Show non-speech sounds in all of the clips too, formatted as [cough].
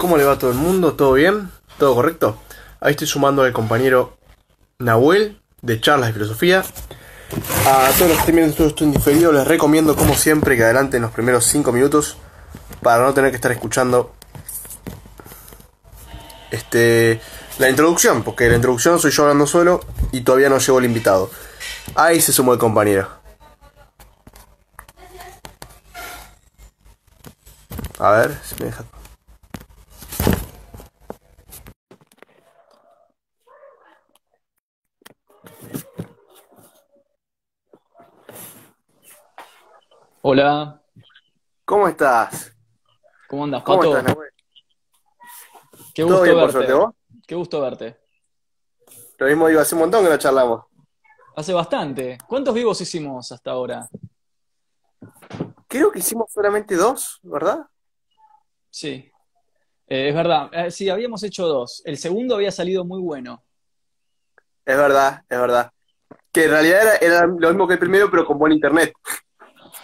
¿Cómo le va a todo el mundo? ¿Todo bien? ¿Todo correcto? Ahí estoy sumando al compañero Nahuel de Charlas de Filosofía. A todos los que estén viendo todo esto diferido, les recomiendo, como siempre, que adelanten los primeros 5 minutos para no tener que estar escuchando este, la introducción, porque la introducción soy yo hablando solo y todavía no llegó el invitado. Ahí se sumó el compañero. A ver si me deja. Hola, ¿Cómo estás? ¿cómo andas, ¿Cómo Pato? estás, Nahuel? Qué ¿Todo gusto bien, por suerte, vos? Qué gusto verte. Lo mismo digo, hace un montón que no charlamos. Hace bastante. ¿Cuántos vivos hicimos hasta ahora? Creo que hicimos solamente dos, ¿verdad? Sí, Eh, es verdad. Eh, sí, habíamos hecho dos. El segundo había salido muy bueno. Es verdad, es verdad. Que en realidad era, era lo mismo que el primero, pero con buen internet.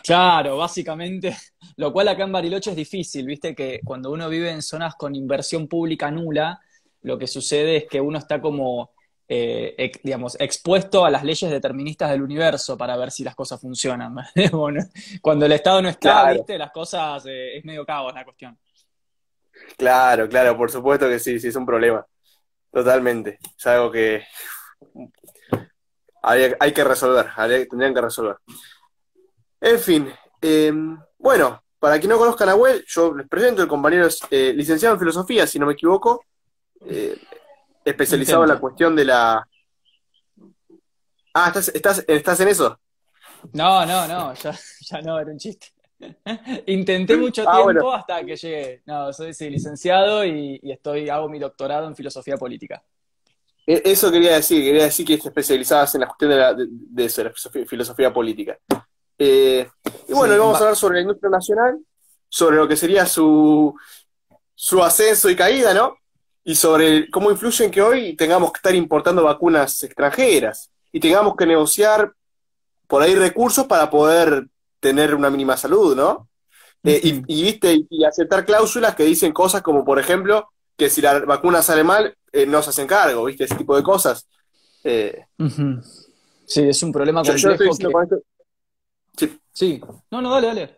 Claro, básicamente, [laughs] lo cual acá en Bariloche es difícil, viste que cuando uno vive en zonas con inversión pública nula, lo que sucede es que uno está como, eh, ex- digamos, expuesto a las leyes deterministas del universo para ver si las cosas funcionan. [laughs] Bueno, cuando el Estado no está, Claro. viste, las cosas, eh, es medio caos la cuestión. Claro, claro, por supuesto que sí, sí, es un problema. Totalmente. Es algo que hay, hay que resolver, hay- tendrían que resolver. En fin, eh, bueno, para quien no conozca a Nahuel, yo les presento, el compañero es eh, licenciado en filosofía, si no me equivoco, eh, especializado en la cuestión de la... Ah, ¿estás, estás, estás en eso? No, no, no, ya, [laughs] ya no, era un chiste. [laughs] Intenté mucho Ah, tiempo bueno. hasta que llegué. No, soy sí, licenciado y, y estoy, hago mi doctorado en filosofía política. E- Eso quería decir, quería decir que te especializabas en la cuestión de, la, de, de eso, de la filosofía, filosofía política. Eh, y bueno, Sí, vamos va- a hablar sobre la industria nacional, sobre lo que sería su, su ascenso y caída, ¿no? Y sobre cómo influye en que hoy tengamos que estar importando vacunas extranjeras y tengamos que negociar por ahí recursos para poder tener una mínima salud, ¿no? Eh, y, viste, y aceptar cláusulas que dicen cosas como, por ejemplo, que si la vacuna sale mal, eh, no se hacen cargo, ¿viste? Ese tipo de cosas. Eh. Sí, es un problema yo, yo estoy complejo que... con esto. Sí, no, no, dale, dale.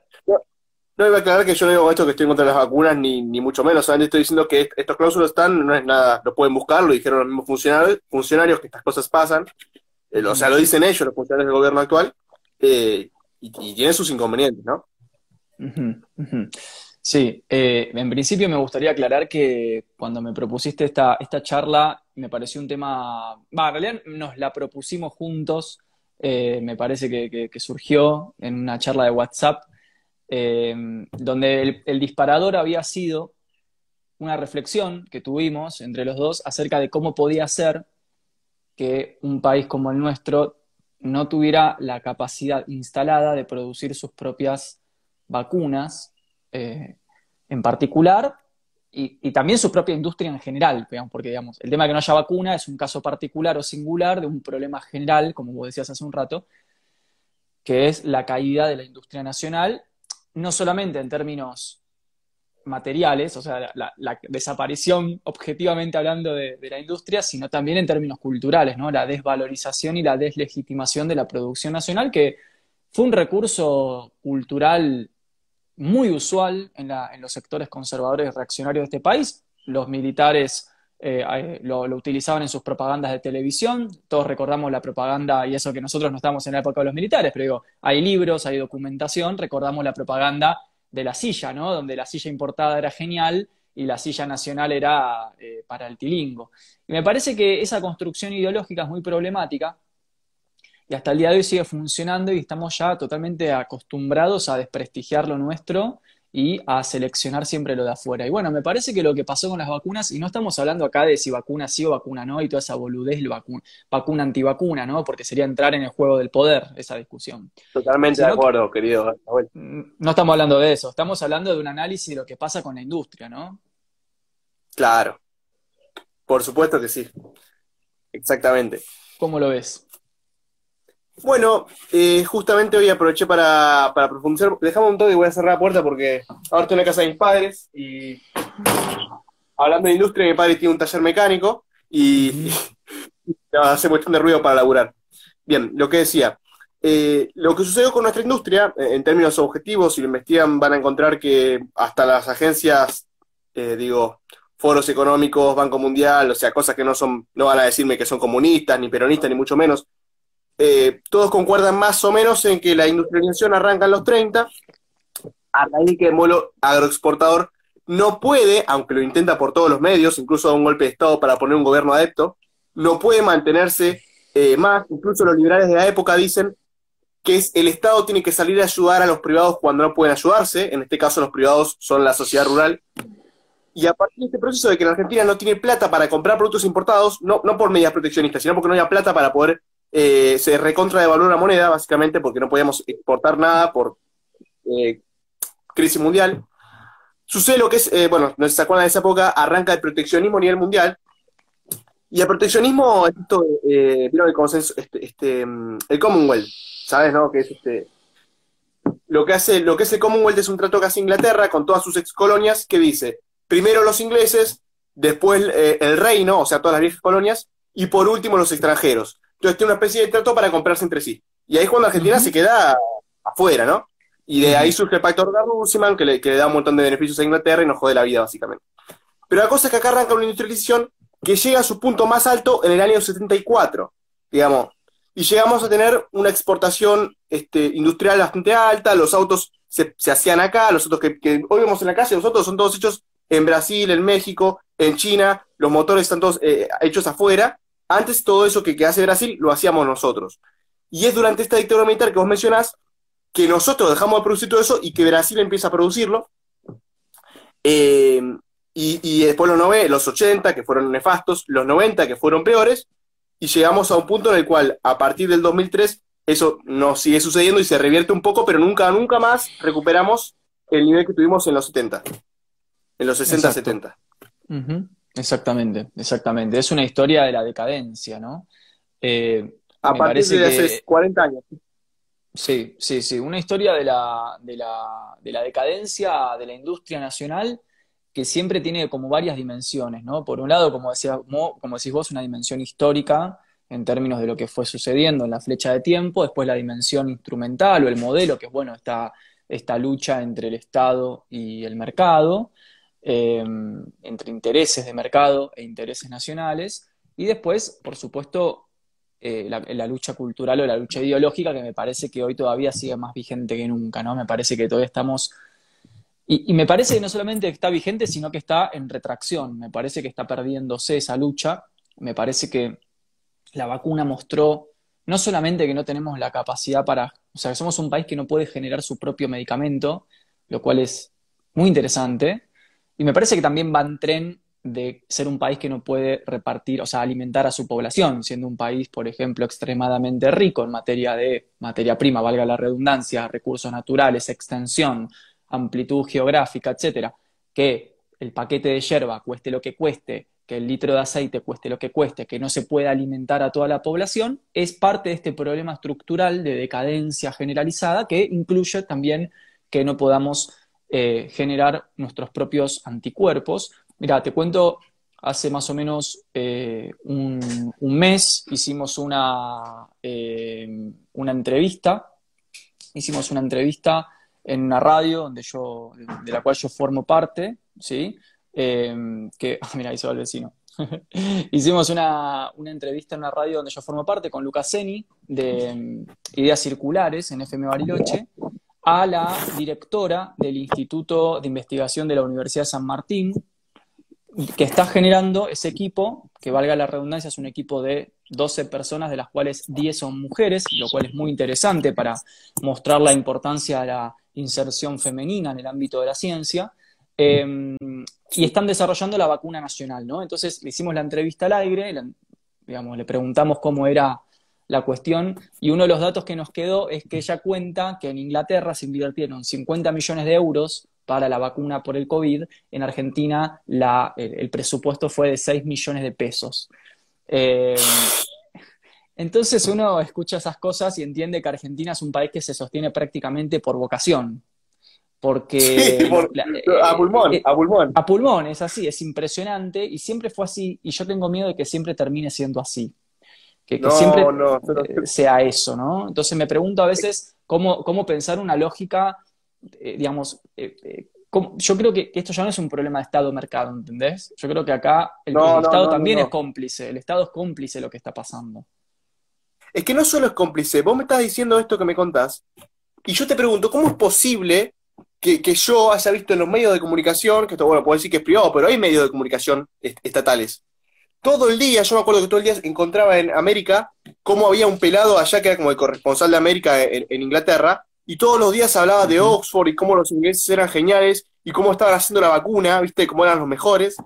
no iba a aclarar que yo no digo esto que estoy contra las vacunas, ni, ni mucho menos. Solamente estoy diciendo que est- estos cláusulas están, no es nada, lo pueden buscar, lo dijeron los mismos funcionarios, funcionarios que estas cosas pasan. Eh, o sea, lo dicen ellos, los funcionarios del gobierno actual, eh, y, y tienen sus inconvenientes, ¿no? Sí, eh, en principio me gustaría aclarar que cuando me propusiste esta, esta charla me pareció un tema, va, en realidad nos la propusimos juntos, eh, me parece que, surgió en una charla de WhatsApp, eh, donde el, el disparador había sido una reflexión que tuvimos entre los dos acerca de cómo podía ser que un país como el nuestro no tuviera la capacidad instalada de producir sus propias vacunas, eh, en particular, y, también su propia industria en general, digamos, porque digamos, el tema de que no haya vacuna es un caso particular o singular de un problema general, como vos decías hace un rato, que es la caída de la industria nacional, no solamente en términos materiales, o sea, la desaparición, objetivamente hablando, de, de la industria, sino también en términos culturales, ¿no? La desvalorización y la deslegitimación de la producción nacional, que fue un recurso cultural muy usual en, la- en los sectores conservadores y reaccionarios de este país. Los militares eh, eh, lo, utilizaban en sus propagandas de televisión. Todos recordamos la propaganda, y eso que nosotros no estamos en la época de los militares, pero digo, hay libros, hay documentación, recordamos la propaganda de la silla, ¿no? Donde la silla importada era genial y la silla nacional era eh, para el tilingo. Y me parece que esa construcción ideológica es muy problemática y hasta el día de hoy sigue funcionando y estamos ya totalmente acostumbrados a desprestigiar lo nuestro y a seleccionar siempre lo de afuera. Y bueno, me parece que lo que pasó con las vacunas, y no estamos hablando acá de si vacuna sí o vacuna no, y toda esa boludez, lo vacu- vacuna antivacuna, ¿no? Porque sería entrar en el juego del poder esa discusión. Totalmente de acuerdo, querido. No estamos hablando de eso, estamos hablando de un análisis de lo que pasa con la industria, ¿no? Claro, por supuesto que sí. Exactamente. ¿Cómo lo ves? Bueno, eh, justamente hoy aproveché para, para profundizar. Dejame un toque y voy a cerrar la puerta porque ahora estoy en la casa de mis padres y hablando de industria, mi padre tiene un taller mecánico y, [laughs] hace cuestión de ruido para laburar. Bien, lo que decía, eh, lo que sucedió con nuestra industria, eh, en términos objetivos, si lo investigan, van a encontrar que hasta las agencias, eh, digo, foros económicos, Banco Mundial, o sea, cosas que no son, no van a decirme que son comunistas, ni peronistas, ni mucho menos, todos concuerdan más o menos en que la industrialización arranca en los 30, a raíz que el modelo agroexportador no puede, aunque lo intenta por todos los medios, incluso da un golpe de Estado para poner un gobierno adepto, no puede mantenerse más. Incluso los liberales de la época dicen que el Estado tiene que salir a ayudar a los privados cuando no pueden ayudarse, en este caso los privados son la sociedad rural, y a partir de este proceso de que la Argentina no tiene plata para comprar productos importados, no, no por medidas proteccionistas, sino porque no había plata para poder, eh, se recontra devaluar la moneda, básicamente porque no podíamos exportar nada por eh, crisis mundial. Sucede lo que es, eh, bueno, no se acuerdan de esa época, arranca el proteccionismo a nivel mundial, y el proteccionismo, esto, eh, el consenso, este, este, mm, el Commonwealth, ¿sabes, no? Que es este. Lo que hace, lo que es el Commonwealth es un trato que hace Inglaterra con todas sus ex colonias que dice, primero los ingleses, después el reino, o sea, todas las viejas colonias, y por último los extranjeros. Entonces tiene una especie de trato para comprarse entre sí. Y ahí es cuando Argentina se queda afuera, ¿no? Y de ahí surge el pacto de Rusiman, que le, que le da un montón de beneficios a Inglaterra y nos jode la vida, básicamente. Pero la cosa es que acá arranca una industrialización que llega a su punto más alto en el año 74, digamos, y llegamos a tener una exportación este, industrial bastante alta, los autos se, hacían acá, los autos que, hoy vemos en la calle, los autos son todos hechos en Brasil, en México, en China, los motores están todos eh, hechos afuera. Antes todo eso que, que, hace Brasil lo hacíamos nosotros. Y es durante esta dictadura militar que vos mencionás que nosotros dejamos de producir todo eso y que Brasil empieza a producirlo. Eh, y, después los, 90, los 80, que fueron nefastos, los 90, que fueron peores, y llegamos a un punto en el cual, a partir del 2003, eso nos sigue sucediendo y se revierte un poco, pero nunca, nunca más recuperamos el nivel que tuvimos en los 70, en los 60, 70. Exactamente, exactamente. Es una historia de la decadencia, ¿no? Eh, a partir de hace 40 años. Sí, sí, sí. Una historia de la, de la, de la decadencia de la industria nacional que siempre tiene como varias dimensiones, ¿no? Por un lado, como, decía, como decís vos, una dimensión histórica en términos de lo que fue sucediendo en la flecha de tiempo, después la dimensión instrumental o el modelo, que es, bueno, esta, esta lucha entre el Estado y el mercado, em, entre intereses de mercado e intereses nacionales, y después, por supuesto, eh, la, la, lucha cultural o la lucha ideológica, que me parece que hoy todavía sigue más vigente que nunca, ¿no? Me parece que todavía estamos y, me parece que no solamente está vigente, sino que está en retracción. Me parece que está perdiéndose esa lucha. Me parece que la vacuna mostró no solamente que no tenemos la capacidad para, o sea, que somos un país que no puede generar su propio medicamento, lo cual es muy interesante. Y me parece que también va en tren de ser un país que no puede repartir, o sea, alimentar a su población, siendo un país, por ejemplo, extremadamente rico en materia de materia prima, valga la redundancia, recursos naturales, extensión, amplitud geográfica, etcétera, que el paquete de yerba cueste lo que cueste, que el litro de aceite cueste lo que cueste, que no se pueda alimentar a toda la población, es parte de este problema estructural de decadencia generalizada que incluye también que no podamos eh, generar nuestros propios anticuerpos. Mira, te cuento, hace más o menos eh, un, mes hicimos una, eh, una entrevista, hicimos una entrevista en una radio donde yo, de la cual yo formo parte, ¿sí? Que, [laughs] ah, mira, ahí se va el vecino. [laughs] Hicimos una, entrevista en una radio donde yo formo parte con Lucas Seni de em, Ideas Circulares en FM Bariloche a la directora del Instituto de Investigación de la Universidad de San Martín, que está generando ese equipo, que valga la redundancia, es un equipo de 12 personas, de las cuales 10 son mujeres, lo cual es muy interesante para mostrar la importancia de la inserción femenina en el ámbito de la ciencia. Em, y están desarrollando la vacuna nacional, ¿no? Entonces le hicimos la entrevista al aire, le preguntamos cómo era la cuestión, y uno de los datos que nos quedó es que ella cuenta que en Inglaterra se invirtieron 50 millones de euros para la vacuna por el COVID, en Argentina el, presupuesto fue de 6 millones de pesos. Em, entonces uno escucha esas cosas y entiende que Argentina es un país que se sostiene prácticamente por vocación. Porque Sí, por- a pulmón, eh, a pulmón. a pulmón, es así, es impresionante y siempre fue así y yo tengo miedo de que siempre termine siendo así, que, siempre no, pero- eh, sea eso, ¿no? Entonces me pregunto a veces cómo, cómo pensar una lógica, eh, digamos, eh, eh, cómo- yo creo que, esto ya no es un problema de Estado-mercado, ¿entendés? Yo creo que acá el, No, el no, Estado también es cómplice, el Estado es cómplice de lo que está pasando. Es que no solo es cómplice, vos me estás diciendo esto que me contás, y yo te pregunto, ¿cómo es posible que, que yo haya visto en los medios de comunicación, que esto, bueno, puedo decir que es privado, pero hay medios de comunicación est- estatales, todo el día, yo me acuerdo que todo el día encontraba en América cómo había un pelado allá que era como el corresponsal de América en, en Inglaterra, y todos los días hablaba de. Oxford y cómo los ingleses eran geniales y cómo estaban haciendo la vacuna, viste, cómo eran los mejores.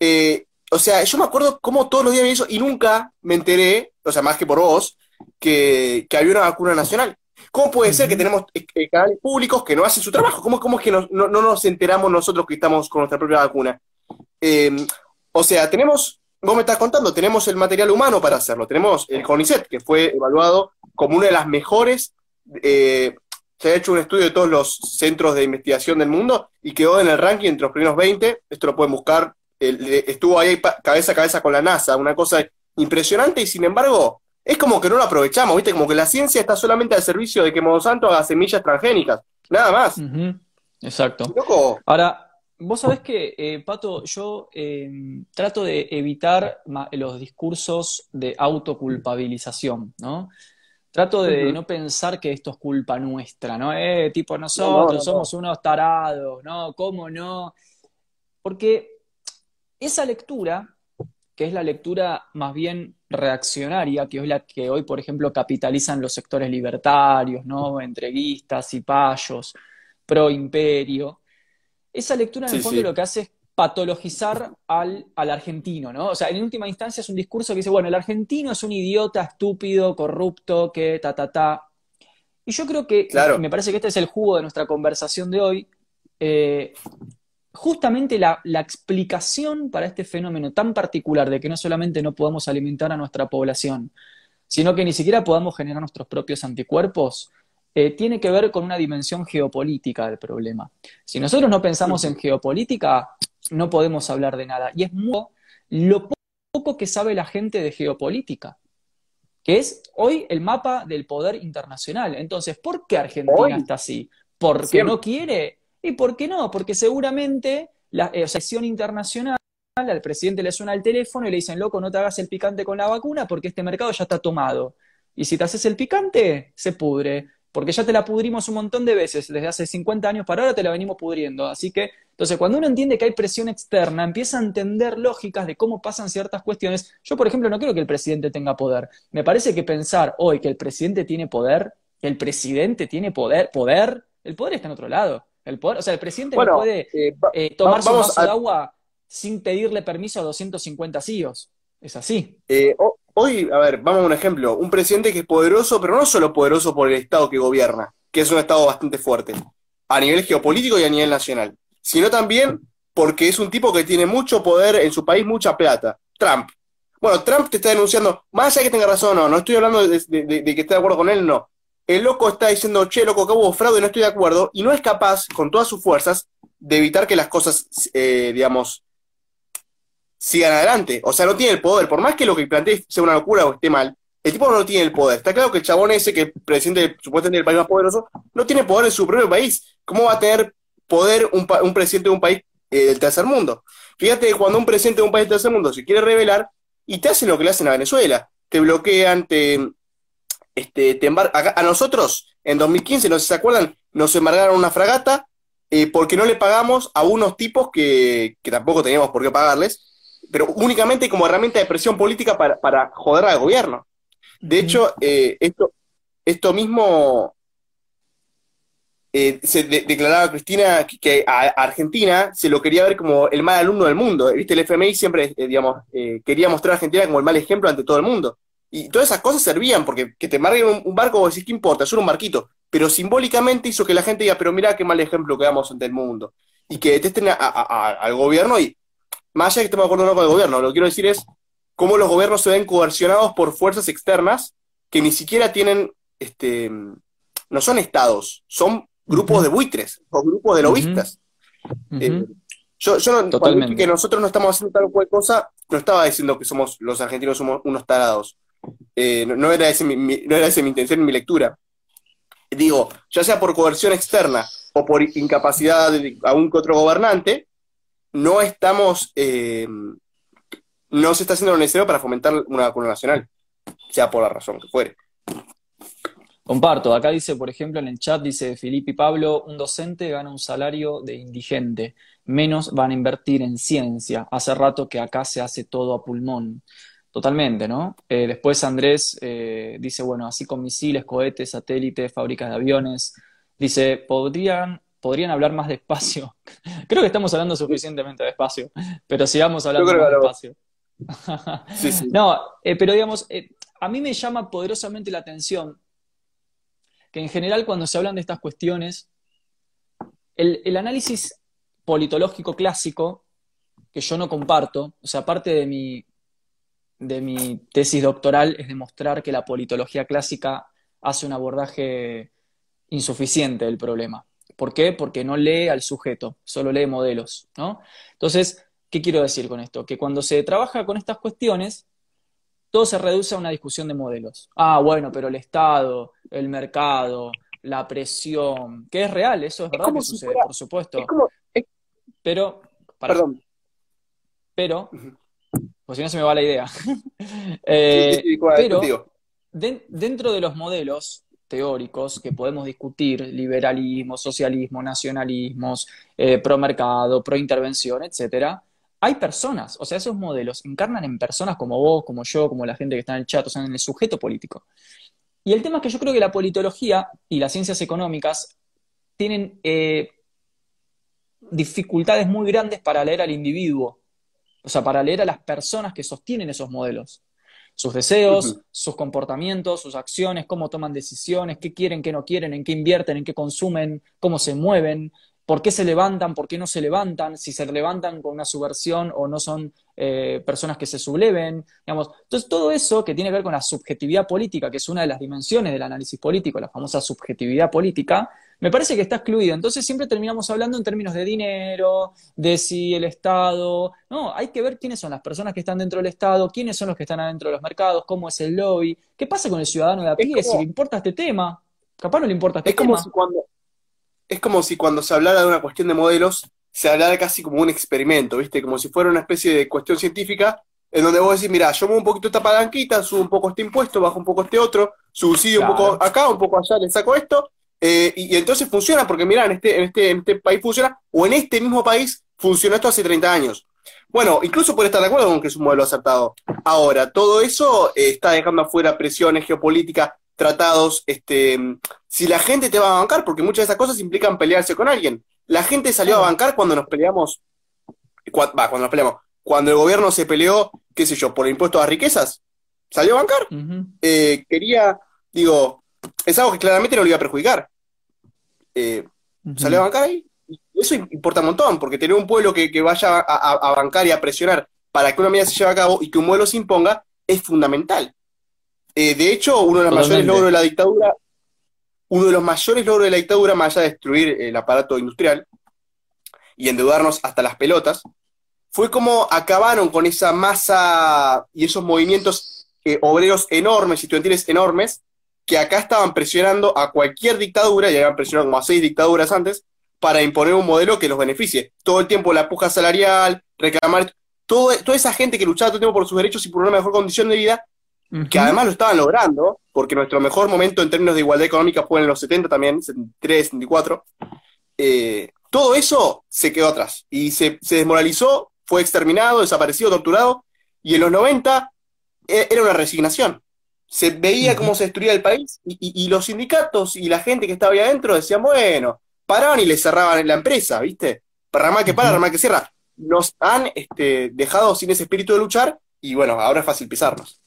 Eh, o sea, yo me acuerdo cómo todos los días veía eso y nunca me enteré, o sea, más que por vos, que, que había una vacuna nacional. ¿Cómo puede ser que tenemos eh, eh, canales públicos que no hacen su trabajo? ¿Cómo, cómo es que nos- no, no nos enteramos nosotros que estamos con nuestra propia vacuna? Eh, o sea, tenemos, vos me estás contando, tenemos el material humano para hacerlo. Tenemos el CONICET, que fue evaluado como una de las mejores. eh, se ha hecho un estudio de todos los centros de investigación del mundo y quedó en el ranking entre los primeros 20. Esto lo pueden buscar. eh, estuvo ahí cabeza a cabeza con la NASA, una cosa impresionante y sin embargo es como que no lo aprovechamos, ¿viste? Como que la ciencia está solamente al servicio de que Monsanto haga semillas transgénicas. Nada más. Ujú. Exacto. Loco. Ahora, vos sabés que, eh, Pato, yo eh, trato de evitar los discursos de autoculpabilización, ¿no? Trato de no pensar que esto es culpa nuestra, ¿no? Eh, tipo, No, no, nosotros no. somos unos tarados, ¿no? ¿Cómo no? Porque esa lectura, que es la lectura más bien reaccionaria, que es la que hoy, por ejemplo, capitalizan los sectores libertarios, ¿no? Entreguistas y payos, pro imperio, esa lectura en el fondo sí. lo que hace es patologizar al, al argentino, ¿no? O sea, en última instancia es un discurso que dice, bueno, el argentino es un idiota, estúpido, corrupto, que ta, ta, ta. Y yo creo que, Claro. me parece que este es el jugo de nuestra conversación de hoy, eh, justamente la, la explicación para este fenómeno tan particular de que no solamente no podamos alimentar a nuestra población, sino que ni siquiera podamos generar nuestros propios anticuerpos, eh, tiene que ver con una dimensión geopolítica del problema. Si nosotros no pensamos en geopolítica, no podemos hablar de nada. Y es muy lo poco que sabe la gente de geopolítica, que es hoy el mapa del poder internacional. Entonces, ¿por qué Argentina Hoy. está así? ¿Porque Siempre. no quiere? ¿Y por qué no? Porque seguramente la eh, sección internacional al presidente le suena el teléfono y le dicen, loco, no te hagas el picante con la vacuna porque este mercado ya está tomado. Y si te haces el picante, se pudre, porque ya te la pudrimos un montón de veces, desde hace 50 años para ahora te la venimos pudriendo. Así que, entonces, cuando uno entiende que hay presión externa, empieza a entender lógicas de cómo pasan ciertas cuestiones. Yo, por ejemplo, no creo que el presidente tenga poder. Me parece que pensar hoy que el presidente tiene poder, que el presidente tiene poder, poder, el poder está en otro lado. El poder, o sea, el presidente no puede eh, eh, tomarse un vamos vaso a- de agua sin pedirle permiso a 250 CEOs. Es así. eh, ho- hoy, a ver, vamos a un ejemplo. Un presidente que es poderoso, pero no solo poderoso por el Estado que gobierna, que es un Estado bastante fuerte, a nivel geopolítico y a nivel nacional, sino también porque es un tipo que tiene mucho poder en su país, mucha plata. Trump. Bueno, Trump te está denunciando, más allá de que tenga razón o no, no estoy hablando de que esté de acuerdo con él, no. El loco está diciendo, che, loco, que hubo fraude, no estoy de acuerdo, y no es capaz, con todas sus fuerzas, de evitar que las cosas, eh, digamos, sigan adelante. O sea, no tiene el poder. Por más que lo que plantee sea una locura o esté mal, el tipo no tiene el poder. Está claro que el chabón ese, que es presidente supuestamente del país más poderoso, no tiene poder en su propio país. ¿Cómo va a tener poder un, presidente de un país eh, del tercer mundo? Fíjate cuando un presidente de un país del tercer mundo se quiere rebelar y te hacen lo que le hacen a Venezuela. Te bloquean, te, este, te acá- a nosotros, en 2015, no sé si se acuerdan, nos embargaron una fragata eh, porque no le pagamos a unos tipos que, que tampoco teníamos por qué pagarles, pero únicamente como herramienta de presión política para, para joder al gobierno. De hecho, eh, esto, esto mismo eh, se de- declaraba Cristina que, que a, Argentina se lo quería ver como el mal alumno del mundo. ¿Viste? El FMI siempre, eh, digamos, quería mostrar a Argentina como el mal ejemplo ante todo el mundo. Y todas esas cosas servían, porque que te embarguen un, un barco, vos decís, ¿qué importa? Es un barquito. Pero simbólicamente hizo que la gente diga, pero mirá qué mal ejemplo que damos ante el mundo. Y que detesten a- a- a- al gobierno y, más allá de que estemos de acuerdo o no con el gobierno, lo que quiero decir es cómo los gobiernos se ven coercionados por fuerzas externas que ni siquiera tienen, este, no son estados, son grupos de buitres o grupos de lobistas. Eh, yo, yo no, cuando que nosotros no estamos haciendo tal cual cosa, no estaba diciendo que somos los argentinos somos unos tarados. Eh, no, era ese mi, no era esa mi intención en mi lectura. Digo, ya sea por coerción externa o por incapacidad de algún que otro gobernante, no estamos, eh, no se está haciendo lo necesario para fomentar una vacuna nacional, sea por la razón que fuere. Comparto, acá dice, por ejemplo, en el chat, dice Filipe y Pablo, un docente gana un salario de indigente, menos van a invertir en ciencia. Hace rato que acá se hace todo a pulmón. Totalmente, ¿no? Eh, después Andrés eh, dice, bueno, así con misiles, cohetes, satélites, fábricas de aviones. Dice, ¿podrían, podrían hablar más despacio? [laughs] Creo que estamos hablando suficientemente despacio, pero sigamos hablando más despacio. [laughs] sí, sí. No, eh, pero digamos, a mí me llama poderosamente la atención que en general cuando se hablan de estas cuestiones, el, análisis politológico clásico, que yo no comparto, o sea, parte de mi, de mi tesis doctoral es demostrar que la politología clásica hace un abordaje insuficiente del problema. ¿Por qué? Porque no lee al sujeto, solo lee modelos, ¿no? Entonces, ¿qué quiero decir con esto? Que cuando se trabaja con estas cuestiones, todo se reduce a una discusión de modelos. Ah, bueno, pero el Estado, el mercado, la presión, que es real, eso es, verdad que sucede, por supuesto. Pero, perdón. Pero, pues si no se me va la idea. [laughs] Eh, pero, dentro de los modelos teóricos que podemos discutir, liberalismo, socialismo, nacionalismos, eh, pro mercado, pro intervención, etcétera, hay personas, o sea, esos modelos encarnan en personas como vos, como yo, como la gente que está en el chat, o sea, en el sujeto político. Y el tema es que yo creo que la politología y las ciencias económicas tienen eh, dificultades muy grandes para leer al individuo, o sea, para leer a las personas que sostienen esos modelos. Sus deseos, sus comportamientos, sus acciones, cómo toman decisiones, qué quieren, qué no quieren, en qué invierten, en qué consumen, cómo se mueven, por qué se levantan, por qué no se levantan, si se levantan con una subversión o no son eh, personas que se subleven, digamos. Entonces, todo eso que tiene que ver con la subjetividad política, que es una de las dimensiones del análisis político, la famosa subjetividad política, me parece que está excluido. Entonces, siempre terminamos hablando en términos de dinero, de si el Estado. No, hay que ver quiénes son las personas que están dentro del Estado, quiénes son los que están adentro de los mercados, cómo es el lobby, qué pasa con el ciudadano de a pie, si le importa este tema. Capaz no le importa este es tema. Como cuando, es como si cuando se hablara de una cuestión de modelos, se hablara casi como un experimento, ¿viste? Como si fuera una especie de cuestión científica, en donde vos decís, mira, yo muevo un poquito esta palanquita, subo un poco este impuesto, bajo un poco este otro, subsidio un poco acá, un poco allá, le saco esto, eh, y, entonces funciona, porque mira, en este, en, este, en este país funciona, o en este mismo país funcionó esto hace 30 años. Bueno, incluso por estar de acuerdo con que es un modelo acertado. Ahora, todo eso eh, está dejando afuera presiones geopolíticas, tratados, este, si la gente te va a bancar, porque muchas de esas cosas implican pelearse con alguien. La gente salió a bancar cuando nos peleamos, va, cuando nos peleamos, cuando el gobierno se peleó, qué sé yo, por el impuesto a riquezas, salió a bancar. Eh, quería, digo, es algo que claramente no le iba a perjudicar. Eh, salió a bancar ahí. Eso importa un montón, porque tener un pueblo que, vaya a, bancar y a presionar para que una medida se lleve a cabo y que un modelo se imponga es fundamental. Eh, de hecho, uno de los mayores logros de la dictadura, uno de los mayores logros de la dictadura, más allá de destruir el aparato industrial y endeudarnos hasta las pelotas, fue como acabaron con esa masa y esos movimientos eh, obreros enormes, y estudiantiles enormes, que acá estaban presionando a cualquier dictadura, y habían presionado como a seis dictaduras antes, para imponer un modelo que los beneficie. Todo el tiempo la puja salarial, reclamar, todo, toda esa gente que luchaba todo el tiempo por sus derechos y por una mejor condición de vida, que además lo estaban logrando, porque nuestro mejor momento en términos de igualdad económica fue en los 70 también, 73, 74. Eh, todo eso se quedó atrás y se, desmoralizó, fue exterminado, desaparecido, torturado, y en los 90 e, era una resignación. Se veía cómo se destruía el país y, los sindicatos y la gente que estaba ahí adentro decían, bueno, paraban y le cerraban la empresa, ¿viste? Rama que para, rama que cierra. Nos han este, dejado sin ese espíritu de luchar y bueno, ahora es fácil pisarnos.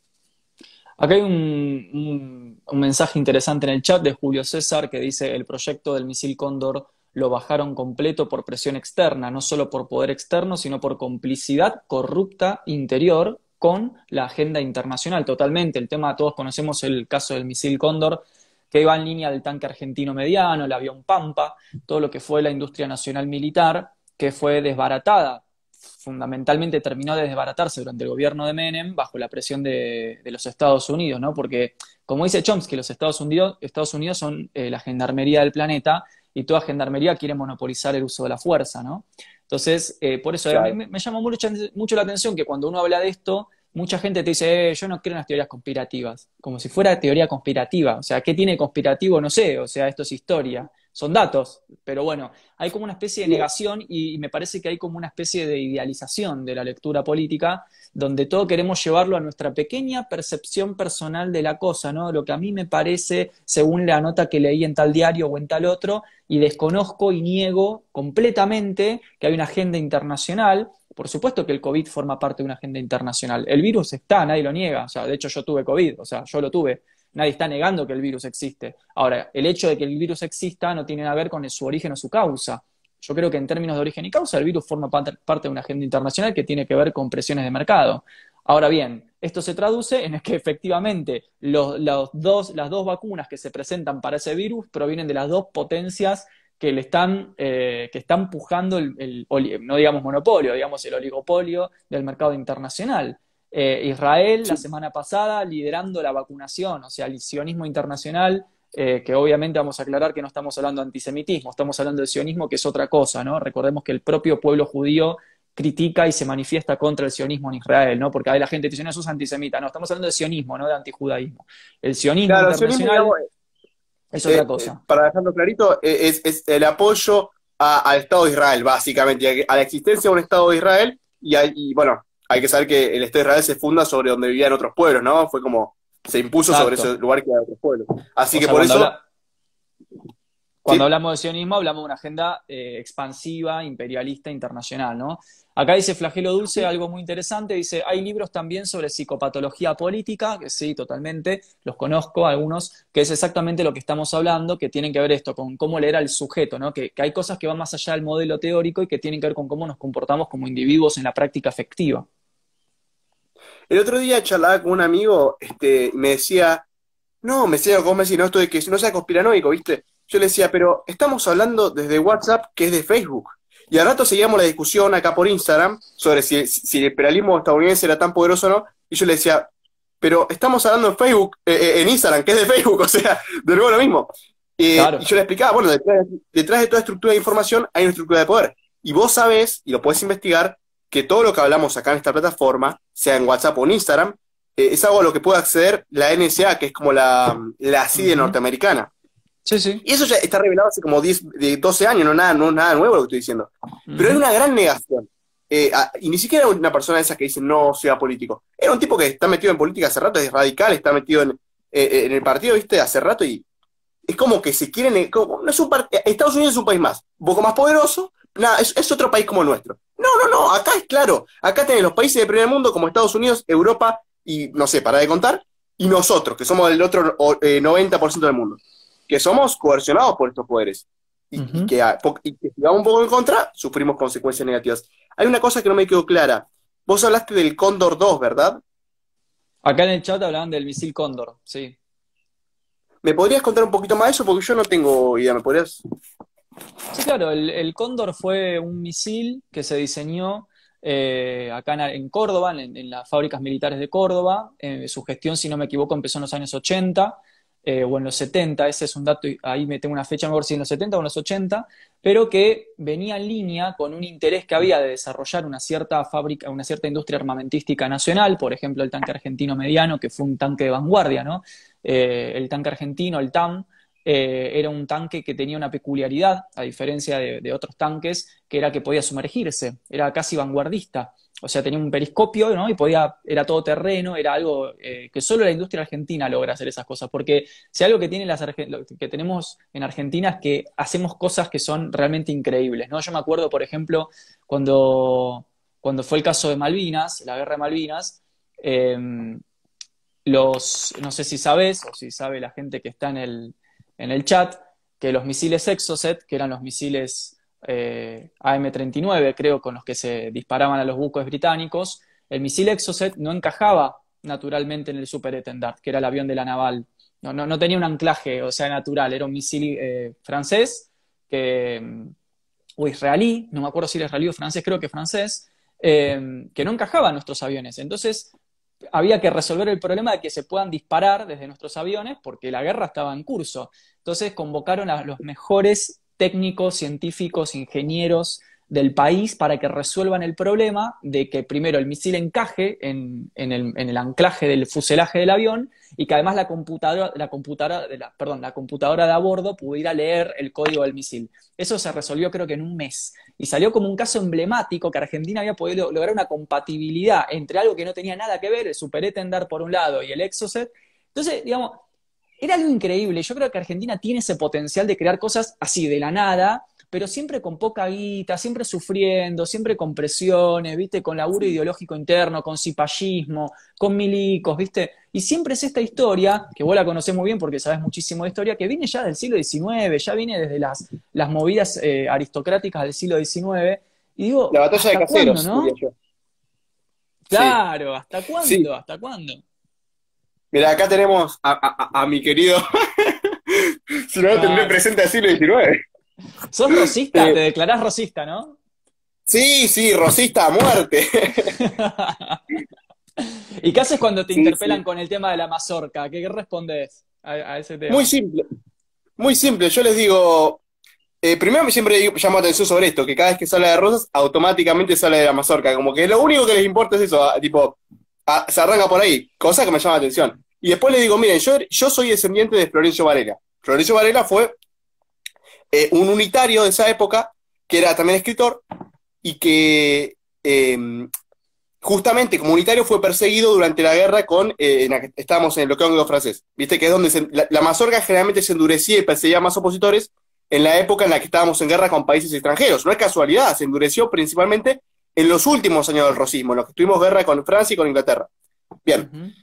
Acá hay un, mensaje interesante en el chat de Julio César que dice, el proyecto del misil Cóndor lo bajaron completo por presión externa, no solo por poder externo, sino por complicidad corrupta interior con la agenda internacional. Totalmente, el tema, todos conocemos el caso del misil Cóndor, que va en línea del tanque argentino mediano, el avión Pampa, todo lo que fue la industria nacional militar, que fue desbaratada fundamentalmente terminó de desbaratarse durante el gobierno de Menem bajo la presión de, los Estados Unidos, ¿no? Porque, como dice Chomsky, los Estados Unidos, Estados Unidos son eh, la gendarmería del planeta y toda gendarmería quiere monopolizar el uso de la fuerza, ¿no? Entonces, eh, por eso me, me, llama mucho, mucho, la atención que cuando uno habla de esto, mucha gente te dice, eh, yo no creo en las teorías conspirativas, como si fuera teoría conspirativa. O sea, ¿qué tiene conspirativo? No sé, o sea, esto es historia son datos, pero bueno, hay como una especie de negación y, me parece que hay como una especie de idealización de la lectura política, donde todo queremos llevarlo a nuestra pequeña percepción personal de la cosa, ¿no? Lo que a mí me parece, según la nota que leí en tal diario o en tal otro, y desconozco y niego completamente que hay una agenda internacional. Por supuesto que el COVID forma parte de una agenda internacional. El virus está, nadie lo niega. O sea, de hecho yo tuve COVID, o sea, yo lo tuve. Nadie está negando que el virus existe. Ahora, el hecho de que el virus exista no tiene nada que ver con su origen o su causa. Yo creo que en términos de origen y causa, el virus forma parte de una agenda internacional que tiene que ver con presiones de mercado. Ahora bien, esto se traduce en que efectivamente los, dos, las dos vacunas que se presentan para ese virus provienen de las dos potencias que le están, eh, que están pujando el, no digamos monopolio, digamos el oligopolio del mercado internacional. Eh, Israel la semana pasada liderando la vacunación, o sea, el sionismo internacional, eh, que obviamente vamos a aclarar que no estamos hablando de antisemitismo, estamos hablando de sionismo, que es otra cosa, ¿no? Recordemos que el propio pueblo judío critica y se manifiesta contra el sionismo en Israel, ¿no? Porque ahí la gente dice, no, eso es antisemita, no, estamos hablando de sionismo, no de antijudaísmo. El sionismo internacional es otra eh, cosa. para dejarlo clarito, es, el apoyo al Estado de Israel, básicamente, a la existencia de un Estado de Israel y, y bueno, hay que saber que el Estado de Israel se funda sobre donde vivían otros pueblos, ¿no? Fue como, se impuso sobre ese lugar que había otros pueblos. Así que por eso... cuando hablamos de sionismo, hablamos de una agenda eh, expansiva, imperialista, internacional, ¿no? Acá dice Flagelo Dulce algo muy interesante, dice, hay libros también sobre psicopatología política, que sí, totalmente, los conozco, algunos, que es exactamente lo que estamos hablando, que tienen que ver esto, con cómo leer al sujeto, ¿no? Que, que hay cosas que van más allá del modelo teórico y que tienen que ver con cómo nos comportamos como individuos en la práctica efectiva. El otro día charlaba con un amigo, este, me decía, no, me decía, ¿cómo me decía? No, esto de que no sea conspiranoico, ¿viste? Yo le decía, pero estamos hablando desde WhatsApp, que es de Facebook. Y al rato seguíamos la discusión acá por Instagram sobre si, el imperialismo estadounidense era tan poderoso o no. Y yo le decía, pero estamos hablando en Facebook, eh, eh, en Instagram, que es de Facebook, [laughs] o sea, de nuevo lo mismo. Y yo le explicaba, bueno, detrás, detrás, de toda estructura de información hay una estructura de poder. Y vos sabés, y lo puedes investigar, que todo lo que hablamos acá en esta plataforma, sea en WhatsApp o en Instagram, eh, es algo a lo que puede acceder la NSA, que es como la, la CIDE norteamericana. Sí, sí. Y eso ya está revelado hace como 10, 12 años, no nada, no nada nuevo lo que estoy diciendo. Pero es una gran negación. Eh, y ni siquiera una persona de esas que dice no sea político. Era un tipo que está metido en política hace rato, es radical, está metido en, eh, en el partido, viste, hace rato y es como que se quieren. no es un Estados Unidos es un país más, un poco más poderoso, nada, es, es otro país como el nuestro. No, no, no, acá es claro. Acá tenés los países del primer mundo como Estados Unidos, Europa y no sé, para de contar, y nosotros, que somos el otro 90% eh, del mundo, que somos coercionados por estos poderes. Y, que, si vamos un poco en contra, sufrimos consecuencias negativas. Hay una cosa que no me quedó clara. Vos hablaste del Cóndor 2, ¿verdad? Acá en el chat hablaban del misil Cóndor, sí. ¿Me podrías contar un poquito más de eso? Porque yo no tengo idea, ¿me podrías? Sí, claro, el, Cóndor fue un misil que se diseñó eh, acá en, Córdoba, en, las fábricas militares de Córdoba. Eh, su gestión, si no me equivoco, empezó en los años 80 eh, o en los 70, ese es un dato, ahí me tengo una fecha, mejor si en los 70 o en los 80, pero que venía en línea con un interés que había de desarrollar una cierta fábrica, una cierta industria armamentística nacional, por ejemplo, el tanque argentino mediano, que fue un tanque de vanguardia, ¿no? el tanque argentino, el TAM, eh, era un tanque que tenía una peculiaridad, a diferencia de, otros tanques, que era que podía sumergirse, era casi vanguardista. O sea, tenía un periscopio, ¿no? Y podía, era todo terreno, era algo eh, que solo la industria argentina logra hacer esas cosas. Porque si algo que, tiene las, que tenemos en Argentina es que hacemos cosas que son realmente increíbles, ¿no? Yo me acuerdo, por ejemplo, cuando, cuando fue el caso de Malvinas, la guerra de Malvinas, em, los, no sé si sabes, o si sabe la gente que está en el, en el chat que los misiles Exocet, que eran los misiles eh, AM-39, creo, con los que se disparaban a los buques británicos, el misil Exocet no encajaba naturalmente en el Super Etendard, que era el avión de la naval no, no, no tenía un anclaje, o sea, natural, era un misil eh, francés que, o israelí, no me acuerdo si era israelí o francés, creo que francés, eh, que no encajaba en nuestros aviones. Entonces, había que resolver el problema de que se puedan disparar desde nuestros aviones porque la guerra estaba en curso. Entonces convocaron a los mejores técnicos, científicos, ingenieros del país para que resuelvan el problema de que primero el misil encaje en, el, anclaje del fuselaje del avión y que además la computadora, la computadora, de la, perdón, la computadora de a bordo pudiera leer el código del misil. Eso se resolvió creo que en un mes y salió como un caso emblemático que Argentina había podido lograr una compatibilidad entre algo que no tenía nada que ver, el Super Etendard por un lado y el Exocet. Entonces, digamos, era algo increíble. Yo creo que Argentina tiene ese potencial de crear cosas así de la nada pero siempre con poca guita, siempre sufriendo, siempre con presiones, ¿viste? Con laburo ideológico interno, con cipallismo, con milicos, ¿viste? Y siempre es esta historia, que vos la conocés muy bien porque sabes muchísimo de historia, que viene ya del siglo XIX, ya viene desde las, las movidas eh, aristocráticas del siglo XIX. Y digo, la batalla de caseros, ¿no? Claro, ¿hasta cuándo? ¿Hasta cuándo? Mira, acá tenemos a, mi querido, [laughs] si no lo tendré presente del siglo XIX. Sos rosista, te declarás rosista, ¿no? Sí, sí, rosista a muerte. [laughs] ¿Y qué haces cuando te interpelan con el tema de la mazorca? ¿Qué, respondes a, ese tema? Muy simple. Muy simple. Yo les digo. Eh, primero siempre llamo atención sobre esto, que cada vez que sale de rosas, automáticamente sale de la mazorca. Como que lo único que les importa es eso, ah, tipo, ah, se arranca por ahí, cosa que me llama la atención. Y después les digo, miren, yo, yo soy descendiente de Florencio Varela. Florencio Varela fue eh, un unitario de esa época, que era también escritor, y que em, justamente como unitario fue perseguido durante la guerra con, eh, estábamos en el bloqueo anglo-francés, viste que es donde la, mazorca generalmente se endurecía y perseguía más opositores en la época en la que estábamos en guerra con países extranjeros. No es casualidad, se endureció principalmente en los últimos años del rosismo, en los que tuvimos guerra con Francia y con Inglaterra. Bien.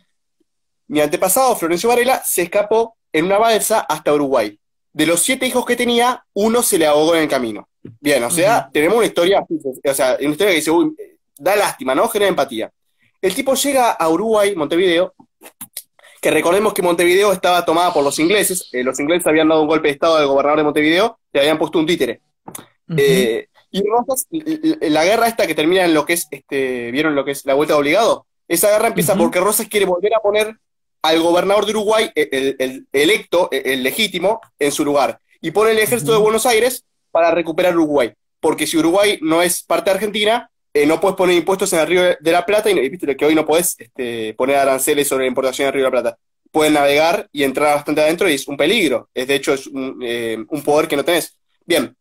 Mi antepasado, Florencio Varela, se escapó en una balsa hasta Uruguay de los siete hijos que tenía, uno se le ahogó en el camino. Bien, o sea, tenemos una historia, o sea, una historia que dice, uy, da lástima, ¿no? Genera empatía. El tipo llega a Uruguay, Montevideo, que recordemos que Montevideo estaba tomada por los ingleses, eh, los ingleses habían dado un golpe de estado al gobernador de Montevideo y habían puesto un títere. Eh, y Rosas, la guerra esta que termina en lo que es, este, ¿vieron lo que es la vuelta de obligado? Esa guerra empieza porque Rosas quiere volver a poner al gobernador de Uruguay, el, electo, el, legítimo, en su lugar. Y pone el ejército de Buenos Aires para recuperar Uruguay. Porque si Uruguay no es parte de Argentina, eh, no puedes poner impuestos en el Río de la Plata, y viste que hoy no puedes este, poner aranceles sobre la importación en el Río de la Plata. Puedes navegar y entrar bastante adentro y es un peligro. Es de hecho es un, eh, poder que no tenés. Bien.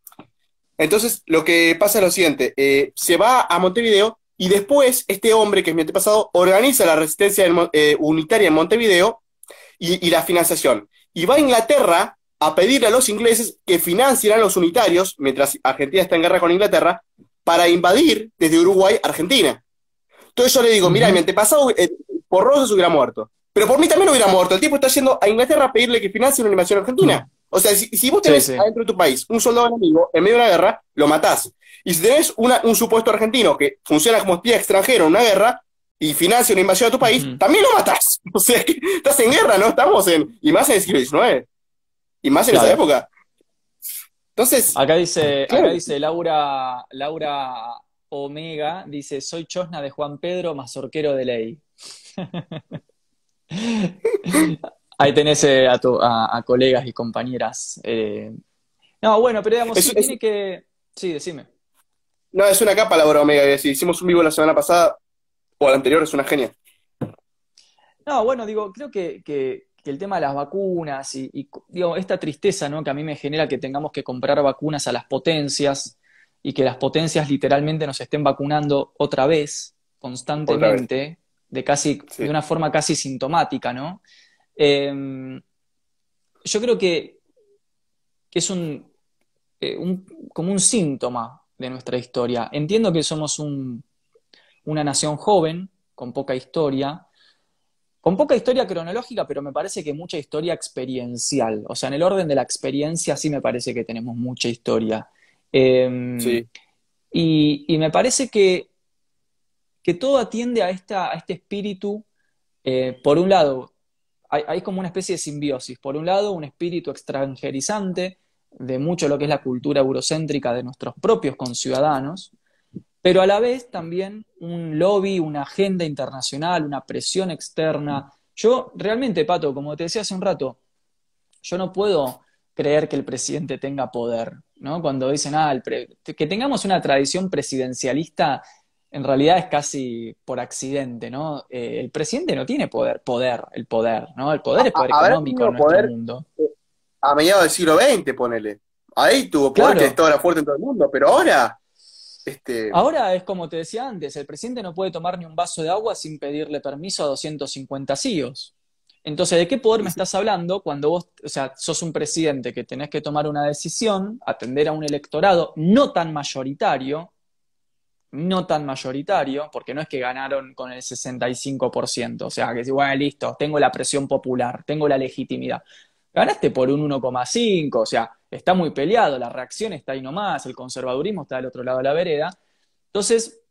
Entonces, lo que pasa es lo siguiente: eh, se va a Montevideo y después, este hombre, que es mi antepasado, organiza la resistencia eh, unitaria en Montevideo y, la financiación. Y va a Inglaterra a pedirle a los ingleses que financien a los unitarios, mientras Argentina está en guerra con Inglaterra, para invadir desde Uruguay Argentina. Entonces yo le digo, mira, mi antepasado eh, por Rosas hubiera muerto. Pero por mí también hubiera muerto. El tipo está yendo a Inglaterra a pedirle que financie una invasión argentina. O sea, si, vos tenés adentro de tu país un soldado enemigo en medio de una guerra, lo matás. Y si tenés un supuesto argentino que funciona como espía extranjero en una guerra y financia una invasión a tu país, también lo matás. [laughs] O sea, que estás en guerra, ¿no? Estamos en. Y más en el siglo XIX. Y más en esa época. Entonces. Acá dice, acá dice Laura, Laura Omega, dice: Soy chosna de Juan Pedro, mazorquero de ley. [laughs] Ahí tenés eh, a, colegas y compañeras. Eh. No, bueno, pero digamos, sí, tiene que. Sí, decime. No, es una capa la hora Omega. Si hicimos un vivo la semana pasada o la anterior, es una genia. No, bueno, digo, creo que, el tema de las vacunas y, digo, esta tristeza ¿no? que a mí me genera que tengamos que comprar vacunas a las potencias y que las potencias literalmente nos estén vacunando otra vez, constantemente, de casi, de una forma casi sintomática, ¿no? Em, yo creo que, es eh, un, como un síntoma de nuestra historia. Entiendo que somos una nación joven, con poca historia, con poca historia cronológica, pero me parece que mucha historia experiencial. O sea, en el orden de la experiencia sí me parece que tenemos mucha historia. Em, y, me parece que, que todo atiende a, esta, a este espíritu, eh, por un lado, hay, como una especie de simbiosis. Por un lado, un espíritu extranjerizante de mucho lo que es la cultura eurocéntrica de nuestros propios conciudadanos, pero a la vez también un lobby, una agenda internacional, una presión externa. Yo realmente, Pato, como te decía hace un rato, yo no puedo creer que el presidente tenga poder, ¿no? Cuando dicen, ah, que tengamos una tradición presidencialista, en realidad es casi por accidente, ¿no? Eh, el presidente no tiene poder, poder, el poder, ¿no? El poder es poder económico en nuestro mundo. A mediados del siglo XX, ponele. Ahí tuvo poder que estaba fuerte en todo el mundo, pero ahora... Este... Ahora es como te decía antes, el presidente no puede tomar ni un vaso de agua sin pedirle permiso a 250 CIOs. Entonces, ¿de qué poder me estás hablando cuando vos, o sea, sos un presidente que tenés que tomar una decisión, atender a un electorado no tan mayoritario, no tan mayoritario, porque no es que ganaron con el 65%, o sea, que si, bueno, listo, tengo la presión popular, tengo la legitimidad. Ganaste por un 1,5, o sea, está muy peleado, la reacción está ahí nomás, el conservadurismo está del otro lado de la vereda. Entonces,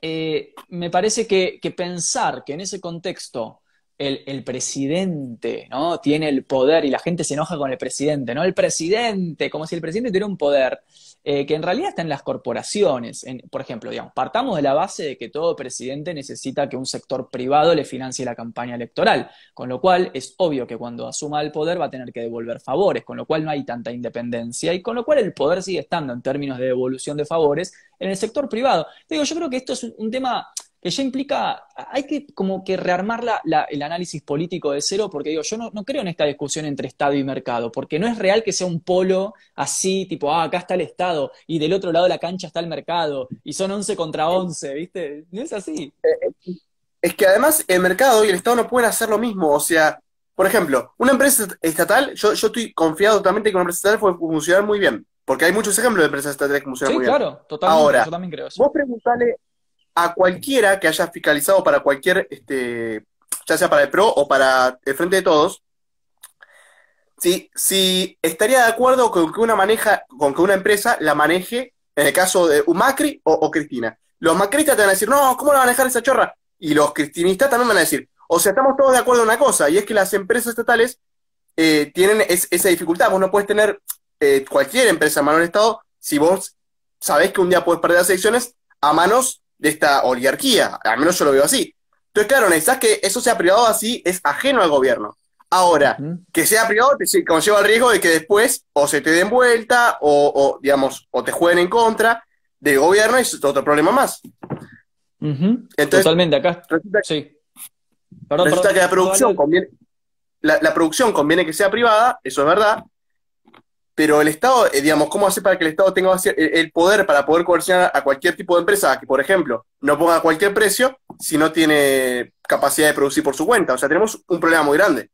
eh, me parece que pensar que en ese contexto el, presidente, ¿no? Tiene el poder y la gente se enoja con el presidente, ¿no? El presidente, como si el presidente tuviera un poder eh, que en realidad está en las corporaciones. por ejemplo, digamos, partamos de la base de que todo presidente necesita que un sector privado le financie la campaña electoral, con lo cual es obvio que cuando asuma el poder va a tener que devolver favores, con lo cual no hay tanta independencia y con lo cual el poder sigue estando en términos de devolución de favores en el sector privado. Digo, yo creo que esto es un tema que ya implica, hay que como que rearmar el análisis político de cero, porque digo, yo no, creo en esta discusión entre Estado y mercado, porque no es real que sea un polo así, tipo, ah, acá está el Estado, y del otro lado de la cancha está el mercado, y son 11 contra 11, ¿viste? No es así. Eh, eh, es que además el mercado y el Estado no pueden hacer lo mismo, o sea, por ejemplo, una empresa estatal, yo, yo estoy confiado totalmente que una empresa estatal puede funcionar muy bien, porque hay muchos ejemplos de empresas estatales que funcionan muy bien. Sí, claro, totalmente, Ahora, yo también creo eso. Vos preguntale a cualquiera que haya fiscalizado para cualquier, este, ya sea para el PRO o para el Frente de Todos, si, si estaría de acuerdo con que una maneja, con que una empresa la maneje, en el caso de Macri o, Cristina. Los macristas te van a decir, no, ¿cómo la van a manejar esa chorra? Y los cristinistas también van a decir, o sea, estamos todos de acuerdo en una cosa, y es que las empresas estatales eh, tienen esa dificultad. Vos no puedes tener eh, cualquier empresa en mano del Estado si vos sabés que un día puedes perder las elecciones a manos de esta oligarquía, al menos yo lo veo así. Entonces, claro, necesitas que eso sea privado así, es ajeno al gobierno. Ahora, que sea privado te conlleva el riesgo de que después o se te den vuelta o, digamos, o te jueguen en contra del gobierno y es otro problema más. Totalmente, acá. Resulta, sí. que la producción, conviene, la producción conviene que sea privada, eso es verdad, pero el Estado, eh, digamos, ¿cómo hace para que el Estado tenga el poder para poder coercionar a cualquier tipo de empresa que, por ejemplo, no ponga cualquier precio si no tiene capacidad de producir por su cuenta? O sea, tenemos un problema muy grande.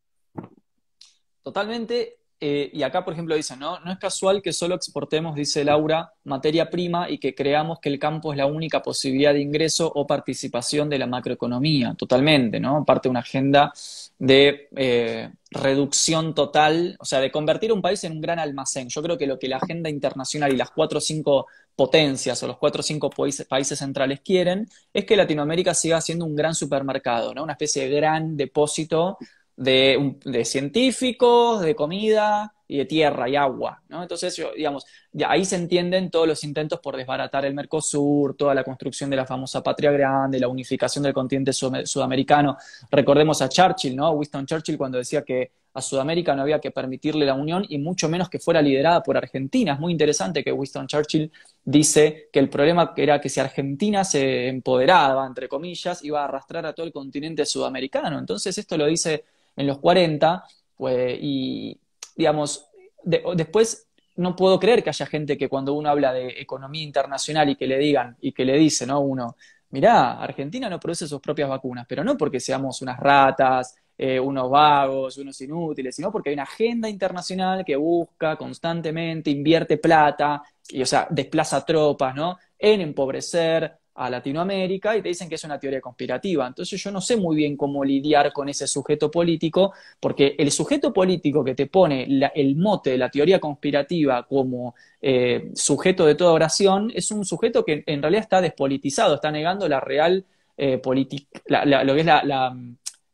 Totalmente. Eh, y acá, por ejemplo, dicen, ¿no? No es casual que solo exportemos, dice Laura, materia prima y que creamos que el campo es la única posibilidad de ingreso o participación de la macroeconomía. Totalmente, ¿no? Parte de una agenda de eh, reducción total, o sea, de convertir un país en un gran almacén. Yo creo que lo que la agenda internacional y las cuatro o cinco potencias o los cuatro o cinco países, centrales quieren es que Latinoamérica siga siendo un gran supermercado, ¿no? Una especie de gran depósito de, de científicos, de comida, y de tierra y agua, ¿no? Entonces, yo, digamos, ahí se entienden todos los intentos por desbaratar el Mercosur, toda la construcción de la famosa patria grande, la unificación del continente sudamericano. Recordemos a Churchill, ¿no? Winston Churchill cuando decía que a Sudamérica no había que permitirle la unión y mucho menos que fuera liderada por Argentina. Es muy interesante que Winston Churchill dice que el problema era que si Argentina se empoderaba, entre comillas, iba a arrastrar a todo el continente sudamericano. Entonces esto lo dice en los 40 pues, y, digamos, después no puedo creer que haya gente que cuando uno habla de economía internacional y que le digan y que le dice, ¿no? Uno, mirá, Argentina no produce sus propias vacunas, pero no porque seamos unas ratas, eh, unos vagos, unos inútiles, sino porque hay una agenda internacional que busca constantemente, invierte plata, y, o sea, desplaza tropas, ¿no? En empobrecer a Latinoamérica y te dicen que es una teoría conspirativa. Entonces yo no sé muy bien cómo lidiar con ese sujeto político, porque el sujeto político que te pone el mote de la teoría conspirativa como eh, sujeto de toda oración es un sujeto que en realidad está despolitizado, está negando la real eh, política, lo que es la,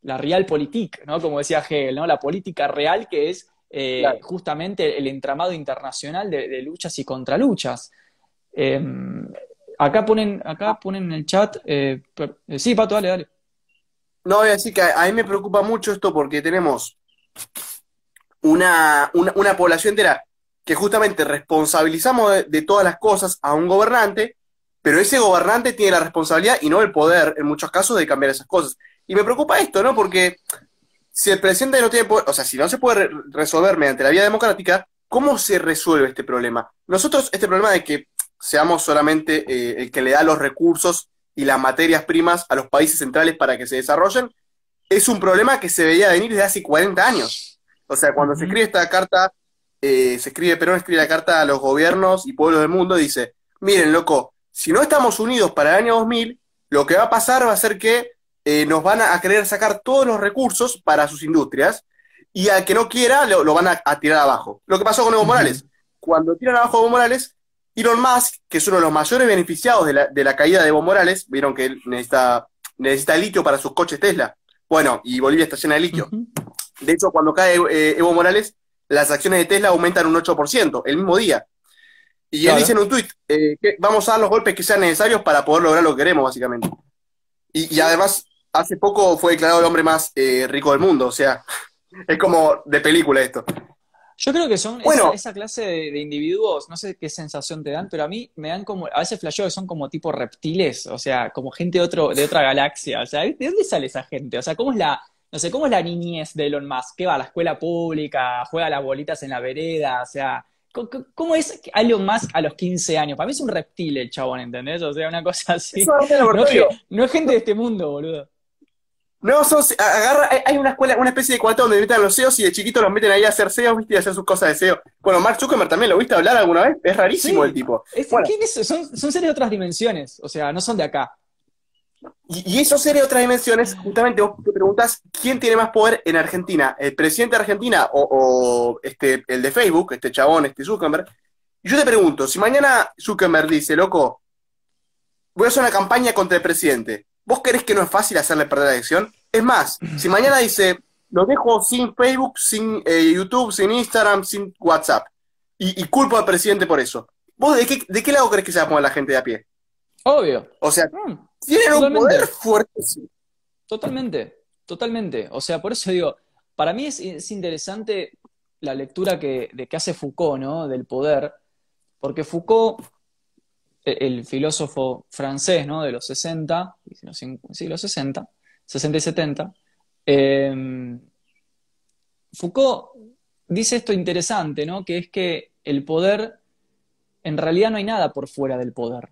la realpolitik, ¿no? Como decía Hegel, ¿no? La política real que es eh, justamente el entramado internacional de, luchas y contraluchas. Em, acá ponen, acá ponen en el chat, eh, eh, sí, Pato, dale, dale. No, voy a decir que a, mí me preocupa mucho esto porque tenemos una, una, población entera que justamente responsabilizamos de, todas las cosas a un gobernante, pero ese gobernante tiene la responsabilidad y no el poder, en muchos casos, de cambiar esas cosas. Y me preocupa esto, ¿no? Porque si el presidente no tiene poder, o sea, si no se puede resolver mediante la vía democrática, ¿cómo se resuelve este problema? Nosotros, este problema de que seamos solamente eh, el que le da los recursos y las materias primas a los países centrales para que se desarrollen, es un problema que se veía venir desde hace 40 años. O sea, cuando se escribe esta carta, eh, se escribe, Perón escribe la carta a los gobiernos y pueblos del mundo, dice, miren, loco, si no estamos unidos para el año 2000, lo que va a pasar va a ser que eh, nos van a querer sacar todos los recursos para sus industrias y al que no quiera lo, van a, tirar abajo. Lo que pasó con Evo Morales. Cuando tiran abajo a Evo Morales, Elon Musk, que es uno de los mayores beneficiados de la, de la caída de Evo Morales, vieron que él necesita, necesita litio para sus coches Tesla. Bueno, y Bolivia está llena de litio. De hecho, cuando cae eh, Evo Morales, las acciones de Tesla aumentan un 8%, el mismo día. Y él dice en un tuit, eh, que vamos a dar los golpes que sean necesarios para poder lograr lo que queremos, básicamente. Y, además, hace poco fue declarado el hombre más eh, rico del mundo, o sea, [laughs] es como de película esto. Yo creo que son esa, esa, clase de, individuos, no sé qué sensación te dan, pero a mí me dan como, a veces flasheo que son como tipo reptiles, o sea, como gente de, otro, de otra galaxia. O sea, ¿de dónde sale esa gente? O sea, ¿cómo es la, no sé, cómo es la niñez de Elon Musk? ¿Qué va a la escuela pública? ¿Juega las bolitas en la vereda? O sea, ¿cómo, es Elon Musk a los 15 años? Para mí es un reptil el chabón, ¿entendés? O sea, una cosa [laughs] así. No, no es gente de este mundo, boludo. No, sos, agarra, hay una escuela, una especie de cuarto donde meten a los SEOs y de chiquitos los meten ahí a hacer SEO, ¿viste? Y a hacer sus cosas de SEO. Bueno, Mark Zuckerberg también, ¿lo viste hablar alguna vez? Es rarísimo el tipo. Son, son, seres de otras dimensiones, o sea, no son de acá. Y, esos seres de otras dimensiones, justamente vos te preguntas, ¿quién tiene más poder en Argentina? ¿El presidente de Argentina o, este, el de Facebook, este chabón, este Zuckerberg? Y yo te pregunto, si mañana Zuckerberg dice, loco, voy a hacer una campaña contra el presidente, ¿Vos querés que no es fácil hacerle perder la elección? Es más, si mañana dice, lo dejo sin Facebook, sin eh, YouTube, sin Instagram, sin WhatsApp, y, culpo al presidente por eso, ¿vos de qué, de qué lado crees que se va a poner la gente de a pie? Obvio. O sea, mm, tienen un poder fuertísimo. Totalmente, totalmente. O sea, por eso digo, para mí es, interesante la lectura que, de que hace Foucault, ¿no? Del poder, porque Foucault el filósofo francés ¿no? de los 60, sí, los 60, 60 y 70, em, Foucault dice esto interesante, ¿no? que es que el poder, en realidad no hay nada por fuera del poder.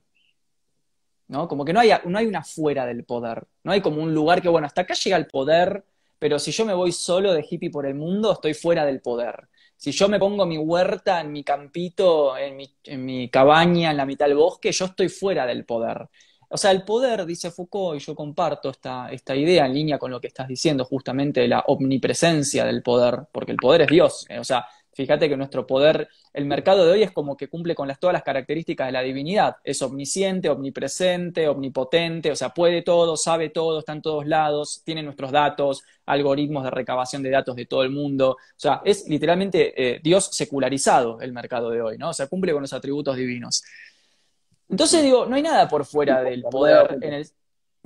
¿no? Como que no hay, no hay una fuera del poder. No hay como un lugar que, bueno, hasta acá llega el poder, pero si yo me voy solo de hippie por el mundo, estoy fuera del poder si yo me pongo mi huerta, en mi campito, en mi, cabaña, en la mitad del bosque, yo estoy fuera del poder. O sea, el poder, dice Foucault, y yo comparto esta, esta idea en línea con lo que estás diciendo, justamente de la omnipresencia del poder, porque el poder es Dios. Eh, o sea, Fíjate que nuestro poder, el mercado de hoy es como que cumple con todas las características de la divinidad. Es omnisciente, omnipresente, omnipotente, o sea, puede todo, sabe todo, está en todos lados, tiene nuestros datos, algoritmos de recabación de datos de todo el mundo. O sea, es literalmente eh, Dios secularizado el mercado de hoy, ¿no? O sea, cumple con los atributos divinos. Entonces digo, no hay nada por fuera del poder en el,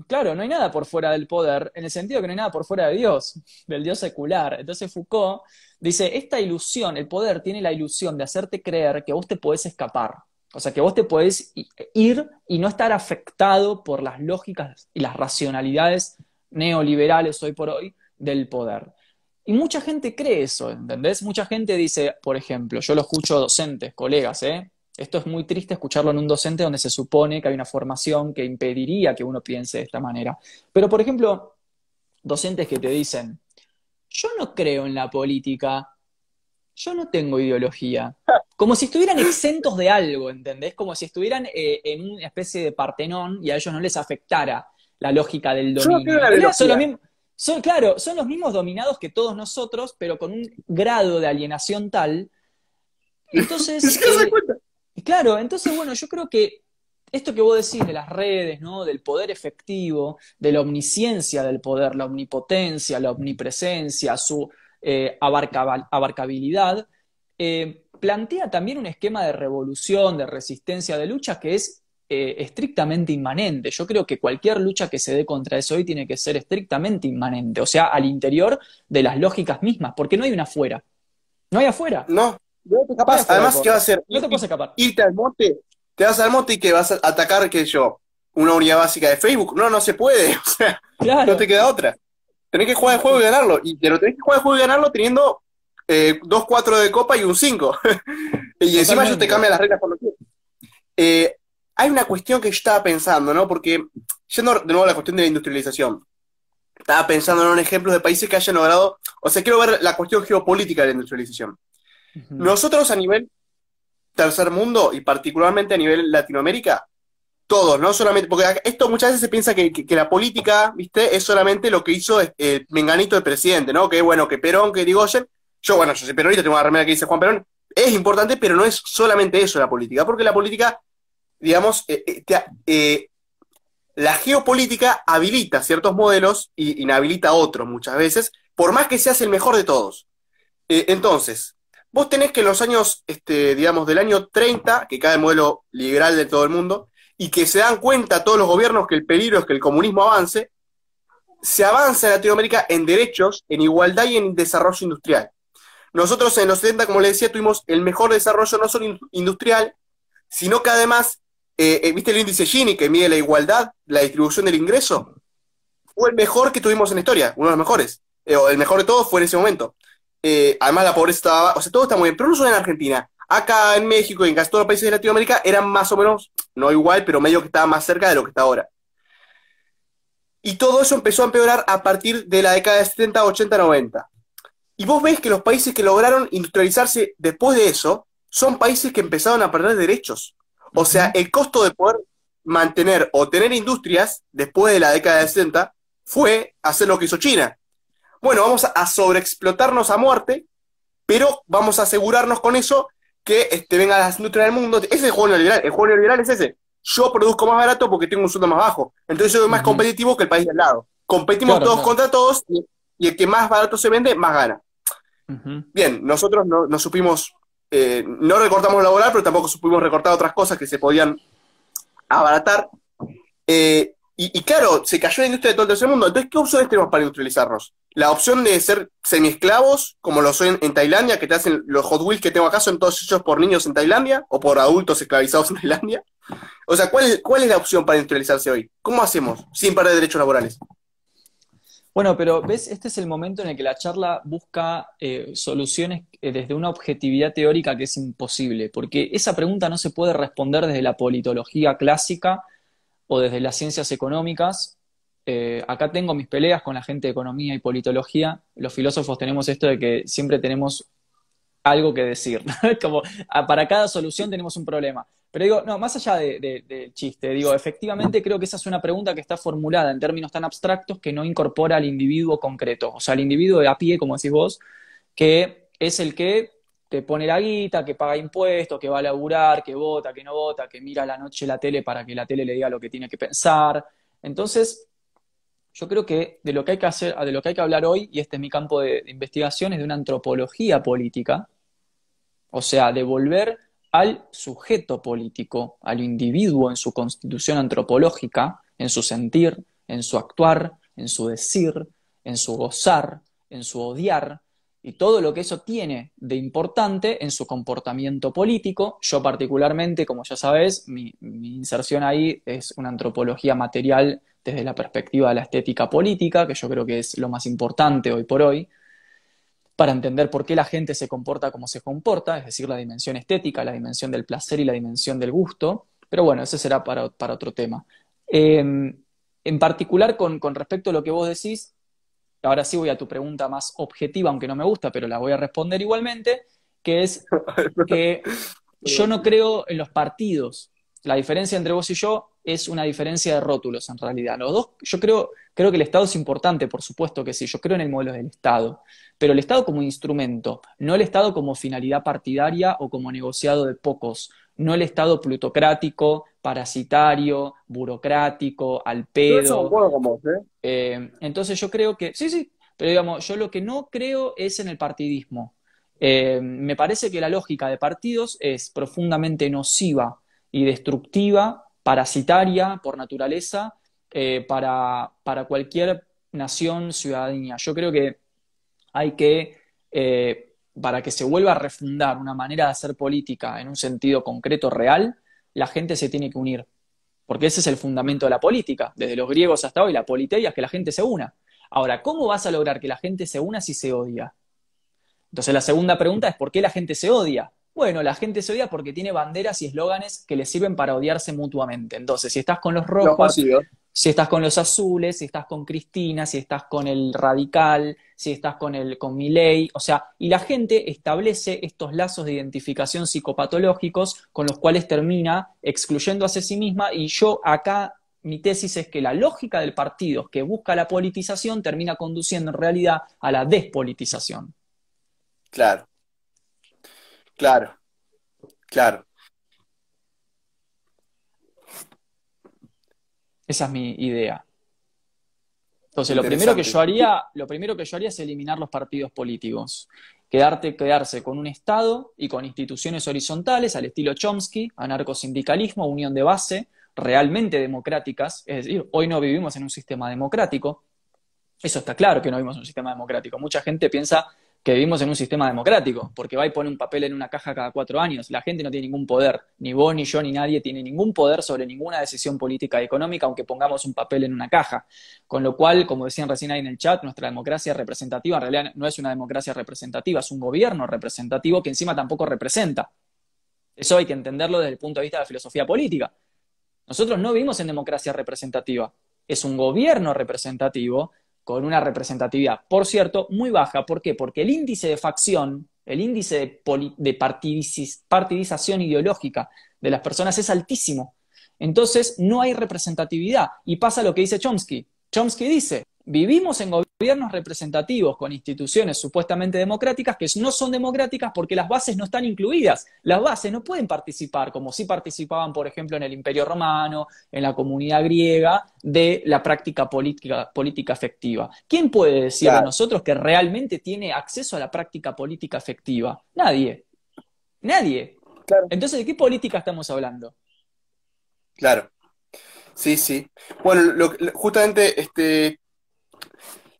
Claro, no hay nada por fuera del poder, en el sentido que no hay nada por fuera de Dios, del Dios secular. Entonces Foucault dice, esta ilusión, el poder tiene la ilusión de hacerte creer que vos te podés escapar. O sea, que vos te podés ir y no estar afectado por las lógicas y las racionalidades neoliberales hoy por hoy del poder. Y mucha gente cree eso, ¿entendés? Mucha gente dice, por ejemplo, yo lo escucho docentes, colegas, ¿eh? Esto es muy triste escucharlo en un docente donde se supone que hay una formación que impediría que uno piense de esta manera. Pero, por ejemplo, docentes que te dicen, yo no creo en la política, yo no tengo ideología. Como si estuvieran exentos de algo, ¿entendés? Como si estuvieran eh, en una especie de partenón y a ellos no les afectara la lógica del dominio. son, claro, son los mismos dominados que todos nosotros, pero con un grado de alienación tal. [laughs] Entonces, Claro, entonces, bueno, yo creo que esto que vos decís de las redes, ¿no? Del poder efectivo, de la omnisciencia del poder, la omnipotencia, la omnipresencia, su eh, abarcabilidad, eh, plantea también un esquema de revolución, de resistencia, de lucha que es eh, estrictamente inmanente. Yo creo que cualquier lucha que se dé contra eso hoy tiene que ser estrictamente inmanente, o sea, al interior de las lógicas mismas, porque no hay una afuera. No hay afuera. No, además, ¿qué va a hacer? No te puedes escapar. Irte al monte, te vas al monte y que vas a atacar, qué sé yo, una unidad básica de Facebook. No, no se puede, [laughs] o sea, no te queda otra. Tenés que jugar el juego y ganarlo, y pero tenés que jugar el juego y ganarlo teniendo eh, dos 4 de copa y un 5. [laughs] y encima yo te cambia las reglas por lo que eh, hay una cuestión que yo estaba pensando, ¿no? Porque, yendo de nuevo a la cuestión de la industrialización, estaba pensando en un ejemplo de países que hayan logrado, o sea, quiero ver la cuestión geopolítica de la industrialización. Nosotros a nivel tercer mundo y particularmente a nivel Latinoamérica, todos, no solamente, porque esto muchas veces se piensa que, la política, ¿viste? Es solamente lo que hizo el eh, Menganito el presidente, ¿no? Que bueno, que Perón, que Digoyen, yo, bueno, yo soy peronista, tengo una remera que dice Juan Perón, es importante, pero no es solamente eso la política, porque la política digamos, eh, eh, eh, la geopolítica habilita ciertos modelos y inhabilita otros muchas veces, por más que seas el mejor de todos. entonces, vos tenés que en los años, este, digamos, del año 30, que cae el modelo liberal de todo el mundo, y que se dan cuenta todos los gobiernos que el peligro es que el comunismo avance, se avanza en Latinoamérica en derechos, en igualdad y en desarrollo industrial. Nosotros en los 70, como les decía, tuvimos el mejor desarrollo no solo industrial, sino que además eh, eh, ¿viste el índice Gini que mide la igualdad, la distribución del ingreso? Fue el mejor que tuvimos en la historia, uno de los mejores. Eh, el mejor de todos fue en ese momento. Además, la pobreza estaba, o sea, todo está muy bien, pero no solo en Argentina. Acá en México y en casi todos los países de Latinoamérica eran más o menos, no igual, pero medio que estaba más cerca de lo que está ahora. Y todo eso empezó a empeorar a partir de la década de 70, 80, 90. Y vos ves que los países que lograron industrializarse después de eso son países que empezaron a perder derechos. O sea, el costo de poder mantener o tener industrias después de la década de 60 fue hacer lo que hizo China. Bueno, vamos a sobreexplotarnos a muerte, pero vamos a asegurarnos con eso que este, vengan las industrias del mundo. Ese es el juego neoliberal. El juego neoliberal es ese. Yo produzco más barato porque tengo un sueldo más bajo. Entonces yo soy más competitivo que el país de al lado. Competimos todos contra todos y, el que más barato se vende, más gana. Bien, nosotros no, no supimos eh, no recortamos laboral, pero tampoco supimos recortar otras cosas que se podían abaratar. Eh, y, claro, se cayó la industria de todo el tercer mundo. Entonces, ¿qué opciones tenemos para industrializarnos? La opción de ser semiesclavos, como lo son en, Tailandia, que te hacen los Hot Wheels que tengo acá, son todos hechos por niños en Tailandia o por adultos esclavizados en Tailandia. O sea, ¿cuál ¿cuál es la opción para industrializarse hoy? ¿Cómo hacemos sin perder derechos laborales? Bueno, pero ves, este es el momento en el que la charla busca eh, soluciones eh, desde una objetividad teórica que es imposible, porque esa pregunta no se puede responder desde la politología clásica o desde las ciencias económicas. Eh, acá tengo mis peleas con la gente de economía y politología. Los filósofos tenemos esto de que siempre tenemos algo que decir. [laughs] Como ah, para cada solución tenemos un problema. Pero digo, no, más allá del chiste, digo, efectivamente creo que esa es una pregunta que está formulada en términos tan abstractos que no incorpora al individuo concreto, o sea, al individuo de a pie, como decís vos, que es el que te pone la guita, que paga impuestos, que va a laburar, que vota, que no vota, que mira la noche la tele para que la tele le diga lo que tiene que pensar. Entonces, yo creo que de lo que hay que hacer, de lo que hay que hablar hoy, y este es mi campo de, investigación, es de una antropología política, o sea, de volver al sujeto político, al individuo en su constitución antropológica, en su sentir, en su actuar, en su decir, en su gozar, en su odiar, y todo lo que eso tiene de importante en su comportamiento político. Yo particularmente, como ya sabes, mi, inserción ahí es una antropología material desde la perspectiva de la estética política, que yo creo que es lo más importante hoy por hoy, para entender por qué la gente se comporta como se comporta, es decir, la dimensión estética, la dimensión del placer y la dimensión del gusto. Pero bueno, ese será para, otro tema. Em, en particular, con, respecto a lo que vos decís, ahora sí voy a tu pregunta más objetiva, aunque no me gusta, pero la voy a responder igualmente, que es [laughs] que yo no creo en los partidos. La diferencia entre vos y yo es una diferencia de rótulos en realidad. Los dos, yo creo, creo que el Estado es importante, por supuesto que sí, yo creo en el modelo del Estado, pero el Estado como instrumento, no el Estado como finalidad partidaria o como negociado de pocos, no el Estado plutocrático, parasitario, burocrático, al pedo. ¿eh? Eh, entonces yo creo que, sí, sí, pero digamos, yo lo que no creo es en el partidismo. Eh, me parece que la lógica de partidos es profundamente nociva y destructiva, parasitaria por naturaleza, para, para, cualquier nación, ciudadanía. Yo creo que hay que para que se vuelva a refundar una manera de hacer política en un sentido concreto, real, la gente se tiene que unir. Porque ese es el fundamento de la política. Desde los griegos hasta hoy, la politeia es que la gente se una. Ahora, ¿cómo vas a lograr que la gente se una si se odia? Entonces la segunda pregunta es, ¿por qué la gente se odia? Bueno, la gente se odia porque tiene banderas y eslóganes que le sirven para odiarse mutuamente. Entonces, si estás con los rojos, si estás con los azules, si estás con Cristina, si estás con el radical, si estás con el con Milei, o sea, y la gente establece estos lazos de identificación psicopatológicos con los cuales termina excluyéndose a sí misma y yo acá mi tesis es que la lógica del partido que busca la politización termina conduciendo en realidad a la despolitización. Claro. Claro. Claro. Esa es mi idea. Entonces, lo primero que yo haría, lo primero que yo haría es eliminar los partidos políticos. Quedarte, quedarse con un Estado y con instituciones horizontales al estilo Chomsky, anarcosindicalismo, unión de base, realmente democráticas. Es decir, hoy no vivimos en un sistema democrático. Eso está claro que no vivimos en un sistema democrático. Mucha gente piensa que vivimos en un sistema democrático, porque va y pone un papel en una caja cada cuatro años. La gente no tiene ningún poder, ni vos, ni yo, ni nadie tiene ningún poder sobre ninguna decisión política y económica, aunque pongamos un papel en una caja. Con lo cual, como decían recién ahí en el chat, nuestra democracia representativa en realidad no es una democracia representativa, es un gobierno representativo que encima tampoco representa. Eso hay que entenderlo desde el punto de vista de la filosofía política. Nosotros no vivimos en democracia representativa, es un gobierno representativo con una representatividad, por cierto, muy baja. ¿Por qué? Porque el índice de facción, el índice de, partidización ideológica de las personas es altísimo. Entonces, no hay representatividad. Y pasa lo que dice Chomsky. Chomsky dice, Vivimos en gobiernos representativos con instituciones supuestamente democráticas que no son democráticas porque las bases no están incluidas. Las bases no pueden participar, como sí participaban, por ejemplo, en el Imperio Romano, en la comunidad griega, de la práctica política, política efectiva. ¿Quién puede decir a nosotros que realmente tiene acceso a la práctica política efectiva? Nadie. Nadie. Entonces, ¿de qué política estamos hablando? Claro. Sí, sí. Bueno, justamente este,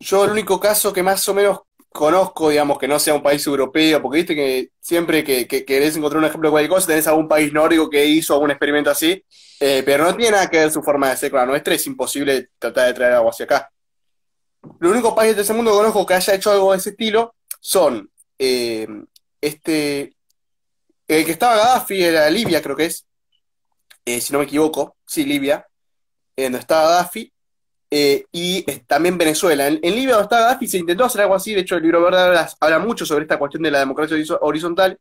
yo el único caso que más o menos conozco, digamos, que no sea un país europeo, porque viste que siempre que, querés encontrar un ejemplo de cualquier cosa, tenés algún país nórdico que hizo algún experimento así, eh, pero no tiene nada que ver su forma de ser con la nuestra, es imposible tratar de traer algo hacia acá. Los únicos países de ese mundo que conozco que haya hecho algo de ese estilo son eh, este, el que estaba Gaddafi era Libia, creo que es, eh, si no me equivoco, sí, Libia, donde estaba Gaddafi, eh, y también Venezuela. En, Libia donde está Gaddafi se intentó hacer algo así, de hecho el libro Verde habla, mucho sobre esta cuestión de la democracia horizontal,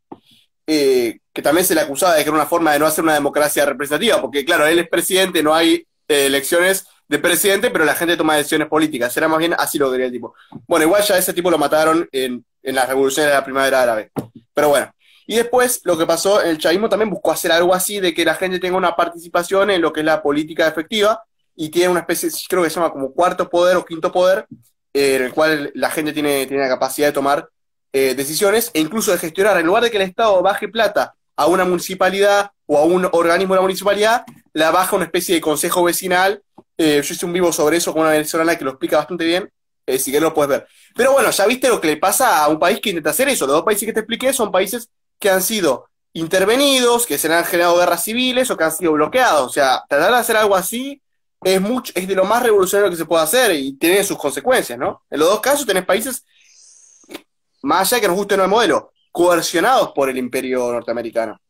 eh, que también se le acusaba de que era una forma de no hacer una democracia representativa, porque claro, él es presidente, no hay eh, elecciones de presidente, pero la gente toma decisiones políticas, era más bien así lo quería el tipo. Bueno, igual ya ese tipo lo mataron en, en las revoluciones de la primavera árabe, pero bueno. Y después lo que pasó, el chavismo también buscó hacer algo así de que la gente tenga una participación en lo que es la política efectiva, y tiene una especie, creo que se llama como cuarto poder o quinto poder, eh, en el cual la gente tiene, tiene la capacidad de tomar eh, decisiones e incluso de gestionar. En lugar de que el Estado baje plata a una municipalidad o a un organismo de la municipalidad, la baja una especie de consejo vecinal. Eh, yo hice un vivo sobre eso con una venezolana que lo explica bastante bien, si que lo puedes ver. Pero bueno, ya viste lo que le pasa a un país que intenta hacer eso. Los dos países que te expliqué son países que han sido intervenidos, que se han generado guerras civiles o que han sido bloqueados. O sea, tratar de hacer algo así es, mucho, es de lo más revolucionario que se puede hacer y tiene sus consecuencias, ¿no? En los dos casos tenés países, más allá que nos guste el modelo, coercionados por el imperio norteamericano.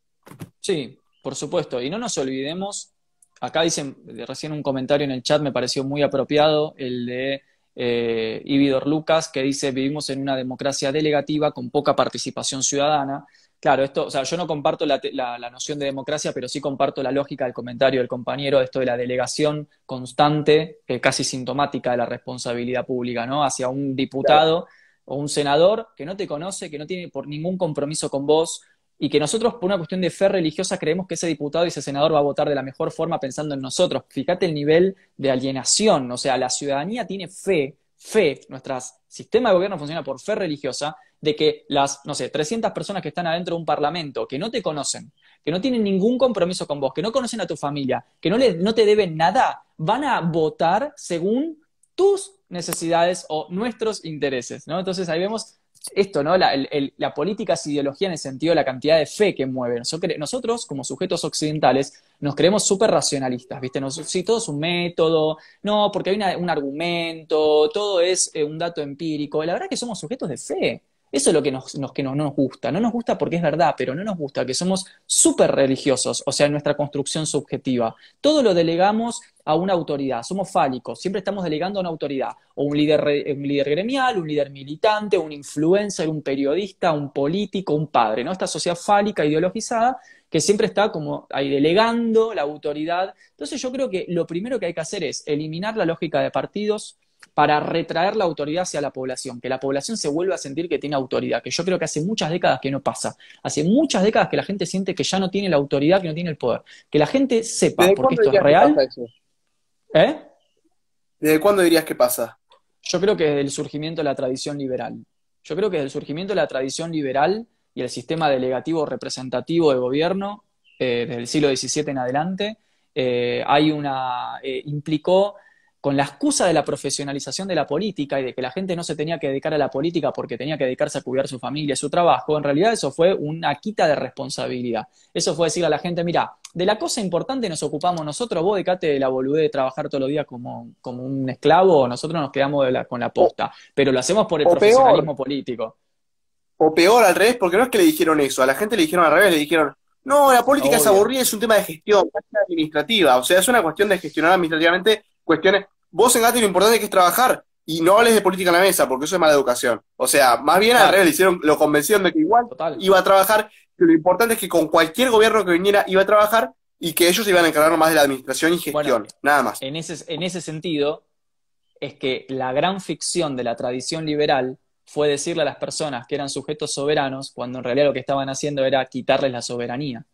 Sí, por supuesto. Y no nos olvidemos, acá dicen, recién un comentario en el chat me pareció muy apropiado, el de eh, Ibidor Lucas, que dice, vivimos en una democracia delegativa con poca participación ciudadana. Claro, esto, o sea, yo no comparto la, noción de democracia, pero sí comparto la lógica del comentario del compañero, esto de la delegación constante, eh, casi sintomática de la responsabilidad pública, ¿no? Hacia un diputado o un senador que no te conoce, que no tiene por ningún compromiso con vos, y que nosotros, por una cuestión de fe religiosa, creemos que ese diputado y ese senador va a votar de la mejor forma pensando en nosotros. Fíjate el nivel de alienación, o sea, la ciudadanía tiene fe, fe, nuestro sistema de gobierno funciona por fe religiosa, de que las, no sé, 300 personas que están adentro de un parlamento, que no te conocen, que no tienen ningún compromiso con vos, que no conocen a tu familia, que no, le, no te deben nada, van a votar según tus necesidades o nuestros intereses, ¿no? Entonces ahí vemos esto, ¿no? La, política es ideología en el sentido de la cantidad de fe que mueve. Nosotros, como sujetos occidentales, nos creemos súper racionalistas, ¿viste? Nos, sí, todo es un método, no, porque hay un argumento, todo es eh, un dato empírico. La verdad es que somos sujetos de fe. Eso es lo que, nos, que no, nos gusta. No nos gusta porque es verdad, pero no nos gusta que somos súper religiosos, o sea, nuestra construcción subjetiva. Todo lo delegamos a una autoridad, somos fálicos, siempre estamos delegando a una autoridad, o un líder, un líder gremial, un líder militante, un influencer, un periodista, un político, un padre, ¿no? Esta sociedad fálica, ideologizada, que siempre está como ahí delegando la autoridad. Entonces yo creo que lo primero que hay que hacer es eliminar la lógica de partidos, para retraer la autoridad hacia la población, que la población se vuelva a sentir que tiene autoridad, que yo creo que hace muchas décadas que no pasa. Hace muchas décadas que la gente siente que ya no tiene la autoridad, que no tiene el poder. Que la gente sepa, porque esto es real. ¿Eh? ¿Desde cuándo dirías que pasa? Yo creo que desde el surgimiento de la tradición liberal. Yo creo que desde el surgimiento de la tradición liberal y el sistema delegativo representativo de gobierno, eh, desde el siglo XVII en adelante, eh, hay una, eh, implicó con la excusa de la profesionalización de la política y de que la gente no se tenía que dedicar a la política porque tenía que dedicarse a cuidar su familia, su trabajo, en realidad eso fue una quita de responsabilidad. Eso fue decir a la gente, mira, de la cosa importante nos ocupamos nosotros, vos decate de la boludez de trabajar todos los días como, como un esclavo, nosotros nos quedamos con la posta, pero lo hacemos por el profesionalismo político. O peor, al revés, porque no es que le dijeron eso, a la gente le dijeron al revés, le dijeron, no, la política es aburrida, es un tema de gestión, administrativa, o sea, es una cuestión de gestionar administrativamente cuestiones vos en Gatti lo importante que es trabajar y no hables de política en la mesa, porque eso es mala educación. O sea, más bien al revés, hicieron, lo convencieron de que igual iba a trabajar, que lo importante es que con cualquier gobierno que viniera iba a trabajar y que ellos iban a encargar más de la administración y gestión, nada más. En ese, en ese sentido, es que la gran ficción de la tradición liberal fue decirle a las personas que eran sujetos soberanos, cuando en realidad lo que estaban haciendo era quitarles la soberanía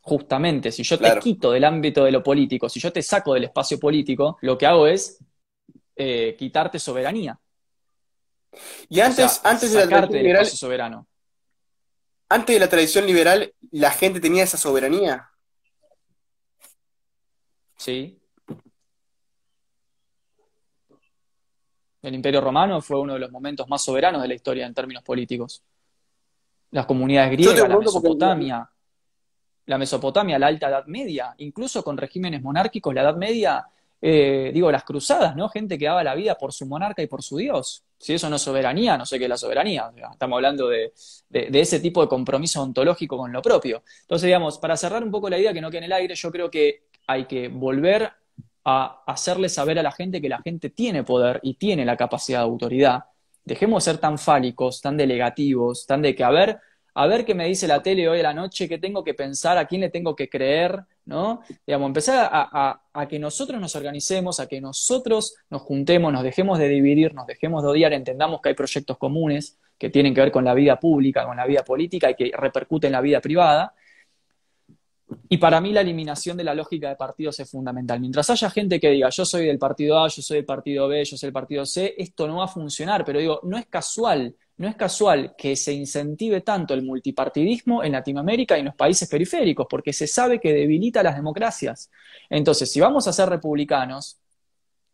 justamente, si yo te quito del ámbito de lo político, si yo te saco del espacio político, lo que hago es eh, quitarte soberanía. Y antes, antes de la tradición liberal, soberano. Antes de la tradición liberal, la gente tenía esa soberanía. Sí. El Imperio Romano fue uno de los momentos más soberanos de la historia en términos políticos. Las comunidades griegas, la Mesopotamia, la Mesopotamia, la Alta Edad Media, incluso con regímenes monárquicos, la Edad Media, eh, digo, las cruzadas, ¿no? Gente que daba la vida por su monarca y por su Dios. Si eso no es soberanía, no sé qué es la soberanía. Estamos hablando de, ese tipo de compromiso ontológico con lo propio. Entonces, digamos, para cerrar un poco la idea que no quede en el aire, yo creo que hay que volver a hacerle saber a la gente que la gente tiene poder y tiene la capacidad de autoridad. Dejemos de ser tan fálicos, tan delegativos, tan de que, a ver, a ver qué me dice la tele hoy a la noche, qué tengo que pensar, a quién le tengo que creer, ¿no? Digamos, empezar a, que nosotros nos organicemos, a que nosotros nos juntemos, nos dejemos de dividir, nos dejemos de odiar, entendamos que hay proyectos comunes que tienen que ver con la vida pública, con la vida política y que repercuten en la vida privada. Y para mí la eliminación de la lógica de partidos es fundamental. Mientras haya gente que diga, yo soy del partido A, yo soy del partido B, yo soy del partido C, esto no va a funcionar. Pero digo, no es casual no es casual que se incentive tanto el multipartidismo en Latinoamérica y en los países periféricos, porque se sabe que debilita las democracias. Entonces, si vamos a ser republicanos,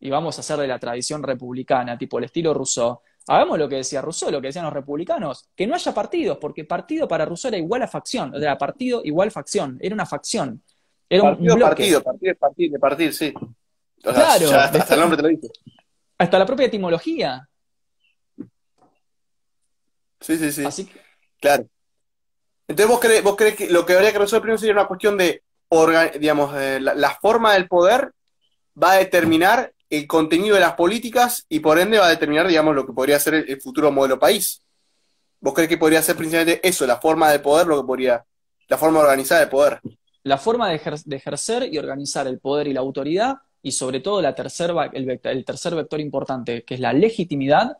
y vamos a ser de la tradición republicana, tipo el estilo Rousseau, hagamos lo que decía Rousseau, lo que decían los republicanos, que no haya partidos, porque partido para Rousseau era igual a facción, o sea, partido igual facción, era una facción. Era partido, un partido, partido, partido, partido, sí. claro, hasta, el nombre te lo dice. Hasta la propia etimología. Sí, sí, sí. Claro. Entonces, ¿vos crees, vos crees que lo que habría que resolver primero sería una cuestión de, digamos, la, forma del poder va a determinar el contenido de las políticas y por ende va a determinar, digamos, lo que podría ser el, futuro modelo país? ¿Vos crees que podría ser principalmente eso, la forma del poder, lo que podría, la forma organizada del poder? La forma de, ejercer y organizar el poder y la autoridad y sobre todo la el tercer vector importante, que es la legitimidad,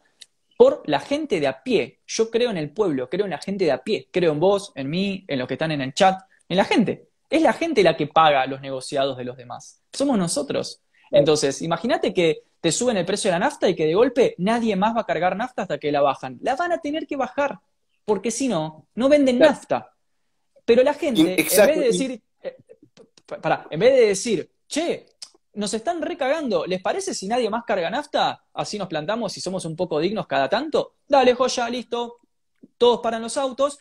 por la gente de a pie. Yo creo en el pueblo, creo en la gente de a pie, creo en vos, en mí, en los que están en el chat, en la gente. Es la gente la que paga los negociados de los demás. Somos nosotros. Entonces, imagínate que te suben el precio de la nafta y que de golpe nadie más va a cargar nafta hasta que la bajan. La van a tener que bajar, porque si no, no venden nafta. Pero la gente, en vez de decir, eh, en vez de decir, che, nos están recagando, ¿les parece si nadie más carga nafta? Así nos plantamos y somos un poco dignos cada tanto. Dale, joya, listo. Todos paran los autos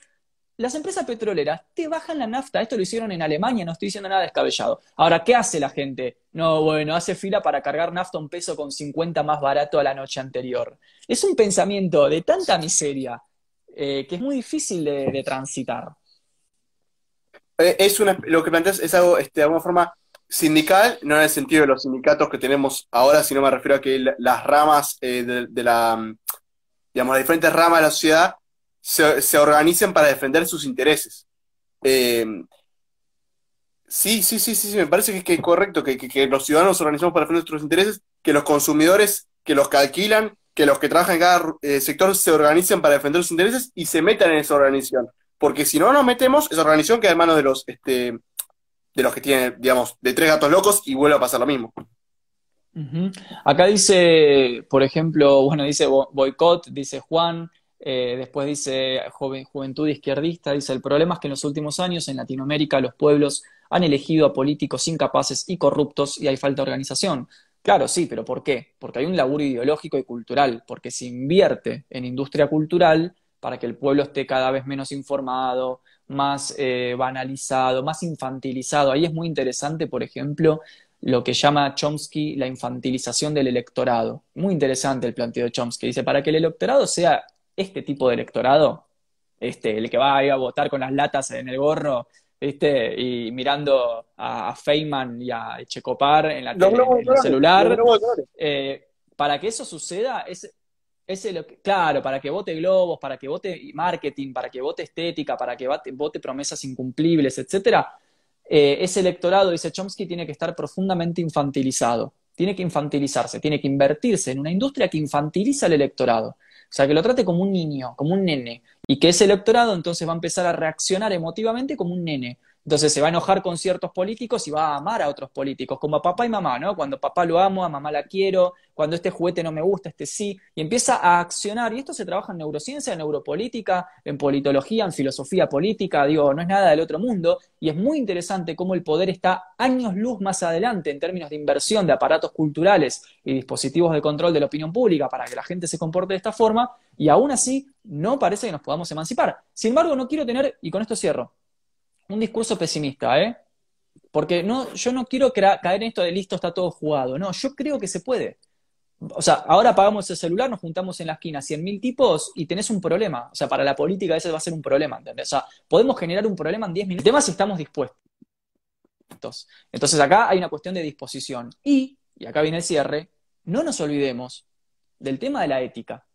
las empresas petroleras te bajan la nafta. Esto lo hicieron en Alemania, no estoy diciendo nada descabellado. Ahora, ¿qué hace la gente? No, bueno, hace fila para cargar nafta un peso con 50 más barato a la noche anterior. Es un pensamiento de tanta miseria eh, que es muy difícil de, transitar. Eh, es lo que planteas es algo este, de alguna forma sindical, no en el sentido de los sindicatos que tenemos ahora, sino me refiero a que las ramas eh, de, la, digamos, las diferentes ramas de la sociedad se, se organicen para defender sus intereses. Eh, sí, sí, sí, sí, me parece que, es correcto que, los ciudadanos nos organizamos para defender nuestros intereses, que los consumidores, que los que alquilan, que los que trabajan en cada eh, sector se organicen para defender sus intereses y se metan en esa organización. Porque si no nos metemos, esa organización queda en manos de los, este, de los que tienen, digamos, de tres gatos locos y vuelve a pasar lo mismo. Acá dice, por ejemplo, bueno, dice boicot, dice Juan, eh, después dice Juventud Izquierdista, dice, el problema es que en los últimos años en Latinoamérica los pueblos han elegido a políticos incapaces y corruptos y hay falta de organización. Claro, sí, pero ¿por qué? Porque hay un laburo ideológico y cultural, porque se invierte en industria cultural para que el pueblo esté cada vez menos informado, más eh, banalizado, más infantilizado. Ahí es muy interesante, por ejemplo, lo que llama Chomsky la infantilización del electorado. Muy interesante el planteo de Chomsky. Dice, para que el electorado sea este tipo de electorado, este, el que va a, a votar con las latas en el gorro, ¿viste? Y mirando a, Feynman y a Checopar en, la en el celular. Eh, para que eso suceda, es, claro, para que vote globos, para que vote marketing, para que vote estética, para que vote, promesas incumplibles, etcétera, eh, ese electorado, dice Chomsky, tiene que estar profundamente infantilizado. Tiene que infantilizarse, tiene que invertirse en una industria que infantiliza al electorado. O sea, que lo trate como un niño, como un nene, y que ese electorado entonces va a empezar a reaccionar emotivamente como un nene. Entonces se va a enojar con ciertos políticos y va a amar a otros políticos, como a papá y mamá, ¿no? Cuando papá lo amo, a mamá la quiero, cuando este juguete no me gusta, este sí, y empieza a accionar. Y esto se trabaja en neurociencia, en neuropolítica, en politología, en filosofía política, digo, no es nada del otro mundo, y es muy interesante cómo el poder está años luz más adelante en términos de inversión de aparatos culturales y dispositivos de control de la opinión pública para que la gente se comporte de esta forma, y aún así no parece que nos podamos emancipar. Sin embargo, no quiero tener, y con esto cierro, un discurso pesimista, ¿eh? Porque no, yo no quiero caer en esto de listo, está todo jugado. No, yo creo que se puede. O sea, ahora apagamos el celular, nos juntamos en la esquina 100.000 tipos y tenés un problema. O sea, para la política ese va a ser un problema, ¿entendés? O sea, podemos generar un problema en 10 minutos. El tema si estamos dispuestos. Entonces acá hay una cuestión de disposición. Y, y acá viene el cierre, no nos olvidemos del tema de la ética.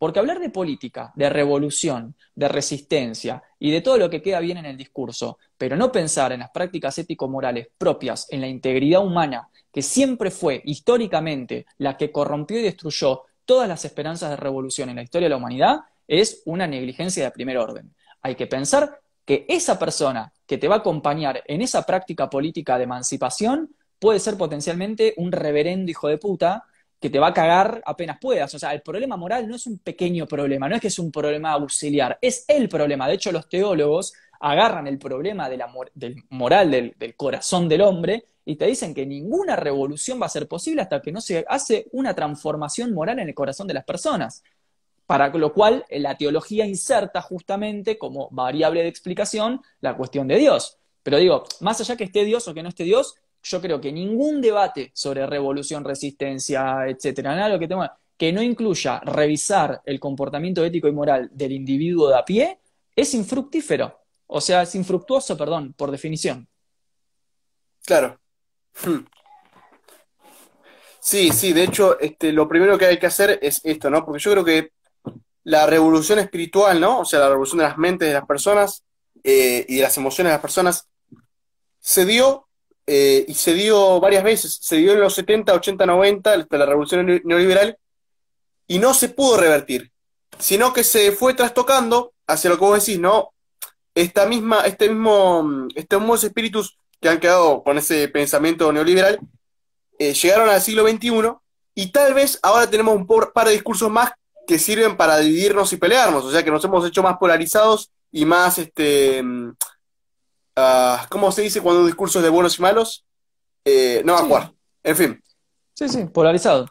Porque hablar de política, de revolución, de resistencia y de todo lo que queda bien en el discurso, pero no pensar en las prácticas ético-morales propias, en la integridad humana, que siempre fue históricamente la que corrompió y destruyó todas las esperanzas de revolución en la historia de la humanidad, es una negligencia de primer orden. Hay que pensar que esa persona que te va a acompañar en esa práctica política de emancipación puede ser potencialmente un reverendo hijo de puta que te va a cagar apenas puedas. O sea, el problema moral no es un pequeño problema, no es que es un problema auxiliar, es el problema. De hecho, los teólogos agarran el problema de la del moral del, del corazón del hombre y te dicen que ninguna revolución va a ser posible hasta que no se hace una transformación moral en el corazón de las personas. Para lo cual la teología inserta justamente como variable de explicación la cuestión de Dios. Pero digo, más allá que esté Dios o que no esté Dios, yo creo que ningún debate sobre revolución, resistencia, etcétera, nada lo que tenga que no incluya revisar el comportamiento ético y moral del individuo de a pie, es infructífero. O sea, es infructuoso, perdón, por definición. Claro. Hmm. Sí, sí, de hecho, este, lo primero que hay que hacer es esto, ¿no? Porque yo creo que la revolución espiritual, ¿no? O sea, la revolución de las mentes de las personas eh, y de las emociones de las personas, se dio eh, y se dio varias veces, se dio en los 70, 80, 90, la revolución neoliberal, y no se pudo revertir, sino que se fue trastocando hacia lo que vos decís, ¿no? Esta misma, este mismo, estos espíritus que han quedado con ese pensamiento neoliberal, eh, llegaron al siglo XXI y tal vez ahora tenemos un par de discursos más que sirven para dividirnos y pelearnos, o sea que nos hemos hecho más polarizados y más, este, uh, ¿cómo se dice cuando un discurso es de buenos y malos? Eh, no va a En fin. Sí, sí, polarizado.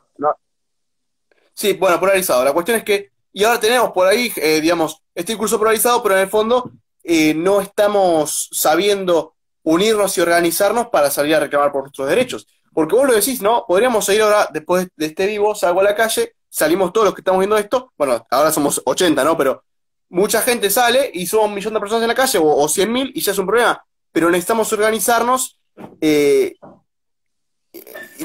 Sí, bueno, polarizado. La cuestión es que, y ahora tenemos por ahí, eh, digamos, este discurso polarizado, pero en el fondo eh, no estamos sabiendo unirnos y organizarnos para salir a reclamar por nuestros derechos. Porque vos lo decís, ¿no? Podríamos salir ahora, después de este vivo, salgo a la calle, salimos todos los que estamos viendo esto, bueno, ahora somos 80, ¿no? Pero mucha gente sale y somos un millón de personas en la calle, o, o 100 mil, y ya es un problema. Pero necesitamos organizarnos eh,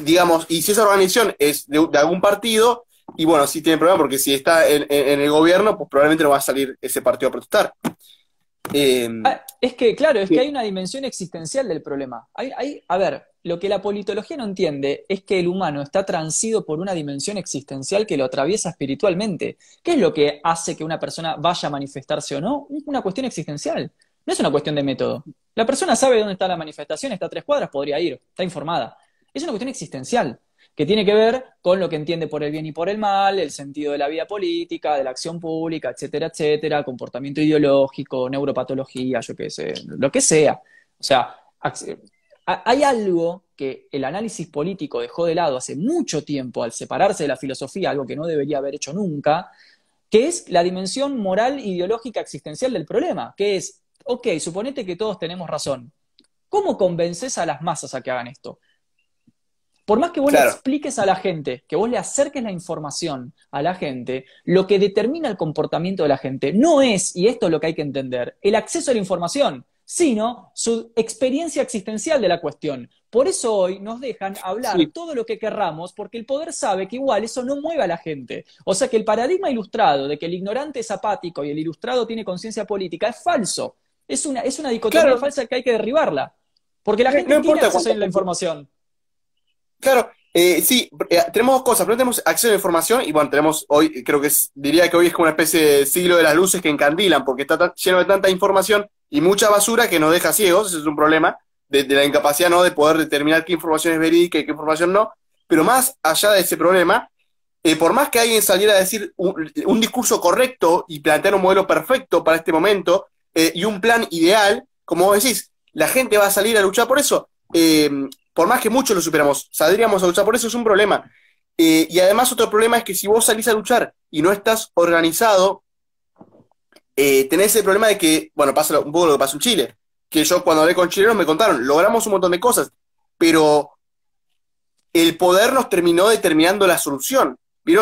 digamos, y si esa organización es de, algún partido, y bueno, sí tiene problema porque si está en, el gobierno, pues probablemente no va a salir ese partido a protestar. Eh, ah, es que, claro, es que hay una dimensión existencial del problema. Hay, a ver, lo que la politología no entiende es que el humano está transido por una dimensión existencial que lo atraviesa espiritualmente. ¿Qué es lo que hace que una persona vaya a manifestarse o no? Una cuestión existencial. No es una cuestión de método. La persona sabe dónde está la manifestación, está a tres cuadras, podría ir, está informada. Es una cuestión existencial, que tiene que ver con lo que entiende por el bien y por el mal, el sentido de la vida política, de la acción pública, etcétera, etcétera, comportamiento ideológico, neuropatología, yo qué sé, lo que sea. O sea, hay algo que el análisis político dejó de lado hace mucho tiempo al separarse de la filosofía, algo que no debería haber hecho nunca, que es la dimensión moral, ideológica, existencial del problema, que es, ok, suponete que todos tenemos razón. ¿Cómo convences a las masas a que hagan esto? Por más que vos le expliques a la gente, que vos le acerques la información a la gente, lo que determina el comportamiento de la gente no es, y esto es lo que hay que entender, el acceso a la información, sino su experiencia existencial de la cuestión. Por eso hoy nos dejan hablar todo lo que querramos, porque el poder sabe que igual eso no mueve a la gente. O sea que el paradigma ilustrado de que el ignorante es apático y el ilustrado tiene conciencia política es falso. Es una, es una dicotomía falsa que hay que derribarla. Porque la gente no tiene acceso a la información. Claro, eh, sí, eh, tenemos dos cosas. Primero tenemos acceso a la información y bueno, tenemos hoy, creo que diría que hoy es como una especie de siglo de las luces que encandilan porque está lleno de tanta información y mucha basura que nos deja ciegos, ese es un problema de, la incapacidad ¿no? de poder determinar qué información es verídica y qué información no. Pero más allá de ese problema, eh, por más que alguien saliera a decir un, discurso correcto y plantear un modelo perfecto para este momento y un plan ideal, como vos decís, la gente va a salir a luchar por eso por más que muchos lo superamos, saldríamos a luchar por eso, es un problema. Eh, y además otro problema es que si vos salís a luchar y no estás organizado, eh, tenés el problema de que, bueno, pasa un poco lo que pasó en Chile, que yo cuando hablé con chilenos me contaron, logramos un montón de cosas, pero el poder nos terminó determinando la solución.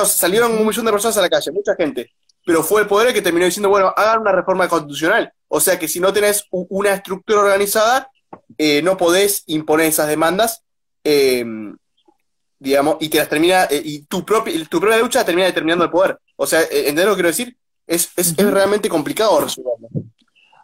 Salieron un millón de personas a la calle, mucha gente, pero fue el poder el que terminó diciendo, bueno, hagan una reforma constitucional. O sea que si no tenés una estructura organizada, eh, no podés imponer esas demandas, eh, digamos, y te las termina, eh, y tu propia, tu propia lucha termina determinando el poder. O sea, ¿entendés lo que quiero decir? Es, realmente complicado resolverlo.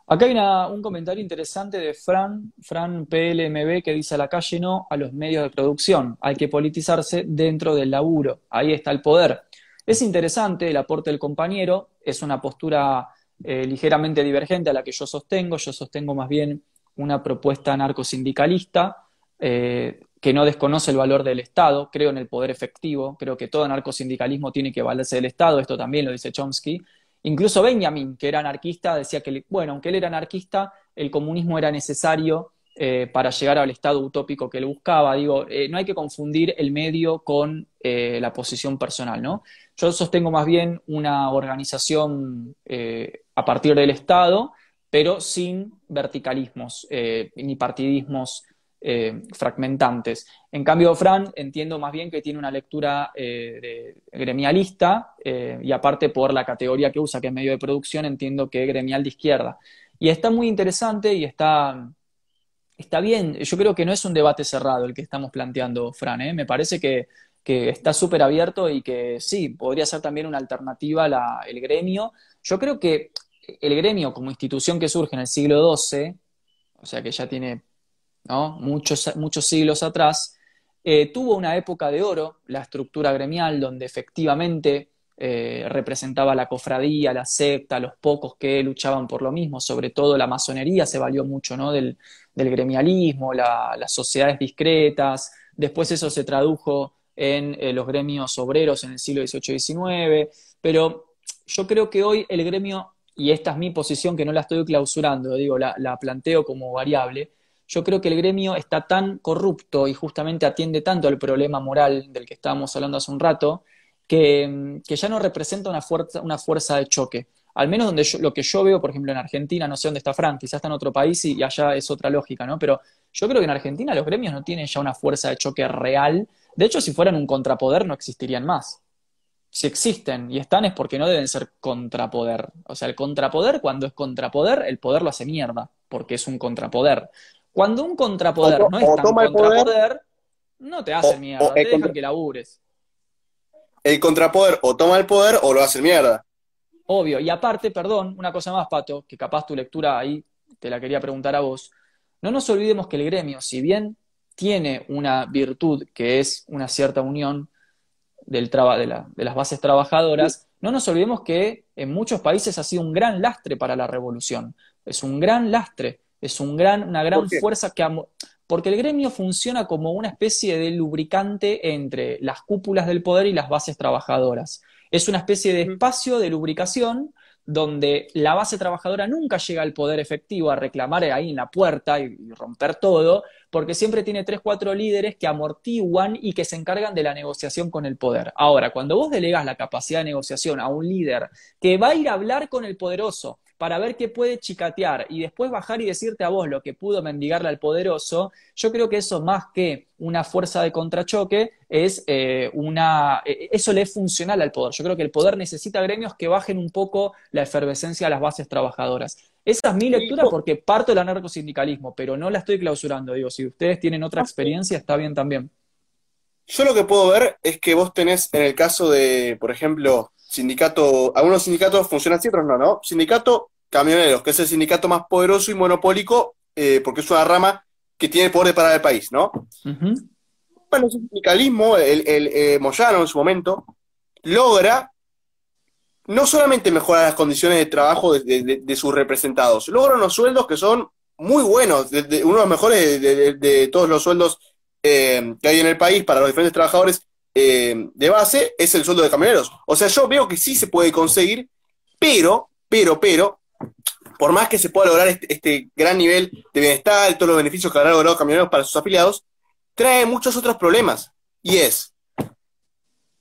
Acá hay un comentario interesante de Fran, Fran PLMB, que dice a la calle no a los medios de producción. Hay que politizarse dentro del laburo. Ahí está el poder. Es interesante el aporte del compañero. Es una postura ligeramente divergente a la que yo sostengo. Yo sostengo más bien una propuesta narcosindicalista eh, que no desconoce el valor del Estado, creo en el poder efectivo, creo que todo narcosindicalismo tiene que valerse del Estado, esto también lo dice Chomsky. Incluso Benjamin, que era anarquista, decía que, bueno, aunque él era anarquista, el comunismo era necesario eh, para llegar al Estado utópico que él buscaba. Digo, eh, no hay que confundir el medio con la posición personal, ¿no? Yo sostengo más bien una organización a partir del Estado, pero sin verticalismos eh, ni partidismos eh, fragmentantes. En cambio, Fran entiendo más bien que tiene una lectura eh, gremialista y aparte por la categoría que usa, que es medio de producción, entiendo que es gremial de izquierda. Y está muy interesante y está, está bien. Yo creo que no es un debate cerrado el que estamos planteando, Fran. Me parece que, está súper abierto y que sí, podría ser también una alternativa el gremio. Yo creo que el gremio como institución que surge en el siglo XII, o sea que ya tiene muchos, muchos siglos atrás, eh, tuvo una época de oro, la estructura gremial, donde efectivamente eh, representaba la cofradía, la secta, los pocos que luchaban por lo mismo, sobre todo la masonería se valió mucho ¿no? del, gremialismo, las sociedades discretas, después eso se tradujo en eh, los gremios obreros en el siglo XVIII y XIX, pero yo creo que hoy el gremio, y esta es mi posición que no la estoy clausurando, digo, la, la planteo como variable, yo creo que el gremio está tan corrupto y justamente atiende tanto al problema moral del que estábamos hablando hace un rato, que, ya no representa una fuerza, una fuerza de choque. Al menos donde lo que yo veo, por ejemplo, en Argentina, no sé dónde está Frank, quizás está en otro país y, allá es otra lógica, ¿no? Pero yo creo que en Argentina los gremios no tienen ya una fuerza de choque real. De hecho, si fueran un contrapoder, no existirían más. Si existen y están es porque no deben ser contrapoder. O sea, el contrapoder, cuando es contrapoder, el poder lo hace mierda, porque es un contrapoder. Cuando un contrapoder no es tan contrapoder, no te hace mierda, te dejan que labures el contrapoder o toma el poder o lo hace mierda. Obvio. Y aparte, perdón, una cosa más, Pato, que capaz tu lectura ahí te la quería preguntar a vos. No nos olvidemos que el gremio, si bien tiene una virtud que es una cierta unión del de, de las bases trabajadoras, no nos olvidemos que en muchos países ha sido un gran lastre para la revolución. Es un gran lastre, es un gran, una gran fuerza que, porque el gremio funciona como una especie de lubricante entre las cúpulas del poder y las bases trabajadoras. Es una especie de espacio de lubricación donde la base trabajadora nunca llega al poder efectivo a reclamar ahí en la puerta y, romper todo, porque siempre tiene tres, cuatro líderes que amortiguan y que se encargan de la negociación con el poder. Ahora, cuando vos delegas la capacidad de negociación a un líder que va a ir a hablar con el poderoso, para ver qué puede chicatear y después bajar y decirte a vos lo que pudo mendigarle al poderoso, yo creo que eso más que una fuerza de contrachoque es eh, una... Eh, eso le es funcional al poder. Yo creo que el poder necesita gremios que bajen un poco la efervescencia a las bases trabajadoras. Esa es mi lectura porque parto del anarcosindicalismo, pero no la estoy clausurando. Digo, si ustedes tienen otra experiencia, está bien también. Yo lo que puedo ver es que vos tenés en el caso de, por ejemplo, sindicato, algunos sindicatos funcionan así, otros no, ¿no? Sindicato camioneros, que es el sindicato más poderoso y monopólico, eh, porque es una rama que tiene poder de parar el país, ¿no? Bueno, el sindicalismo, el, eh, Moyano en su momento, logra no solamente mejorar las condiciones de trabajo de, sus representados, logra unos sueldos que son muy buenos, uno de los mejores de, todos los sueldos eh, que hay en el país para los diferentes trabajadores eh, de base es el sueldo de camioneros. O sea, yo veo que sí se puede conseguir, pero, pero, pero, por más que se pueda lograr este, este gran nivel de bienestar todos los beneficios que habrán logrado camioneros para sus afiliados, trae muchos otros problemas. Y es,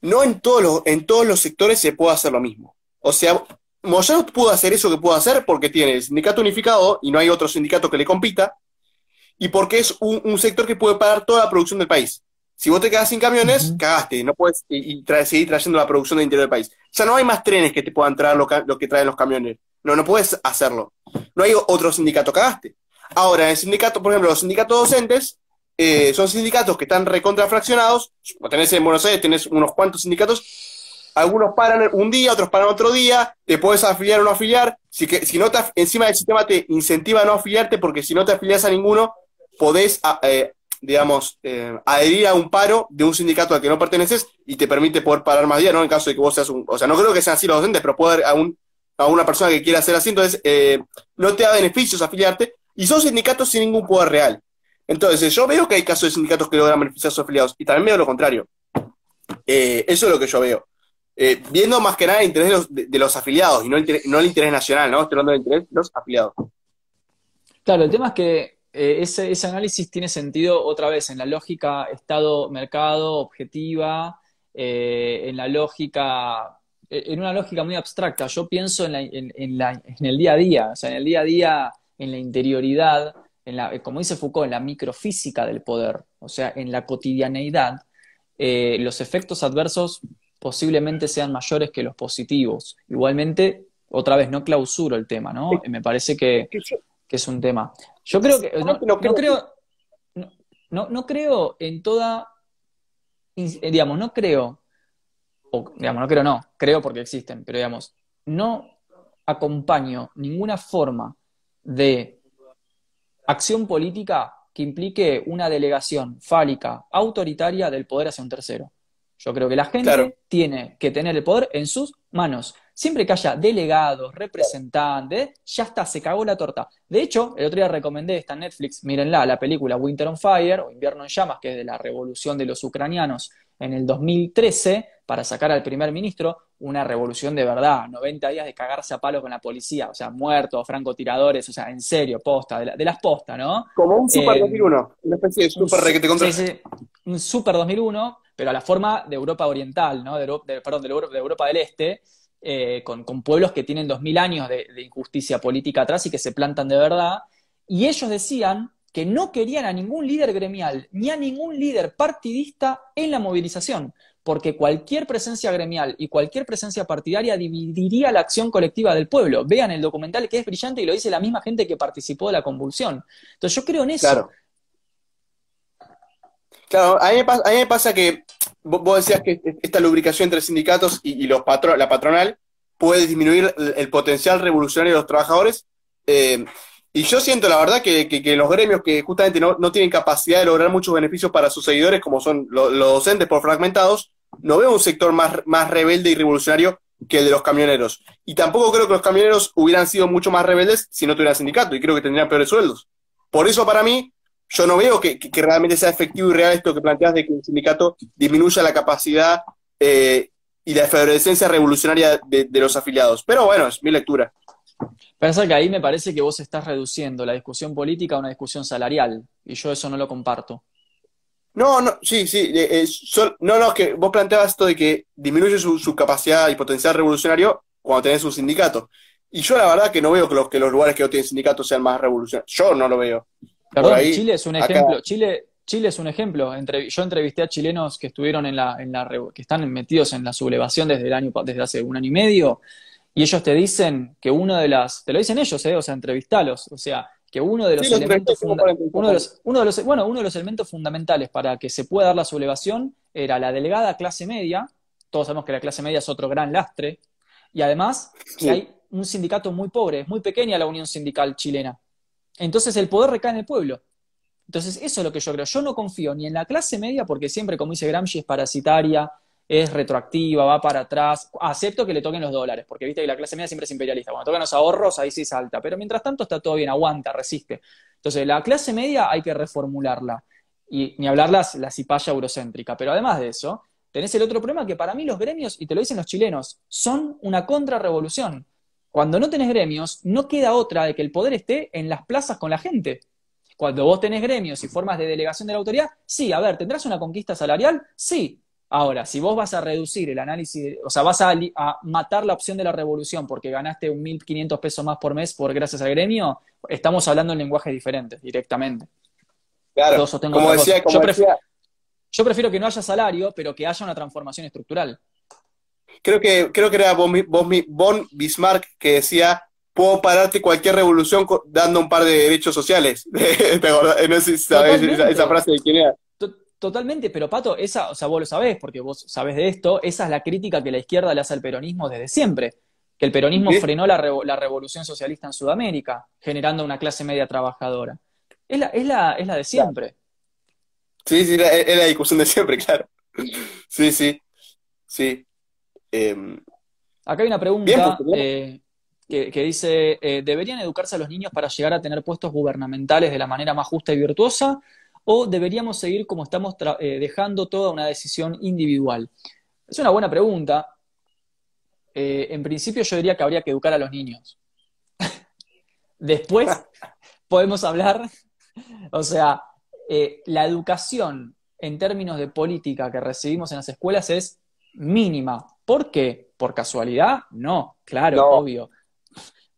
no en todos los, en todos los sectores se puede hacer lo mismo. O sea, Moyano pudo hacer eso que pudo hacer porque tiene el sindicato unificado y no hay otro sindicato que le compita, y porque es un sector que puede pagar toda la producción del país. Si vos te quedas sin camiones, cagaste, no puedes y, seguir trayendo la producción del interior del país. Sea, no hay más trenes que te puedan traer lo, que traen los camiones. No, no puedes hacerlo. No hay otro sindicato, cagaste. Ahora, el sindicato, por ejemplo, los sindicatos docentes eh, son sindicatos que están recontrafraccionados. Tenés en Buenos Aires, tenés unos cuantos sindicatos. Algunos paran un día, otros paran otro día. Te puedes afiliar o no afiliar. Si, que, si no te, encima del sistema te incentiva a no afiliarte, porque si no te afilias a ninguno, podés eh, digamos, eh, adherir a un paro de un sindicato al que no perteneces y te permite poder parar más días, ¿no? En caso de que vos seas un... O sea, no creo que sean así los docentes, pero poder a, un, a una persona que quiera hacer así, entonces eh, no te da beneficios afiliarte y son sindicatos sin ningún poder real. Entonces, yo veo que hay casos de sindicatos que logran beneficiar a sus afiliados y también veo lo contrario. Eh, eso es lo que yo veo. viendo más que nada el interés de los, afiliados y no el, no el interés nacional, ¿no? Estoy hablando del interés de los afiliados. Claro, el tema es que eh, ese, análisis tiene sentido otra vez en la lógica Estado-mercado objetiva, eh, en la lógica, eh, en una lógica muy abstracta. Yo pienso en, el día a día, o sea, en el día a día, en la interioridad, en la, como dice Foucault, en la microfísica del poder, o sea, en la cotidianeidad, los efectos adversos posiblemente sean mayores que los positivos. Igualmente, otra vez, no clausuro el tema, ¿no? Me parece que, que es un tema. Yo creo que. No, creo. No, creo en toda. Eh, digamos, no creo. O, digamos, no creo, no. Creo porque existen, pero digamos, no acompaño ninguna forma de acción política que implique una delegación fálica, autoritaria del poder hacia un tercero. Yo creo que la gente tiene que tener el poder en sus manos. Siempre que haya delegados, representantes, ya está, se cagó la torta. De hecho, el otro día recomendé esta Netflix, mírenla, la película Winter on Fire o Invierno en Llamas, que es de la revolución de los ucranianos en el 2013, para sacar al primer ministro, una revolución de verdad, 90 días de cagarse a palo con la policía, o sea, muertos, francotiradores, o sea, en serio, posta, de, las postas, ¿no? Como un Super 2001, eh, una especie de Super que te sí, sí, un Super 2001, pero a la forma de Europa Oriental, ¿no? De, perdón, de, Europa del Este, eh, con, pueblos que tienen 2000 años de, injusticia política atrás y que se plantan de verdad. Y ellos decían que no querían a ningún líder gremial ni a ningún líder partidista en la movilización, porque cualquier presencia gremial y cualquier presencia partidaria dividiría la acción colectiva del pueblo. Vean el documental que es brillante y lo dice la misma gente que participó de la convulsión. Entonces yo creo en eso. Claro, claro a, mí me pasa, que vos decías que esta lubricación entre sindicatos y, los la patronal puede disminuir el, potencial revolucionario de los trabajadores. Eh, y yo siento, la verdad, que, los gremios que justamente no, tienen capacidad de lograr muchos beneficios para sus seguidores, como son los docentes por fragmentados, no veo un sector más, más rebelde y revolucionario que el de los camioneros. Y tampoco creo que los camioneros hubieran sido mucho más rebeldes si no tuvieran sindicato, y creo que tendrían peores sueldos. Por eso, para mí, yo no veo que, realmente sea efectivo y real esto que planteas de que el sindicato disminuya la capacidad eh, y la efervescencia revolucionaria de, de, los afiliados. Pero bueno, es mi lectura. Pensar que ahí me parece que vos estás reduciendo la discusión política a una discusión salarial, y yo eso no lo comparto. No, no, sí, sí. Eh, eh, no, no, que vos planteabas esto de que disminuye su, capacidad y potencial revolucionario cuando tenés un sindicato. Y yo la verdad que no veo que los, que los lugares que no tienen sindicato sean más revolucionarios. Yo no lo veo. Perdón, Chile es un ejemplo. Chile, Chile es un ejemplo. yo entrevisté a chilenos que estuvieron en la, en la que están metidos en la sublevación desde el año, desde hace un año y medio, y ellos te dicen que uno de las, te lo dicen ellos, ¿eh? o sea, entrevistalos, o sea, que uno de los elementos uno de los, uno de los, bueno, uno de los elementos fundamentales para que se pueda dar la sublevación era la delegada clase media, todos sabemos que la clase media es otro gran lastre, y además que hay un sindicato muy pobre, es muy pequeña la unión sindical chilena. Entonces el poder recae en el pueblo. Entonces eso es lo que yo creo. Yo no confío ni en la clase media, porque siempre, como dice Gramsci, es parasitaria, es retroactiva, va para atrás. Acepto que le toquen los dólares, porque viste que la clase media siempre es imperialista. Cuando tocan los ahorros, ahí sí salta. Pero mientras tanto está todo bien, aguanta, resiste. Entonces, la clase media hay que reformularla. Y ni hablar la cipaya eurocéntrica. Pero además de eso, tenés el otro problema que para mí los gremios, y te lo dicen los chilenos, son una contrarrevolución. Cuando no tenés gremios, no queda otra de que el poder esté en las plazas con la gente. Cuando vos tenés gremios y formas de delegación de la autoridad, sí, a ver, ¿tendrás una conquista salarial? Sí, Ahora, si vos vas a reducir el análisis, o sea, vas a, matar la opción de la revolución porque ganaste un 1.500 pesos más por mes por gracias al gremio, estamos hablando en lenguajes diferentes directamente. Claro, como decía, yo, prefiero, que no haya salario, pero que haya una transformación estructural. Creo que, creo que era Von Bismarck que decía, puedo pararte cualquier revolución dando un par de derechos sociales. [laughs] no sé si sabes esa, frase de quién era. Totalmente, pero Pato, esa, o sea, vos lo sabés, porque vos sabés de esto, esa es la crítica que la izquierda le hace al peronismo desde siempre, que el peronismo frenó la, revolución socialista en Sudamérica, generando una clase media trabajadora. Es la, es la, es la de siempre. Sí, sí, es la discusión de siempre, [laughs] claro. Sí, sí, sí. Em, Acá hay una pregunta eh, que, dice, eh, ¿deberían educarse a los niños para llegar a tener puestos gubernamentales de la manera más justa y virtuosa? ¿O deberíamos seguir como estamos eh, dejando toda una decisión individual? Es una buena pregunta. En principio yo diría que habría que educar a los niños. [laughs] Después [laughs] podemos hablar, o sea, eh, la educación en términos de política que recibimos en las escuelas es mínima. ¿Por qué? ¿Por casualidad? No, claro, obvio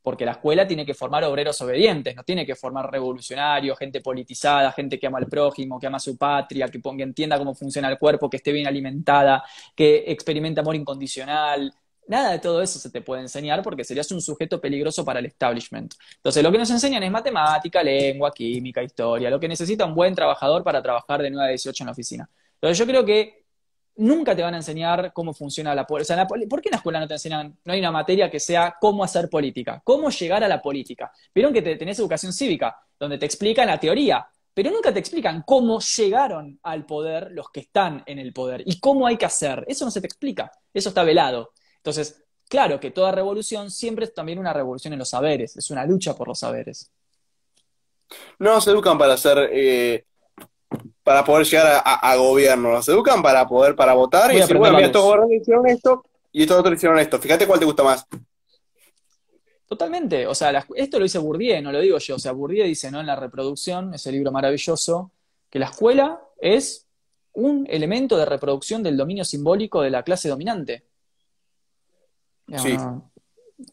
porque la escuela tiene que formar obreros obedientes, no tiene que formar revolucionarios, gente politizada, gente que ama al prójimo, que ama a su patria, que, ponga, entienda cómo funciona el cuerpo, que esté bien alimentada, que experimente amor incondicional. Nada de todo eso se te puede enseñar porque serías un sujeto peligroso para el establishment. Entonces, lo que nos enseñan es matemática, lengua, química, historia, lo que necesita un buen trabajador para trabajar de 9 a 18 en la oficina. Entonces, yo creo que nunca te van a enseñar cómo funciona la política. ¿Por qué en la escuela no te enseñan, no hay una materia que sea cómo hacer política? ¿Cómo llegar a la política? Vieron que te, tenés educación cívica, donde te explican la teoría, pero nunca te explican cómo llegaron al poder los que están en el poder y cómo hay que hacer. Eso no se te explica, eso está velado. Entonces, claro que toda revolución siempre es también una revolución en los saberes, es una lucha por los saberes. No se educan para eh, para poder llegar a, gobierno, nos educan para poder, para votar y decir, bueno, mira, estos gobernantes hicieron esto y estos otros hicieron esto. Fíjate cuál te gusta más. Totalmente, o sea, esto lo dice Bourdieu, no lo digo yo, o sea, Bourdieu dice, ¿no? En la reproducción, ese libro maravilloso, que la escuela es un elemento de reproducción del dominio simbólico de la clase dominante. sí.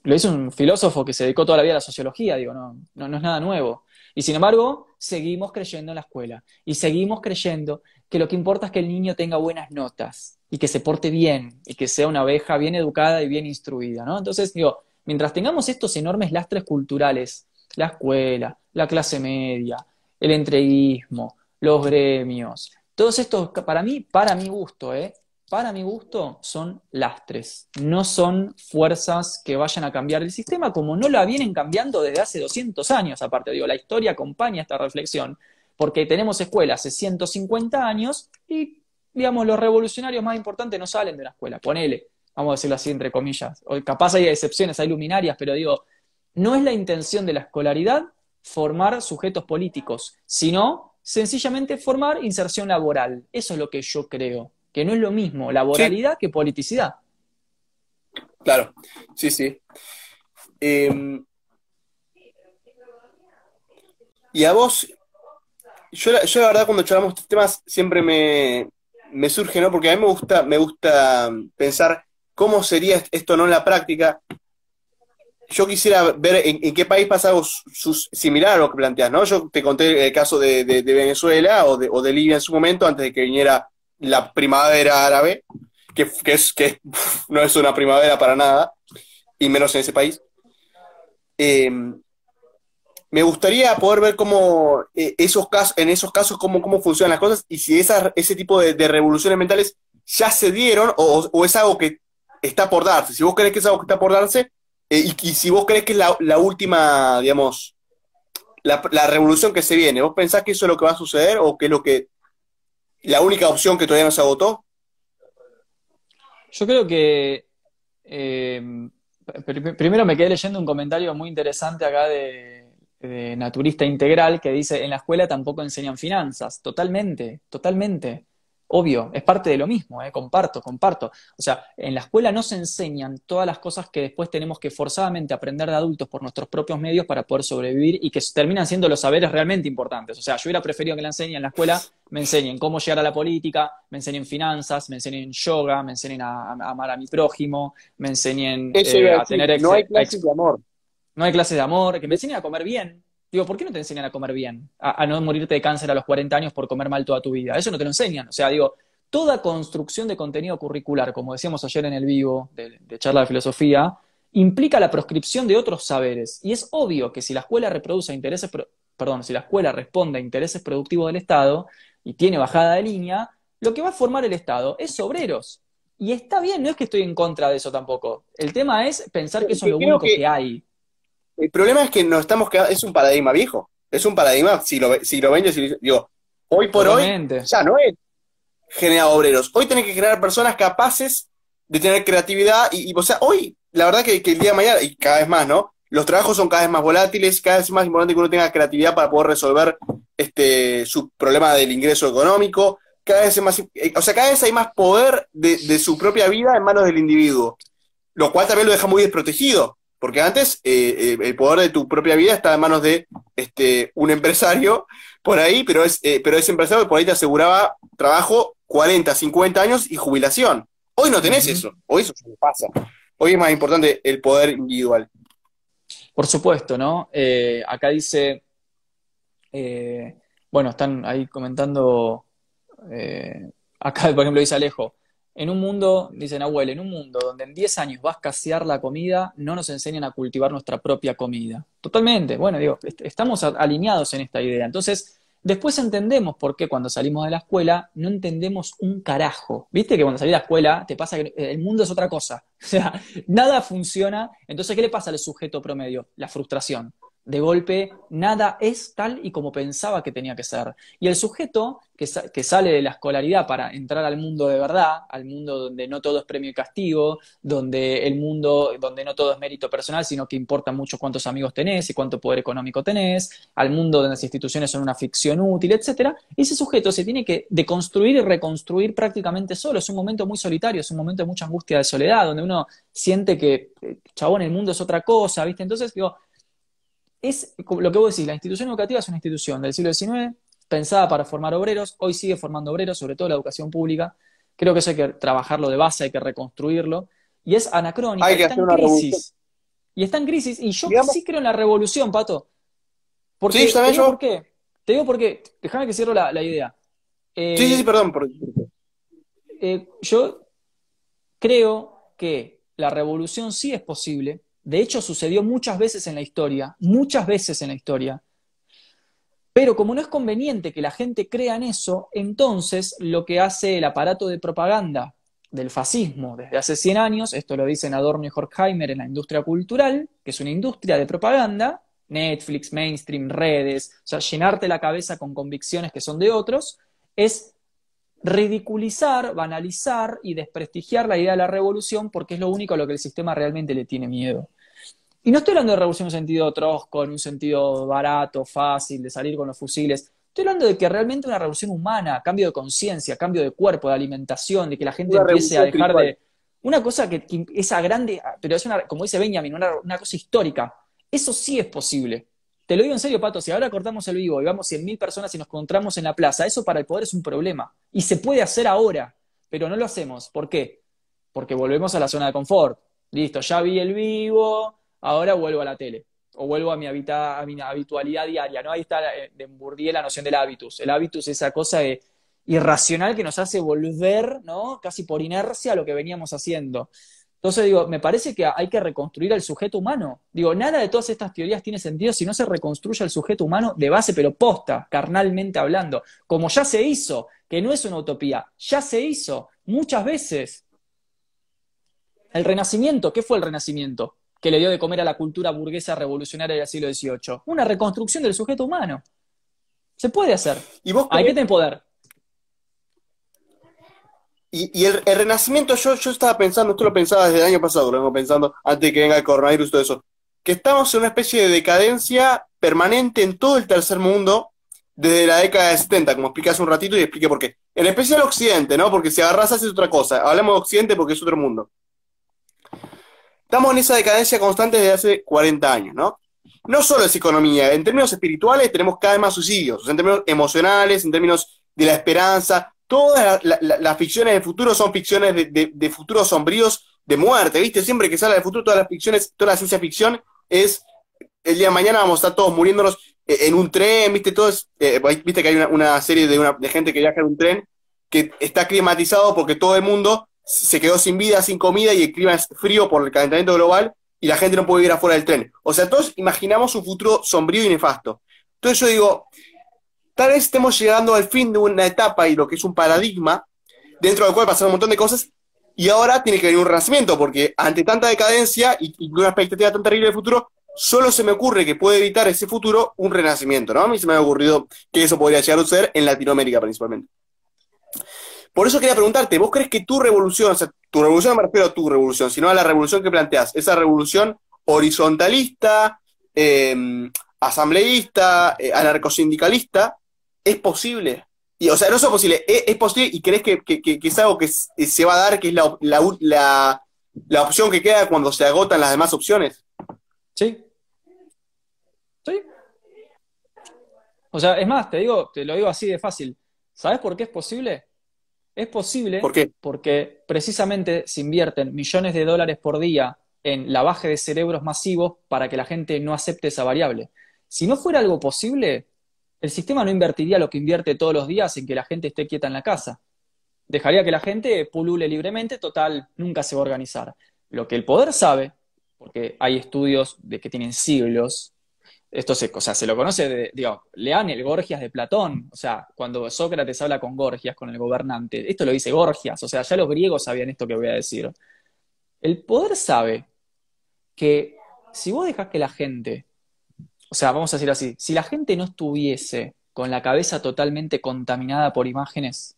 lo dice un filósofo que se dedicó toda la vida a la sociología, digo, no, no, no es nada nuevo. Y sin embargo, seguimos creyendo en la escuela y seguimos creyendo que lo que importa es que el niño tenga buenas notas y que se porte bien y que sea una abeja bien educada y bien instruida, ¿no? Entonces, digo, mientras tengamos estos enormes lastres culturales, la escuela, la clase media, el entreguismo, los gremios, todos estos, para mí, para mi gusto, ¿eh? Para mi gusto, son lastres. No son fuerzas que vayan a cambiar el sistema como no la vienen cambiando desde hace 200 años. Aparte, digo, la historia acompaña esta reflexión, porque tenemos escuelas hace 150 años y, digamos, los revolucionarios más importantes no salen de la escuela. Ponele, vamos a decirlo así entre comillas. Capaz hay excepciones, hay luminarias, pero digo, no es la intención de la escolaridad formar sujetos políticos, sino sencillamente formar inserción laboral. Eso es lo que yo creo, que no es lo mismo laboralidad que politicidad. Claro, sí, sí. Em, y a vos, yo, yo la verdad cuando charlamos estos temas siempre me, me surge, ¿no? Porque a mí me gusta, me gusta pensar ¿Cómo sería esto no en la práctica? Yo quisiera ver en, qué país pasa algo similar a lo que planteas, ¿no? Yo te conté el caso de, Venezuela o de, Libia en su momento, antes de que viniera la primavera árabe, que, es, que [laughs] no es una primavera para nada, y menos en ese país. Em, me gustaría poder ver cómo eh, esos casos, en esos casos cómo, cómo funcionan las cosas y si ese tipo de, revoluciones mentales ya se dieron o, es algo que está por darse. Si vos crees que es algo que está por darse, eh, y, si vos crees que es la, última, digamos, la, revolución que se viene, ¿vos pensás que eso es lo que va a suceder o que es lo que la única opción que todavía no se agotó? Yo creo que eh, primero me quedé leyendo un comentario muy interesante acá de, de, Naturista Integral que dice, en la escuela tampoco enseñan finanzas. Totalmente, totalmente. Obvio, es parte de lo mismo, ¿eh? comparto, comparto. O sea, en la escuela no se enseñan todas las cosas que después tenemos que forzadamente aprender de adultos por nuestros propios medios para poder sobrevivir y que terminan siendo los saberes realmente importantes. O sea, yo hubiera preferido que la enseñen en la escuela, me enseñen cómo llegar a la política, me enseñen finanzas, me enseñen yoga, me enseñen a, amar a mi prójimo, me enseñen eh, a tener... No hay clases de amor. No hay clases de amor, que me enseñen a comer bien, Digo, ¿por qué no te enseñan a comer bien? A, no morirte de cáncer a los 40 años por comer mal toda tu vida. Eso no te lo enseñan. O sea, digo, toda construcción de contenido curricular, como decíamos ayer en el vivo de, charla de filosofía, implica la proscripción de otros saberes. Y es obvio que si la escuela reproduce intereses, perdón, si la escuela responde a intereses productivos del Estado y tiene bajada de línea, lo que va a formar el Estado es obreros. Y está bien, no es que estoy en contra de eso tampoco. El tema es pensar que eso es lo único que hay. El problema es que nos estamos quedando, es un paradigma viejo, es un paradigma si lo, si lo digo, hoy por hoy ya no es generar obreros, hoy tenés que crear personas capaces de tener creatividad y, o sea, hoy, la verdad que, el día de mañana, y cada vez más, ¿no? Los trabajos son cada vez más volátiles, cada vez es más importante que uno tenga creatividad para poder resolver este, su problema del ingreso económico, cada vez más, eh, o sea, cada vez hay más poder de, de su propia vida en manos del individuo, lo cual también lo deja muy desprotegido, porque antes eh, eh, el poder de tu propia vida está en manos de este, un empresario por ahí, pero, es, eh, pero ese empresario por ahí te aseguraba trabajo 40, 50 años y jubilación. Hoy no tenés eso, hoy eso se pasa. Hoy es más importante el poder individual. Por supuesto, ¿no? acá dice, bueno, están ahí comentando, acá por ejemplo dice Alejo, en un mundo, dicen abuelo, en un mundo donde en 10 años va a escasear la comida, no nos enseñan a cultivar nuestra propia comida. Totalmente, bueno, digo, estamos alineados en esta idea. Entonces, después entendemos por qué cuando salimos de la escuela no entendemos un carajo. Viste que cuando salís de la escuela te pasa que el mundo es otra cosa. [laughs] O sea, nada funciona. Entonces, ¿qué le pasa al sujeto promedio? La frustración. De golpe nada es tal y como pensaba que tenía que ser. Y el sujeto que, que, sale de la escolaridad para entrar al mundo de verdad, al mundo donde no todo es premio y castigo, donde el mundo, donde no todo es mérito personal, sino que importa mucho cuántos amigos tenés y cuánto poder económico tenés, al mundo donde las instituciones son una ficción útil, etc. Ese sujeto se tiene que deconstruir y reconstruir prácticamente solo. Es un momento muy solitario, es un momento de mucha angustia de soledad, donde uno siente que, eh, chabón, el mundo es otra cosa, ¿viste? Entonces, digo, es lo que vos decís, la institución educativa es una institución del siglo XIX, pensada para formar obreros, hoy sigue formando obreros, sobre todo la educación pública. Creo que eso hay que trabajarlo de base, hay que reconstruirlo. Y es anacrónica, está en crisis. Y está en crisis, y yo sí creo en la revolución, Pato. Porque, sí, te digo por qué. Te digo por qué. Déjame que cierro la, idea. sí, sí, sí, perdón. Eh, yo creo que la revolución sí es posible, de hecho, sucedió muchas veces en la historia, muchas veces en la historia. Pero como no es conveniente que la gente crea en eso, entonces lo que hace el aparato de propaganda del fascismo desde hace 100 años, esto lo dicen Adorno y Horkheimer en la industria cultural, que es una industria de propaganda, Netflix, mainstream, redes, o sea, llenarte la cabeza con convicciones que son de otros, es ridiculizar, banalizar y desprestigiar la idea de la revolución porque es lo único a lo que el sistema realmente le tiene miedo. Y no estoy hablando de revolución en un sentido trosco, en un sentido barato, fácil, de salir con los fusiles. Estoy hablando de que realmente una revolución humana, cambio de conciencia, cambio de cuerpo, de alimentación, de que la gente empiece a dejar de... Una cosa que, esa grande, pero es una, como dice Benjamin, una, cosa histórica. Eso sí es posible. Te lo digo en serio, Pato, si ahora cortamos el vivo y vamos 100.000 personas y nos encontramos en la plaza, eso para el poder es un problema. Y se puede hacer ahora, pero no lo hacemos. ¿Por qué? Porque volvemos a la zona de confort. Listo, ya vi el vivo, ahora vuelvo a la tele o vuelvo a mi, a mi habitualidad diaria, ¿no? Ahí está eh, de Bourdieu la noción del hábitus. El hábitus es esa cosa irracional que nos hace volver, ¿no? Casi por inercia a lo que veníamos haciendo. Entonces digo, me parece que hay que reconstruir al sujeto humano. Digo, nada de todas estas teorías tiene sentido si no se reconstruye al sujeto humano de base, pero posta, carnalmente hablando. Como ya se hizo, que no es una utopía, ya se hizo muchas veces. El renacimiento, ¿qué fue el renacimiento? Que le dio de comer a la cultura burguesa revolucionaria del siglo XVIII. Una reconstrucción del sujeto humano. Se puede hacer. ¿Y vos Hay que tener poder. Y, el, renacimiento, yo, yo estaba pensando, esto lo pensaba desde el año pasado, lo vengo pensando, antes de que venga el coronavirus y todo eso, que estamos en una especie de decadencia permanente en todo el tercer mundo desde la década de 70, como expliqué hace un ratito y expliqué por qué. En especial Occidente, ¿no? Porque si agarras haces otra cosa. Hablamos de Occidente porque es otro mundo. Estamos en esa decadencia constante desde hace 40 años, ¿no? No solo es economía, en términos espirituales tenemos cada vez más suicidios, en términos emocionales, en términos de la esperanza, todas las ficciones de futuro son ficciones de, futuros sombríos de muerte, ¿viste? Siempre que sale de futuro, todas las ficciones, toda la ciencia ficción es el día de mañana vamos a estar todos muriéndonos eh, en un tren, ¿viste? Todo eh, viste que hay una, serie de, de gente que viaja en un tren que está climatizado porque todo el mundo se quedó sin vida, sin comida y el clima es frío por el calentamiento global y la gente no puede ir afuera del tren. O sea, todos imaginamos un futuro sombrío y nefasto. Entonces yo digo, tal vez estemos llegando al fin de una etapa y lo que es un paradigma, dentro del cual pasaron un montón de cosas, y ahora tiene que venir un renacimiento, porque ante tanta decadencia y, una expectativa tan terrible del futuro, solo se me ocurre que puede evitar ese futuro un renacimiento, ¿no? A mí se me ha ocurrido que eso podría llegar a ser en Latinoamérica principalmente. Por eso quería preguntarte, ¿vos crees que tu revolución, o sea, tu revolución no me refiero a tu revolución, sino a la revolución que planteas, esa revolución horizontalista, em, asambleísta, eh, anarcosindicalista, es posible? Y, o sea, no es posible, es, posible y crees que, es algo que se va a dar, que es la, la, la opción que queda cuando se agotan las demás opciones. Sí. Sí. O sea, es más, te digo, te lo digo así de fácil. ¿Sabes por qué es posible? Es posible porque precisamente se invierten millones de dólares por día en lavaje de cerebros masivos para que la gente no acepte esa variable. Si no fuera algo posible, el sistema no invertiría lo que invierte todos los días en que la gente esté quieta en la casa. Dejaría que la gente pulule libremente, total, nunca se va a organizar. Lo que el poder sabe, porque hay estudios de que tienen siglos esto se, o sea, se lo conoce, de, digo, lean el Gorgias de Platón, o sea, cuando Sócrates habla con Gorgias, con el gobernante, esto lo dice Gorgias, o sea, ya los griegos sabían esto que voy a decir. El poder sabe que si vos dejas que la gente o sea, vamos a decir así, si la gente no estuviese con la cabeza totalmente contaminada por imágenes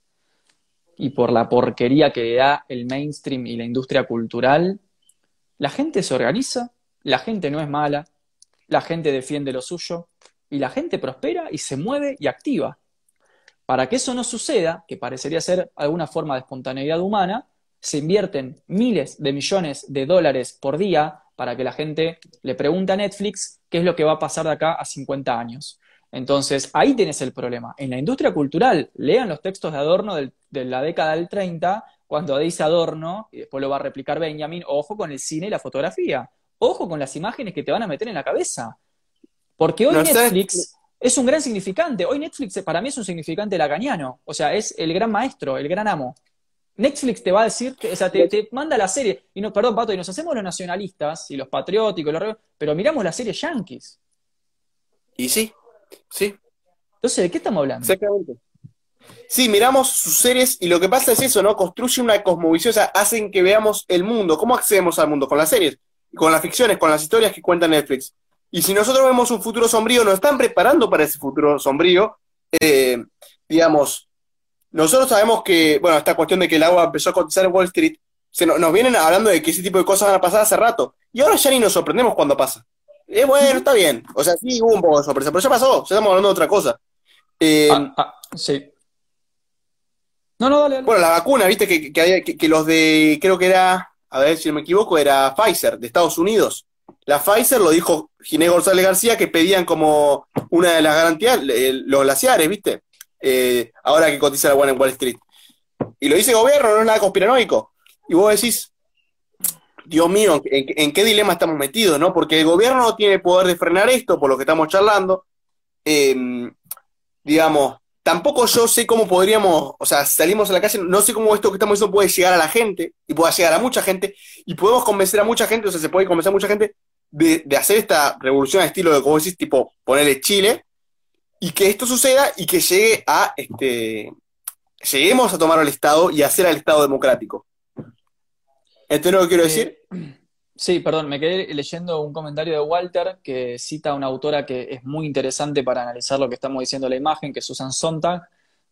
y por la porquería que da el mainstream y la industria cultural, la gente se organiza, la gente no es mala, la gente defiende lo suyo y la gente prospera y se mueve y activa. Para que eso no suceda, que parecería ser alguna forma de espontaneidad humana, se invierten miles de millones de dólares por día para que la gente le pregunte a Netflix qué es lo que va a pasar de acá a 50 años. Entonces, ahí tienes el problema. En la industria cultural, lean los textos de Adorno de la década del 30, cuando dice Adorno, y después lo va a replicar Benjamin, ojo con el cine y la fotografía, ojo con las imágenes que te van a meter en la cabeza. Porque hoy Netflix es un gran significante. Hoy Netflix para mí es un significante lacaniano. O sea, es el gran maestro, el gran amo. Netflix te va a decir, o sea, te, manda la serie, y no, perdón, Pato, y nos hacemos los nacionalistas y los patrióticos, pero miramos la serie Yankees. Y sí, sí. Entonces, ¿de qué estamos hablando? Exactamente. Sí, miramos sus series y lo que pasa es eso, ¿no? Construye una cosmovisión, o sea, hacen que veamos el mundo. ¿Cómo accedemos al mundo? Con las series, con las ficciones, con las historias que cuenta Netflix. Y si nosotros vemos un futuro sombrío, nos están preparando para ese futuro sombrío. Eh, digamos, nosotros sabemos que, bueno, esta cuestión de que el agua empezó a cotizar en Wall Street, se nos, vienen hablando de que ese tipo de cosas van a pasar hace rato. Y ahora ya ni nos sorprendemos cuando pasa. Es bueno, está bien. O sea, sí hubo un poco de sorpresa, pero ya pasó, ya estamos hablando de otra cosa. Eh, ah, ah, sí. No, no, dale, Bueno, la vacuna, viste que, que, que, los de, creo que era, a ver si no me equivoco, era Pfizer, de Estados Unidos. La Pfizer lo dijo Ginés González García que pedían como una de las garantías los glaciares, viste. Eh, ahora que cotiza la buena en Wall Street. Y lo dice el gobierno, no es nada conspiranoico. Y vos decís, Dios mío, ¿en, qué dilema estamos metidos, no? Porque el gobierno no tiene poder de frenar esto, por lo que estamos charlando. Em, digamos, tampoco yo sé cómo podríamos, o sea, salimos a la calle, no sé cómo esto que estamos diciendo puede llegar a la gente, y pueda llegar a mucha gente, y podemos convencer a mucha gente, o sea, se puede convencer a mucha gente de, de hacer esta revolución a estilo de, como decís, tipo, ponerle Chile, y que esto suceda y que llegue a, este, lleguemos a tomar al Estado y a hacer al Estado democrático. ¿Entendés lo que quiero decir? Sí, perdón, me quedé leyendo un comentario de Walter que cita a una autora que es muy interesante para analizar lo que estamos diciendo en la imagen, que es Susan Sontag,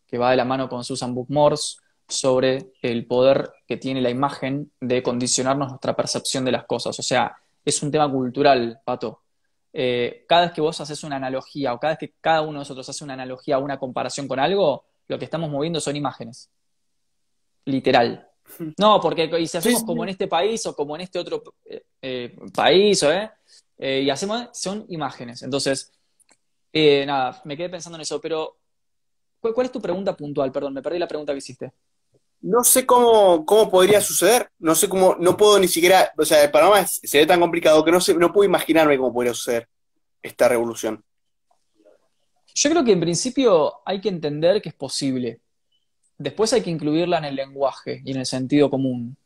que va de la mano con Susan Bookmores sobre el poder que tiene la imagen de condicionarnos nuestra percepción de las cosas. O sea, es un tema cultural, Pato. Eh, cada vez que vos haces una analogía o cada vez que cada uno de nosotros hace una analogía o una comparación con algo, lo que estamos moviendo son imágenes. Literal. [laughs] No, porque y si hacemos como en este país o como en este otro eh, eh, país, y hacemos, son imágenes. Entonces, nada, me quedé pensando en eso, pero ¿cuál, es tu pregunta puntual? Perdón, me perdí la pregunta que hiciste. No sé cómo, cómo podría suceder, no sé cómo, no puedo ni siquiera, o sea, el panorama se ve tan complicado que no sé, no puedo imaginarme cómo podría suceder esta revolución. Yo creo que en principio hay que entender que es posible. Después hay que incluirla en el lenguaje y en el sentido común.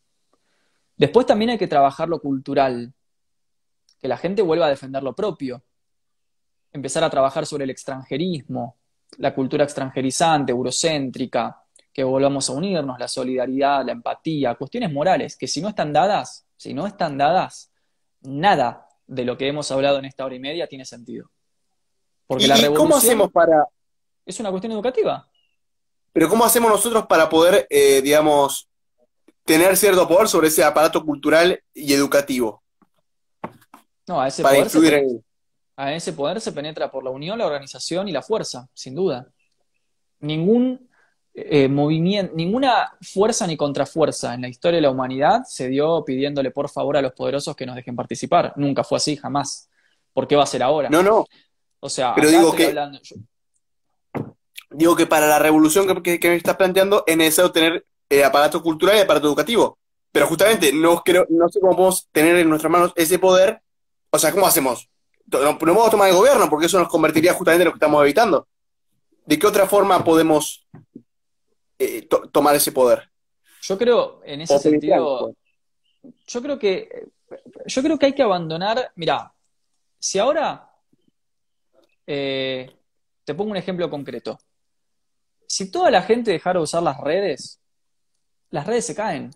Después también hay que trabajar lo cultural, que la gente vuelva a defender lo propio, empezar a trabajar sobre el extranjerismo, la cultura extranjerizante, eurocéntrica, que volvamos a unirnos, la solidaridad, la empatía, cuestiones morales, que si no están dadas, si no están dadas, nada de lo que hemos hablado en esta hora y media tiene sentido. Porque la revolución ¿Cómo hacemos para...? Es una cuestión educativa. Pero ¿cómo hacemos nosotros para poder, eh, digamos, tener cierto poder sobre ese aparato cultural y educativo? No, a ese, poder se, a ese poder se penetra por la unión, la organización y la fuerza, sin duda. Ningún eh, movimiento, ninguna fuerza ni contrafuerza en la historia de la humanidad se dio pidiéndole por favor a los poderosos que nos dejen participar. Nunca fue así, jamás. ¿Por qué va a ser ahora? No, no. O sea, pero digo que, digo que para la revolución que, me estás planteando es necesario tener eh, aparato cultural y aparato educativo. Pero justamente no, creo, no sé cómo podemos tener en nuestras manos ese poder. O sea, ¿cómo hacemos? No, no podemos tomar el gobierno porque eso nos convertiría justamente en lo que estamos evitando. ¿De qué otra forma podemos eh, tomar ese poder. Yo creo, en ese sentido, yo creo que yo creo que hay que abandonar, mira, si ahora eh, te pongo un ejemplo concreto. Si toda la gente dejara de usar las redes, las redes se caen.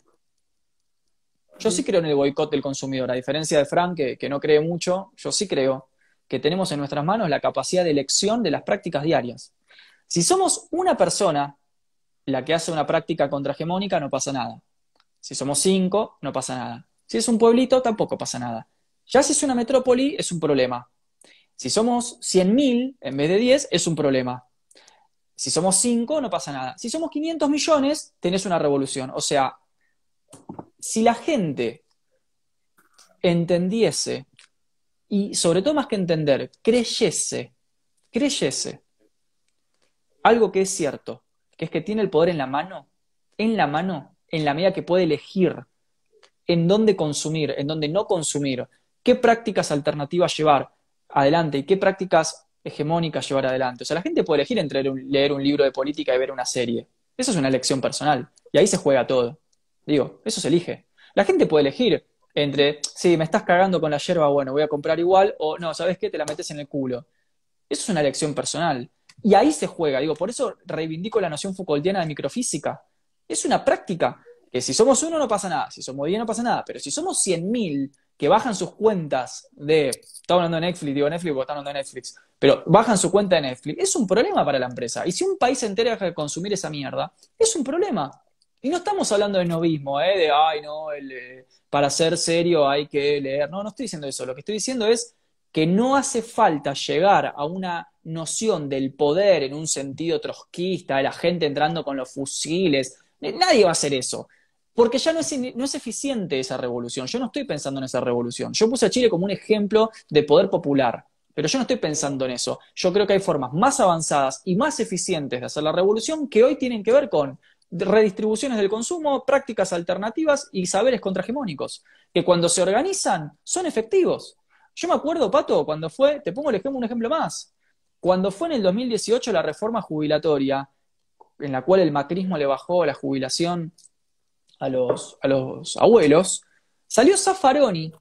Yo sí creo en el boicot del consumidor, a diferencia de Frank, que, que, no cree mucho, yo sí creo. que tenemos en nuestras manos la capacidad de elección de las prácticas diarias. Si somos una persona la que hace una práctica contrahegemónica, no pasa nada. Si somos cinco, no pasa nada. Si es un pueblito, tampoco pasa nada. Ya si es una metrópoli, es un problema. Si somos 100.000 en vez de 10, es un problema. Si somos 5, no pasa nada. Si somos 500 millones, tenés una revolución. O sea, si la gente entendiese, y sobre todo más que entender, creyese, creyese algo que es cierto, que es que tiene el poder en la mano, en la mano, en la medida que puede elegir en dónde consumir, en dónde no consumir, qué prácticas alternativas llevar adelante y qué prácticas hegemónicas llevar adelante. O sea, la gente puede elegir entre leer un libro de política y ver una serie. Eso es una elección personal. Y ahí se juega todo. Digo, eso se elige. La gente puede elegir entre, sí, me estás cagando con la yerba, bueno, voy a comprar igual, o no, ¿sabes qué? Te la metes en el culo. Eso es una elección personal. Y ahí se juega, digo, por eso reivindico la noción Foucaultiana de microfísica. Es una práctica que si somos uno no pasa nada, si somos diez no pasa nada, pero si somos 100.000 que bajan sus cuentas de, estaba hablando de Netflix, digo Netflix porque está hablando de Netflix, pero bajan su cuenta de Netflix, es un problema para la empresa. Y si un país entero deja de consumir esa mierda, es un problema. Y no estamos hablando de novismo, ¿eh? de, ay, no, eh, para ser serio hay que leer. No, no estoy diciendo eso. Lo que estoy diciendo es que no hace falta llegar a una noción del poder en un sentido trotskista, de la gente entrando con los fusiles. Nadie va a hacer eso. Porque ya no es, no es eficiente esa revolución. Yo no estoy pensando en esa revolución. Yo puse a Chile como un ejemplo de poder popular. Pero yo no estoy pensando en eso. Yo creo que hay formas más avanzadas y más eficientes de hacer la revolución que hoy tienen que ver con redistribuciones del consumo, prácticas alternativas y saberes contrahegemónicos, que cuando se organizan son efectivos. Yo me acuerdo, Pato, cuando fue, te pongo el ejemplo, un ejemplo más, cuando fue en el 2018 la reforma jubilatoria, en la cual el macrismo le bajó la jubilación a los, a los abuelos, salió Zaffaroni.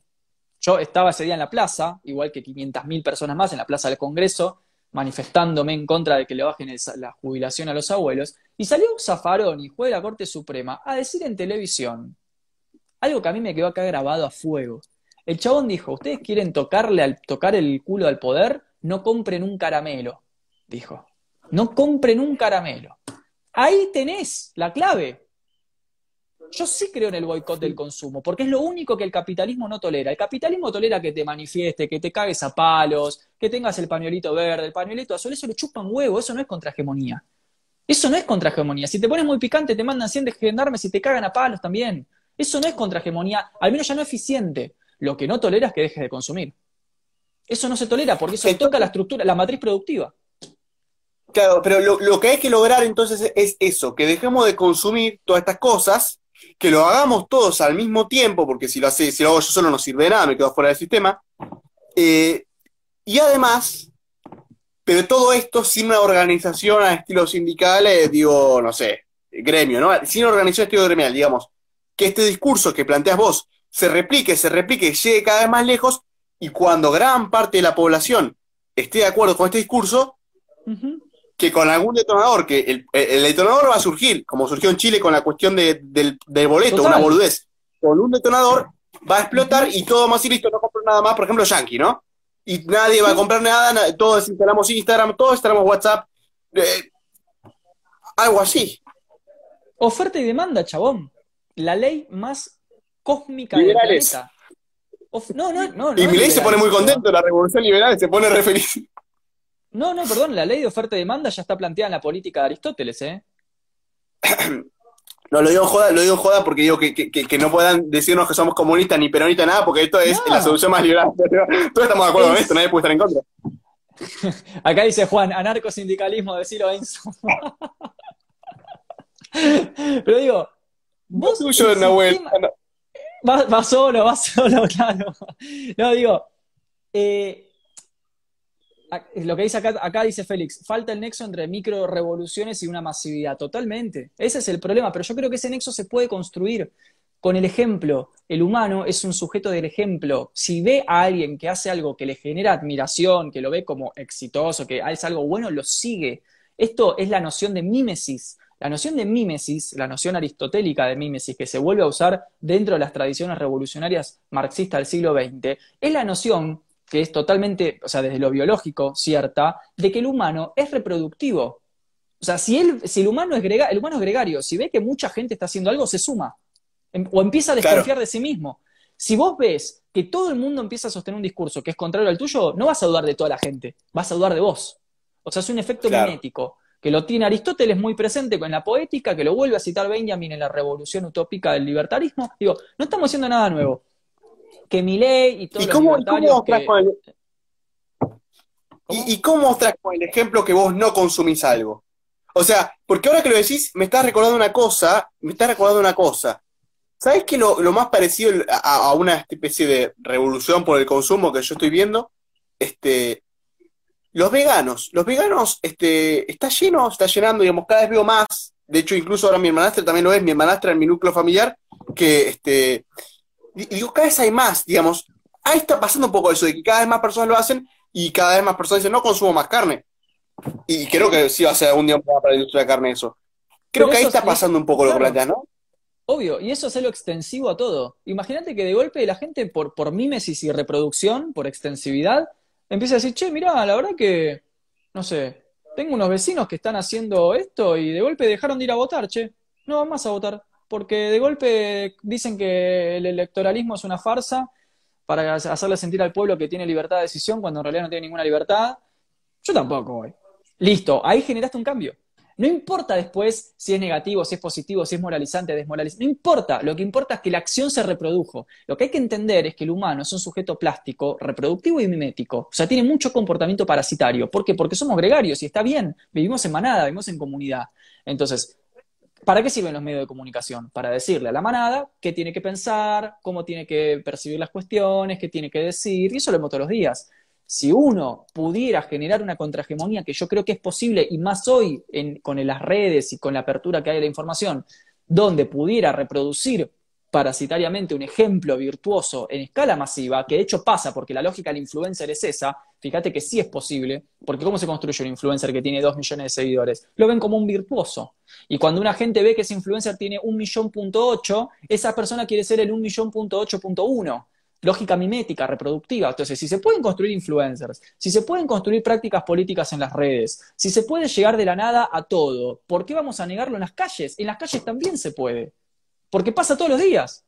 Yo estaba ese día en la plaza, igual que 500.000 personas más en la plaza del Congreso, manifestándome en contra de que le bajen la jubilación a los abuelos, y salió Zaffaroni, juez de la Corte Suprema, a decir en televisión algo que a mí me quedó acá grabado a fuego. El chabón dijo, ¿ustedes quieren tocarle al, tocar el culo al poder? No compren un caramelo, dijo. No compren un caramelo. Ahí tenés la clave. Yo sí creo en el boicot del consumo, porque es lo único que el capitalismo no tolera. El capitalismo tolera que te manifieste, que te cagues a palos, que tengas el pañuelito verde, el pañuelito azul, eso le chupan huevo, eso no es contrahegemonía. Eso no es contrahegemonía. Si te pones muy picante, te mandan 100 de gendarmes y te cagan a palos también. Eso no es contrahegemonía, al menos ya no eficiente. Lo que no tolera es que dejes de consumir. Eso no se tolera porque eso toca la estructura, la matriz productiva. Claro, pero lo, lo, que hay que lograr entonces es eso, que dejemos de consumir todas estas cosas que lo hagamos todos al mismo tiempo, porque si lo, hace, si lo hago yo solo no sirve de nada, me quedo fuera del sistema. Eh, y además, pero todo esto sin una organización a estilo sindical, eh, digo, no sé, gremio, ¿no? Sin organización a estilo gremial, digamos, que este discurso que planteas vos se replique, se replique, llegue cada vez más lejos, y cuando gran parte de la población esté de acuerdo con este discurso, que con algún detonador, que el, detonador va a surgir, como surgió en Chile con la cuestión del, boleto, una boludez, con un detonador va a explotar y todo más y listo, no compro nada más, por ejemplo, Yankee, ¿no? Y nadie va a comprar nada, todos instalamos Instagram, todos instalamos WhatsApp, eh, algo así. Oferta y demanda, chabón. La ley más cósmica del planeta. no, no, no, y Milei se pone muy contento, la revolución liberal se pone re feliz. No, no, perdón, la ley de oferta y demanda ya está planteada en la política de Aristóteles, ¿eh? [clears throat] No, lo digo en joda, lo digo joda porque digo que, que, no puedan decirnos que somos comunistas ni peronistas, nada, porque esto es la solución más liberal. [laughs] Todos estamos de acuerdo con esto, nadie puede estar en contra. [laughs] Acá dice Juan, anarcosindicalismo de Ciro Enzo. [laughs] Pero digo, vos. Tuyo, Nahuel. Va, solo, va solo, claro. No, digo, eh, lo que dice acá, acá dice Félix, falta el nexo entre micro revoluciones y una masividad. Totalmente. Ese es el problema, pero yo creo que ese nexo se puede construir con el ejemplo. El humano es un sujeto del ejemplo. Si ve a alguien que hace algo que le genera admiración, que lo ve como exitoso, que es algo bueno, lo sigue. Esto es la noción de mímesis. La noción de mímesis, la noción aristotélica de mímesis que se vuelve a usar dentro de las tradiciones revolucionarias marxistas del siglo XX, es la noción que es totalmente, o sea, desde lo biológico, cierta, de que el humano es reproductivo. O sea, si, él, si el, humano es el humano es gregario, si ve que mucha gente está haciendo algo, se suma. Em, o empieza a desconfiar de sí mismo. Si vos ves que todo el mundo empieza a sostener un discurso que es contrario al tuyo, no vas a dudar de toda la gente, vas a dudar de vos. O sea, es un efecto mimético que lo tiene Aristóteles muy presente con la poética, que lo vuelve a citar Benjamin en la revolución utópica del libertarismo. Digo, no estamos haciendo nada nuevo. Que mi ley y todos ¿Y cómo, los cómo el... ¿Y, cómo con el ejemplo que vos no consumís algo? O sea, porque ahora que lo decís, me estás recordando una cosa, me estás recordando una cosa. ¿Sabes que lo, más parecido a, a, una especie de revolución por el consumo que yo estoy viendo? Este, los veganos, los veganos, este, está lleno, está llenando, digamos, cada vez veo más. De hecho, incluso ahora mi hermanastra también lo es, mi hermanastra en mi núcleo familiar, que, este, digo, cada vez hay más, digamos. Ahí está pasando un poco eso, de que cada vez más personas lo hacen y cada vez más personas dicen, no consumo más carne. Y creo que sí va a ser algún día para la industria de carne eso. Creo que ahí está pasando un poco lo que planteas, ¿no? Obvio, y eso es lo extensivo a todo. Imagínate que de golpe la gente, por, por mímesis y reproducción, por extensividad, empieza a decir, che, mirá, la verdad que, no sé, tengo unos vecinos que están haciendo esto y de golpe dejaron de ir a votar, che, no van más a votar, porque de golpe dicen que el electoralismo es una farsa para hacerle sentir al pueblo que tiene libertad de decisión cuando en realidad no tiene ninguna libertad. Yo tampoco voy. Listo, ahí generaste un cambio. No importa después si es negativo, si es positivo, si es moralizante, desmoralizante. No importa. Lo que importa es que la acción se reprodujo. Lo que hay que entender es que el humano es un sujeto plástico, reproductivo y mimético. O sea, tiene mucho comportamiento parasitario. ¿Por qué? Porque somos gregarios y está bien. Vivimos en manada, vivimos en comunidad. Entonces, ¿para qué sirven los medios de comunicación? Para decirle a la manada qué tiene que pensar, cómo tiene que percibir las cuestiones, qué tiene que decir. Y eso lo vemos todos los días si uno pudiera generar una contrahegemonía, que yo creo que es posible, y más hoy con las redes y con la apertura que hay de la información, donde pudiera reproducir parasitariamente un ejemplo virtuoso en escala masiva, que de hecho pasa porque la lógica del influencer es esa, fíjate que sí es posible, porque ¿cómo se construye un influencer que tiene dos millones de seguidores? Lo ven como un virtuoso. Y cuando una gente ve que ese influencer tiene un millón punto ocho, esa persona quiere ser el un millón punto ocho punto uno lógica mimética, reproductiva. Entonces, si se pueden construir influencers, si se pueden construir prácticas políticas en las redes, si se puede llegar de la nada a todo, ¿por qué vamos a negarlo en las calles? En las calles también se puede, porque pasa todos los días.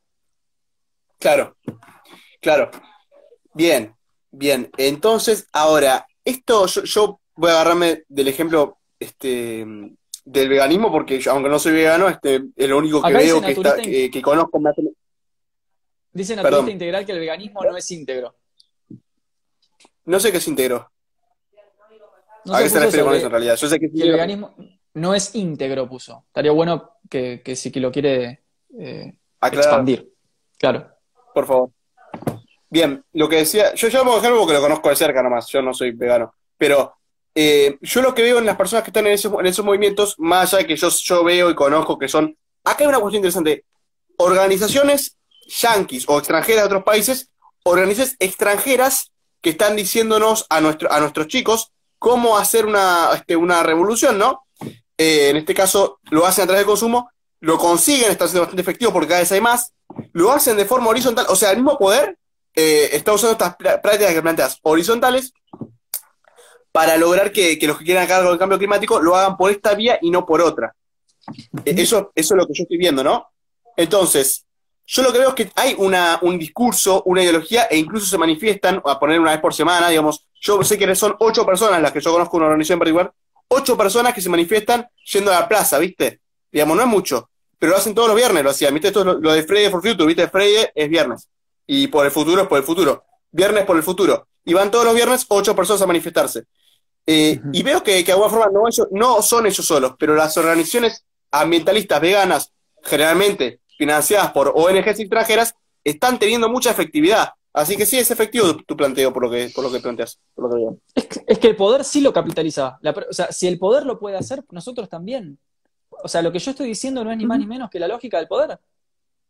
Claro, claro. Bien, bien. Entonces, ahora, esto yo, voy a agarrarme del ejemplo este, del veganismo, porque aunque no soy vegano, este, es lo único que veo que, está, que, conozco. Dice Naturalista Integral que el veganismo no es íntegro. No sé qué es íntegro. ¿A qué se refiere con eso en realidad? Yo sé que, el veganismo no es íntegro, puso. Estaría bueno que, que si que lo quiere eh, expandir. Claro. Por favor. Bien, lo que decía, yo llamo ejemplo porque lo conozco de cerca nomás, yo no soy vegano, pero eh, yo lo que veo en las personas que están en esos, en esos movimientos, más allá de que yo, yo veo y conozco que son, acá hay una cuestión interesante, organizaciones yanquis o extranjeras de otros países, organizaciones extranjeras que están diciéndonos a, nuestro, a nuestros chicos cómo hacer una, este, una revolución, ¿no? Eh, en este caso lo hacen a través del consumo, lo consiguen, está siendo bastante efectivo porque cada vez hay más, lo hacen de forma horizontal, o sea, el mismo poder eh, está usando estas prácticas que planteas horizontales para lograr que, los que quieran cargo del cambio climático lo hagan por esta vía y no por otra. Eso, eso es lo que yo estoy viendo, ¿no? Entonces, yo lo que veo es que hay una, un discurso, una ideología, e incluso se manifiestan, a poner una vez por semana, digamos, yo sé que son ocho personas las que yo conozco una organización en particular, ocho personas que se manifiestan yendo a la plaza, ¿viste? Digamos, no es mucho, pero lo hacen todos los viernes, lo hacían, ¿viste? Esto es lo, de Friday for Future, ¿viste? Friday es viernes, y por el futuro es por el futuro, viernes por el futuro, y van todos los viernes ocho personas a manifestarse. Eh, y veo que, que, de alguna forma no, no son ellos solos, pero las organizaciones ambientalistas veganas, generalmente financiadas por ONGs extranjeras están teniendo mucha efectividad. Así que sí es efectivo tu, planteo por lo que, por lo que planteas. es, que, el poder sí lo capitaliza. o sea, si el poder lo puede hacer, nosotros también. O sea, lo que yo estoy diciendo no es ni más ni menos que la lógica del poder.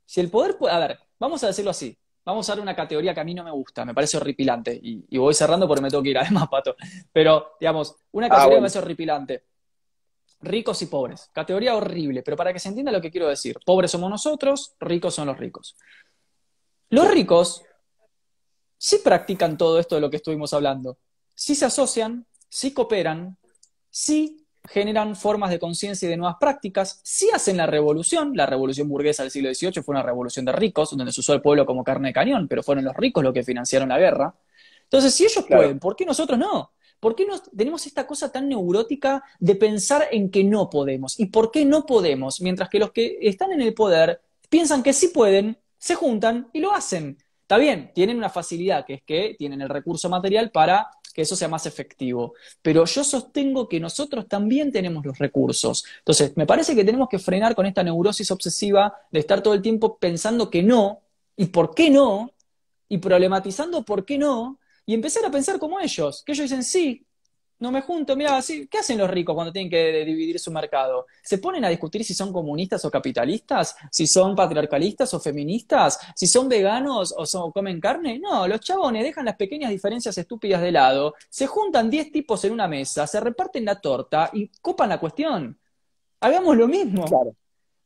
Si el poder puede. A ver, vamos a decirlo así. Vamos a dar una categoría que a mí no me gusta, me parece horripilante. Y, voy cerrando porque me tengo que ir, [laughs] además, pato. Pero, digamos, una ah, categoría que me parece horripilante ricos y pobres. Categoría horrible, pero para que se entienda lo que quiero decir. Pobres somos nosotros, ricos son los ricos. Los ricos sí practican todo esto de lo que estuvimos hablando. Sí se asocian, sí cooperan, sí generan formas de conciencia y de nuevas prácticas, sí hacen la revolución, la revolución burguesa del siglo XVIII fue una revolución de ricos, donde se usó el pueblo como carne de cañón, pero fueron los ricos los que financiaron la guerra. Entonces, si ellos pueden, ¿por qué nosotros no? ¿Por qué tenemos esta cosa tan neurótica de pensar en que no podemos? ¿Y por qué no podemos? Mientras que los que están en el poder piensan que sí pueden, se juntan y lo hacen. Está bien, tienen una facilidad, que es que tienen el recurso material para que eso sea más efectivo. Pero yo sostengo que nosotros también tenemos los recursos. Entonces, me parece que tenemos que frenar con esta neurosis obsesiva de estar todo el tiempo pensando que no, y por qué no, y problematizando por qué no, y empezar a pensar como ellos, que ellos dicen, sí, no me junto, mira, ¿qué hacen los ricos cuando tienen que dividir su mercado? ¿Se ponen a discutir si son comunistas o capitalistas? ¿Si son patriarcalistas o feministas? ¿Si son veganos o, comen carne? No, los chabones dejan las pequeñas diferencias estúpidas de lado, se juntan 10 tipos en una mesa, se reparten la torta y copan la cuestión. Hagamos lo mismo.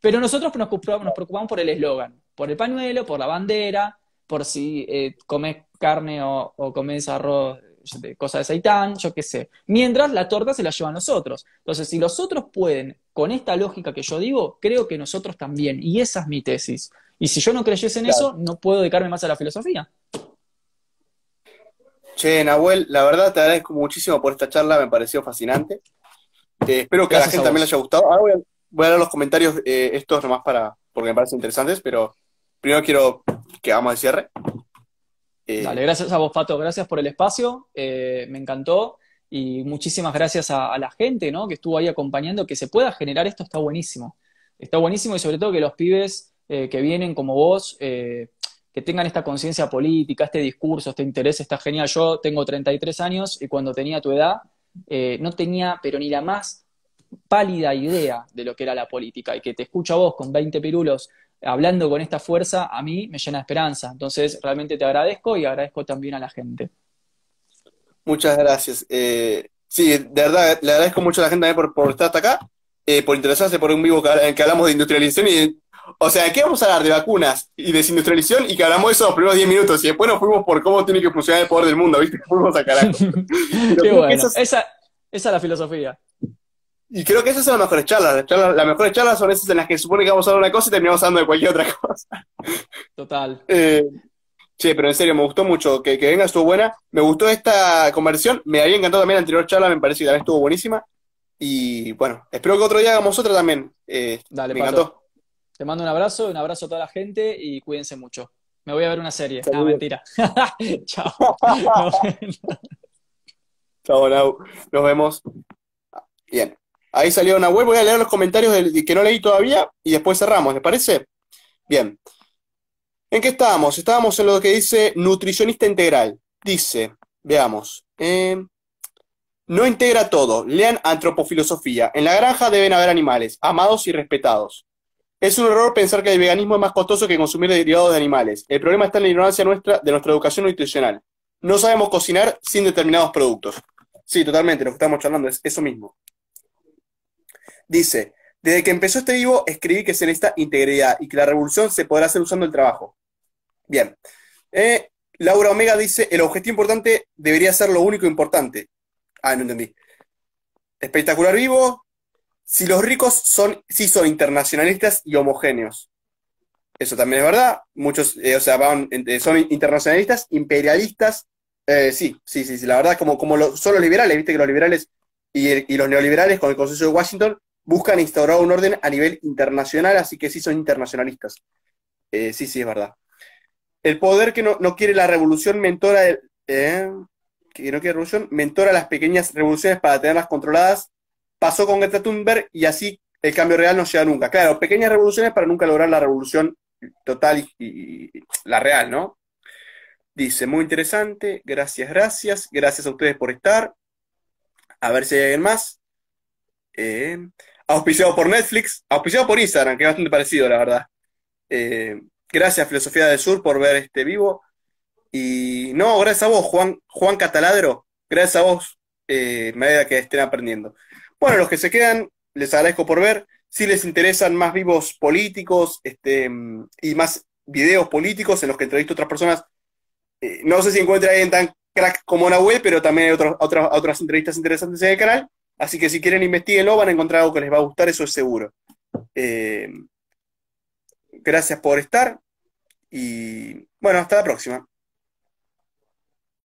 Pero nosotros nos preocupamos, por el eslogan, por el pañuelo, por la bandera, por si eh, comes carne o, o comes arroz cosa de seitán, yo qué sé. Mientras la torta se la llevan los otros. Entonces, si los otros pueden, con esta lógica que yo digo, creo que nosotros también. Y esa es mi tesis. Y si yo no creyese en eso, no puedo dedicarme más a la filosofía. Che, Nahuel, la verdad te agradezco muchísimo por esta charla, me pareció fascinante. Eh, espero que a la gente también le haya gustado. Ahora voy a, voy leer los comentarios eh, estos nomás para, porque me parecen interesantes, pero primero quiero que hagamos el cierre. Eh, Dale, gracias a vos, Pato, gracias por el espacio, eh, me encantó y muchísimas gracias a, la gente ¿no? que estuvo ahí acompañando, que se pueda generar esto está buenísimo. Está buenísimo y sobre todo que los pibes eh, que vienen como vos, que tengan esta conciencia política, este discurso, este interés, está genial. Yo tengo 33 años y cuando tenía tu edad no tenía, pero ni la más pálida idea de lo que era la política y que te escucho a vos con 20 pirulos hablando con esta fuerza, a mí me llena de esperanza. Entonces, realmente te agradezco y agradezco también a la gente. Muchas gracias. Eh, sí, de verdad, le agradezco mucho a la gente también por, estar hasta acá, eh, por interesarse por un vivo en que hablamos de industrialización y o sea, ¿qué vamos a hablar de vacunas y desindustrialización y que hablamos de eso los primeros 10 minutos y después nos fuimos por cómo tiene que funcionar el poder del mundo, ¿viste? [laughs] Fuimos a carajo. [laughs] Qué bueno. esa, esa es la filosofía. Y creo que esas son las mejores charlas. Las, mejores charlas son esas en las que se supone que vamos a hablar de una cosa y terminamos hablando de cualquier otra cosa. Total. [laughs] Eh, sí, pero en serio, me gustó mucho. Que, que venga, estuvo buena. Me gustó esta conversión. Me había encantado también la anterior charla, me parece que también estuvo buenísima. Y bueno, espero que otro día hagamos otra también. Eh, Dale, me encantó. Te mando un abrazo, un abrazo a toda la gente y cuídense mucho. Me voy a ver una serie. No, mentira. [laughs] Chao. [laughs] Chao, Nau. Nos vemos. Bien. Ahí salió una web, voy a leer los comentarios que no leí todavía y después cerramos, ¿les parece? Bien. ¿En qué estábamos? Estábamos en lo que dice nutricionista integral. Dice, veamos, eh, no integra todo. Lean antropofilosofía. En la granja deben haber animales, amados y respetados. Es un error pensar que el veganismo es más costoso que consumir derivados de animales. El problema está en la ignorancia nuestra de nuestra educación nutricional. No sabemos cocinar sin determinados productos. Sí, totalmente, lo que estamos charlando es eso mismo. Dice, desde que empezó este vivo escribí que se necesita integridad y que la revolución se podrá hacer usando el trabajo. Bien. Eh, Laura Omega dice, el objetivo importante debería ser lo único importante. Ah, no entendí. Espectacular vivo. Si los ricos son, sí son internacionalistas y homogéneos. Eso también es verdad. Muchos, eh, o sea, eh, son internacionalistas, imperialistas. sí, sí, sí, sí. La verdad, como, como son los liberales, viste que los liberales y, y los neoliberales con el consenso de Washington buscan instaurar un orden a nivel internacional, así que sí son internacionalistas. Eh, sí, sí, es verdad. El poder que no, quiere la revolución mentora, eh, que no quiere revolución, mentora las pequeñas revoluciones para tenerlas controladas. Pasó con Greta Thunberg y así el cambio real no llega nunca. Claro, pequeñas revoluciones para nunca lograr la revolución total y, la real, ¿no? Dice, muy interesante, gracias, gracias, gracias a ustedes por estar. A ver si hay alguien más. Eh, auspiciado por Netflix, auspiciado por Instagram, que es bastante parecido, la verdad. Eh, gracias, Filosofía del Sur, por ver este vivo. Y no, gracias a vos, Juan, Juan Cataladro. Gracias a vos, eh, me da que estén aprendiendo. Bueno, los que se quedan, les agradezco por ver. Si les interesan más vivos políticos este, y más videos políticos en los que entrevisto a otras personas Eh, no sé si encuentra alguien tan crack como Nahuel, pero también hay otros, otras, otras entrevistas interesantes en el canal. Así que si quieren investiguenlo, van a encontrar algo que les va a gustar, eso es seguro. Eh, gracias por estar y bueno, hasta la próxima.